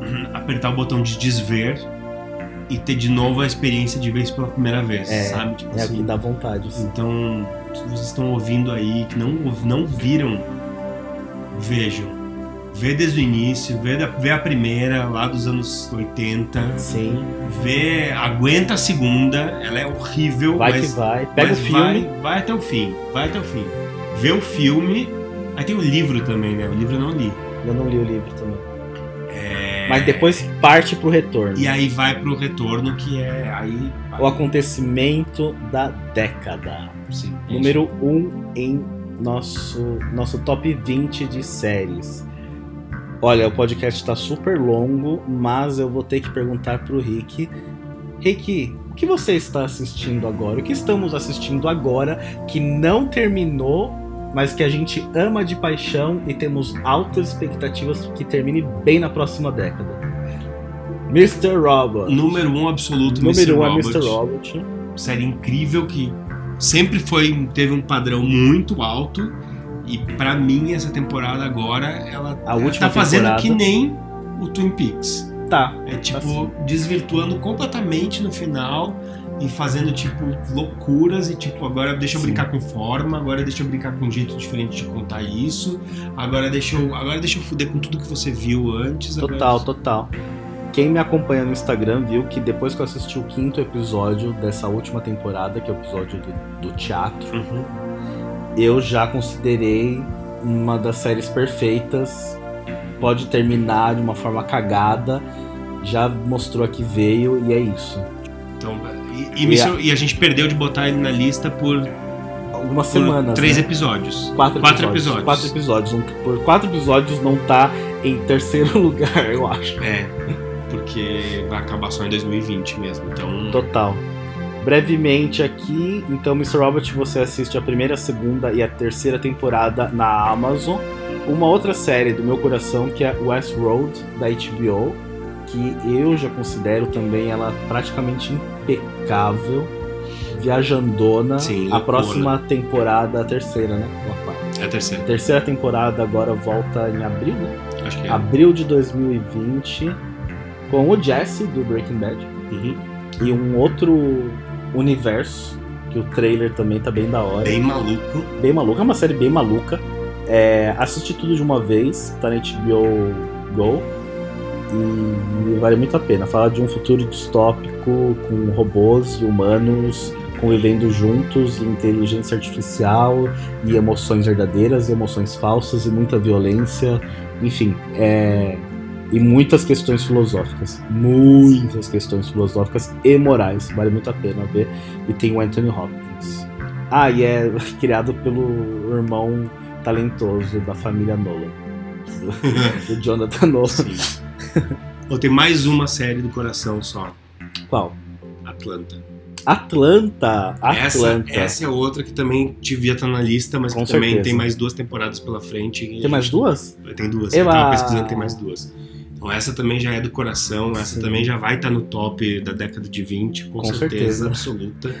Speaker 3: apertar o botão de desver e ter de novo a experiência de ver isso pela primeira vez,
Speaker 2: É,
Speaker 3: sabe? Tipo
Speaker 2: É o que
Speaker 3: assim.
Speaker 2: dá vontade. assim.
Speaker 3: Então, se vocês estão ouvindo aí, que não, não viram, vejam. Vê desde o início, vê, da- vê a primeira, lá dos anos 80,
Speaker 2: Sim,
Speaker 3: vê, aguenta a segunda, ela é horrível,
Speaker 2: vai
Speaker 3: mas
Speaker 2: que vai. Pega o filme.
Speaker 3: Vai, vai até o fim, vai até o fim. Vê o filme. Aí tem o livro também, né? O livro eu não li.
Speaker 2: Eu não li o livro também.
Speaker 3: É,
Speaker 2: Mas depois parte pro retorno.
Speaker 3: E aí vai pro retorno, que é aí.
Speaker 2: O acontecimento da década.
Speaker 3: Sim,
Speaker 2: Número 1 um em nosso, nosso top 20 de séries. Olha, o podcast tá super longo, mas eu vou ter que perguntar pro Rick. Rick, o que você está assistindo agora? O que estamos assistindo agora que não terminou, mas que a gente ama de paixão e temos altas expectativas que termine bem na próxima década? Mr. Robot.
Speaker 3: Número um absoluto,
Speaker 2: Número 1 um é
Speaker 3: Robot.
Speaker 2: Mr. Robot.
Speaker 3: Série incrível que sempre foi teve um padrão muito alto. E pra mim, essa temporada agora, ela
Speaker 2: A última
Speaker 3: tá fazendo
Speaker 2: temporada.
Speaker 3: que nem o Twin Peaks.
Speaker 2: Tá.
Speaker 3: É tipo,
Speaker 2: Assim.
Speaker 3: desvirtuando completamente no final e fazendo, tipo, loucuras e tipo, agora deixa eu
Speaker 2: Sim.
Speaker 3: brincar com forma, agora deixa eu brincar com um jeito diferente de contar isso, agora deixa eu, agora deixa eu fuder com tudo que você viu antes. agora-
Speaker 2: Total, total. Quem me acompanha no Instagram viu que depois que eu assisti o quinto episódio dessa última temporada, que é o episódio do, do teatro,
Speaker 3: Uhum.
Speaker 2: Eu já considerei uma das séries perfeitas. Pode terminar de uma forma cagada. Já mostrou que veio e é isso.
Speaker 3: Então, e, e
Speaker 2: E a-
Speaker 3: gente perdeu de botar ele na lista por,
Speaker 2: Algumas semanas.
Speaker 3: três
Speaker 2: né?
Speaker 3: episódios.
Speaker 2: Quatro,
Speaker 3: quatro
Speaker 2: episódios. Quatro episódios. Um- por quatro episódios não tá em terceiro lugar, eu acho.
Speaker 3: É, porque vai acabar só em 2020 mesmo. Então,
Speaker 2: Total. Brevemente aqui, então, Mr. Robot, você assiste a primeira, a segunda e a terceira temporada na Amazon. Uma outra série do meu coração que é Westworld, da HBO, que eu já considero também ela praticamente impecável, viajandona.
Speaker 3: Sim,
Speaker 2: a próxima temporada, a terceira, né?
Speaker 3: É a terceira.
Speaker 2: A terceira temporada agora volta em abril, né?
Speaker 3: Acho que é.
Speaker 2: Abril de 2020, com o Jesse do Breaking Bad
Speaker 3: Uhum.
Speaker 2: e um outro universo, que o trailer também tá bem da hora.
Speaker 3: Bem maluco.
Speaker 2: Bem maluca, é uma série bem maluca. É, assisti tudo de uma vez, tá na HBO Go. E vale muito a pena. Fala de um futuro distópico com robôs e humanos convivendo juntos, inteligência artificial e emoções verdadeiras e emoções falsas e muita violência. Enfim, é, e muitas questões filosóficas. Muitas questões filosóficas e morais. Vale muito a pena ver. E tem o Anthony Hopkins. Ah, e é criado pelo irmão talentoso da família Nolan. Do, do Jonathan Nolan.
Speaker 3: Sim. Vou ter mais uma série do coração só.
Speaker 2: Qual?
Speaker 3: Atlanta.
Speaker 2: Atlanta!
Speaker 3: Essa,
Speaker 2: Atlanta.
Speaker 3: essa é outra que também devia estar na lista, mas
Speaker 2: Com
Speaker 3: que também tem mais duas temporadas pela frente.
Speaker 2: Tem mais duas?
Speaker 3: Tem duas.
Speaker 2: Eba!
Speaker 3: Eu tava pesquisando, tem mais duas. Então essa também já é do coração, essa
Speaker 2: Sim.
Speaker 3: também já vai estar no top da década de 20, com,
Speaker 2: Com
Speaker 3: certeza,
Speaker 2: certeza.
Speaker 3: absoluta.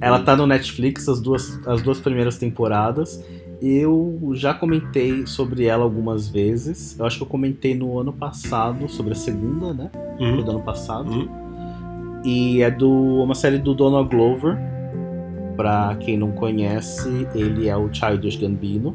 Speaker 2: Ela tá no Netflix, as duas, as duas primeiras temporadas. Eu já comentei sobre ela algumas vezes. Eu acho que eu comentei no ano passado sobre a segunda, né? Foi
Speaker 3: Uhum.
Speaker 2: do ano passado.
Speaker 3: Uhum.
Speaker 2: E é do uma série do Donald Glover. Pra quem não conhece, ele é o Childish Gambino.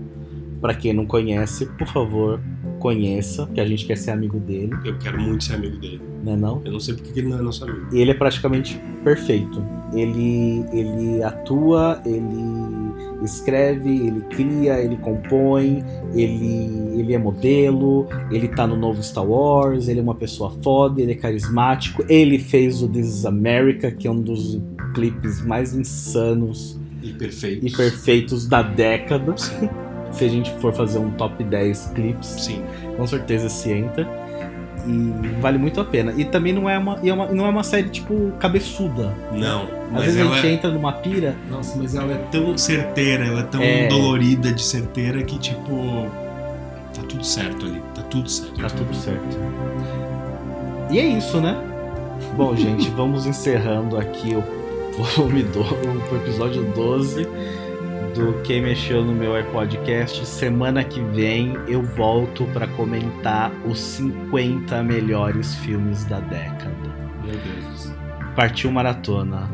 Speaker 2: Pra quem não conhece, por favor, conheça, porque a gente quer ser amigo dele,
Speaker 3: Eu quero muito ser amigo dele.
Speaker 2: né não?
Speaker 3: Eu não sei porque que ele não é nosso amigo.
Speaker 2: E ele é praticamente perfeito. Ele, ele atua, ele escreve, ele cria, ele compõe, ele, ele é modelo, ele tá no novo Star Wars, ele é uma pessoa foda, ele é carismático. Ele fez o This is America, que é um dos clipes mais insanos
Speaker 3: E perfeito.
Speaker 2: e perfeitos da década.
Speaker 3: Sim.
Speaker 2: Se a gente for fazer um top 10 clipes,
Speaker 3: Sim.
Speaker 2: com certeza se entra. E vale muito a pena. E também não é uma, é uma- não é uma série, tipo, cabeçuda.
Speaker 3: Não.
Speaker 2: Às
Speaker 3: Mas
Speaker 2: vezes a gente
Speaker 3: é...
Speaker 2: entra numa pira.
Speaker 3: Nossa, mas ela é tão certeira, ela é tão
Speaker 2: É.
Speaker 3: dolorida de certeira que, tipo. Tá tudo certo ali. Tá tudo certo.
Speaker 2: Tá tudo certo. E é isso, né? Bom, gente, vamos encerrando aqui o volume do, o episódio 12 do Quem Mexeu no meu iPodcast. Semana que vem eu volto pra comentar os 50 melhores filmes da década.
Speaker 3: Meu Deus.
Speaker 2: Partiu maratona.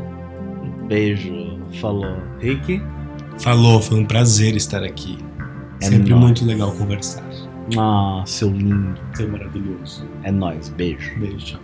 Speaker 2: Beijo. Falou. Rick?
Speaker 3: Falou, foi um prazer estar aqui.
Speaker 2: É
Speaker 3: Sempre
Speaker 2: nóis.
Speaker 3: muito legal conversar.
Speaker 2: Ah, seu lindo.
Speaker 3: Você é maravilhoso.
Speaker 2: É nóis. Beijo.
Speaker 3: Beijo, tchau.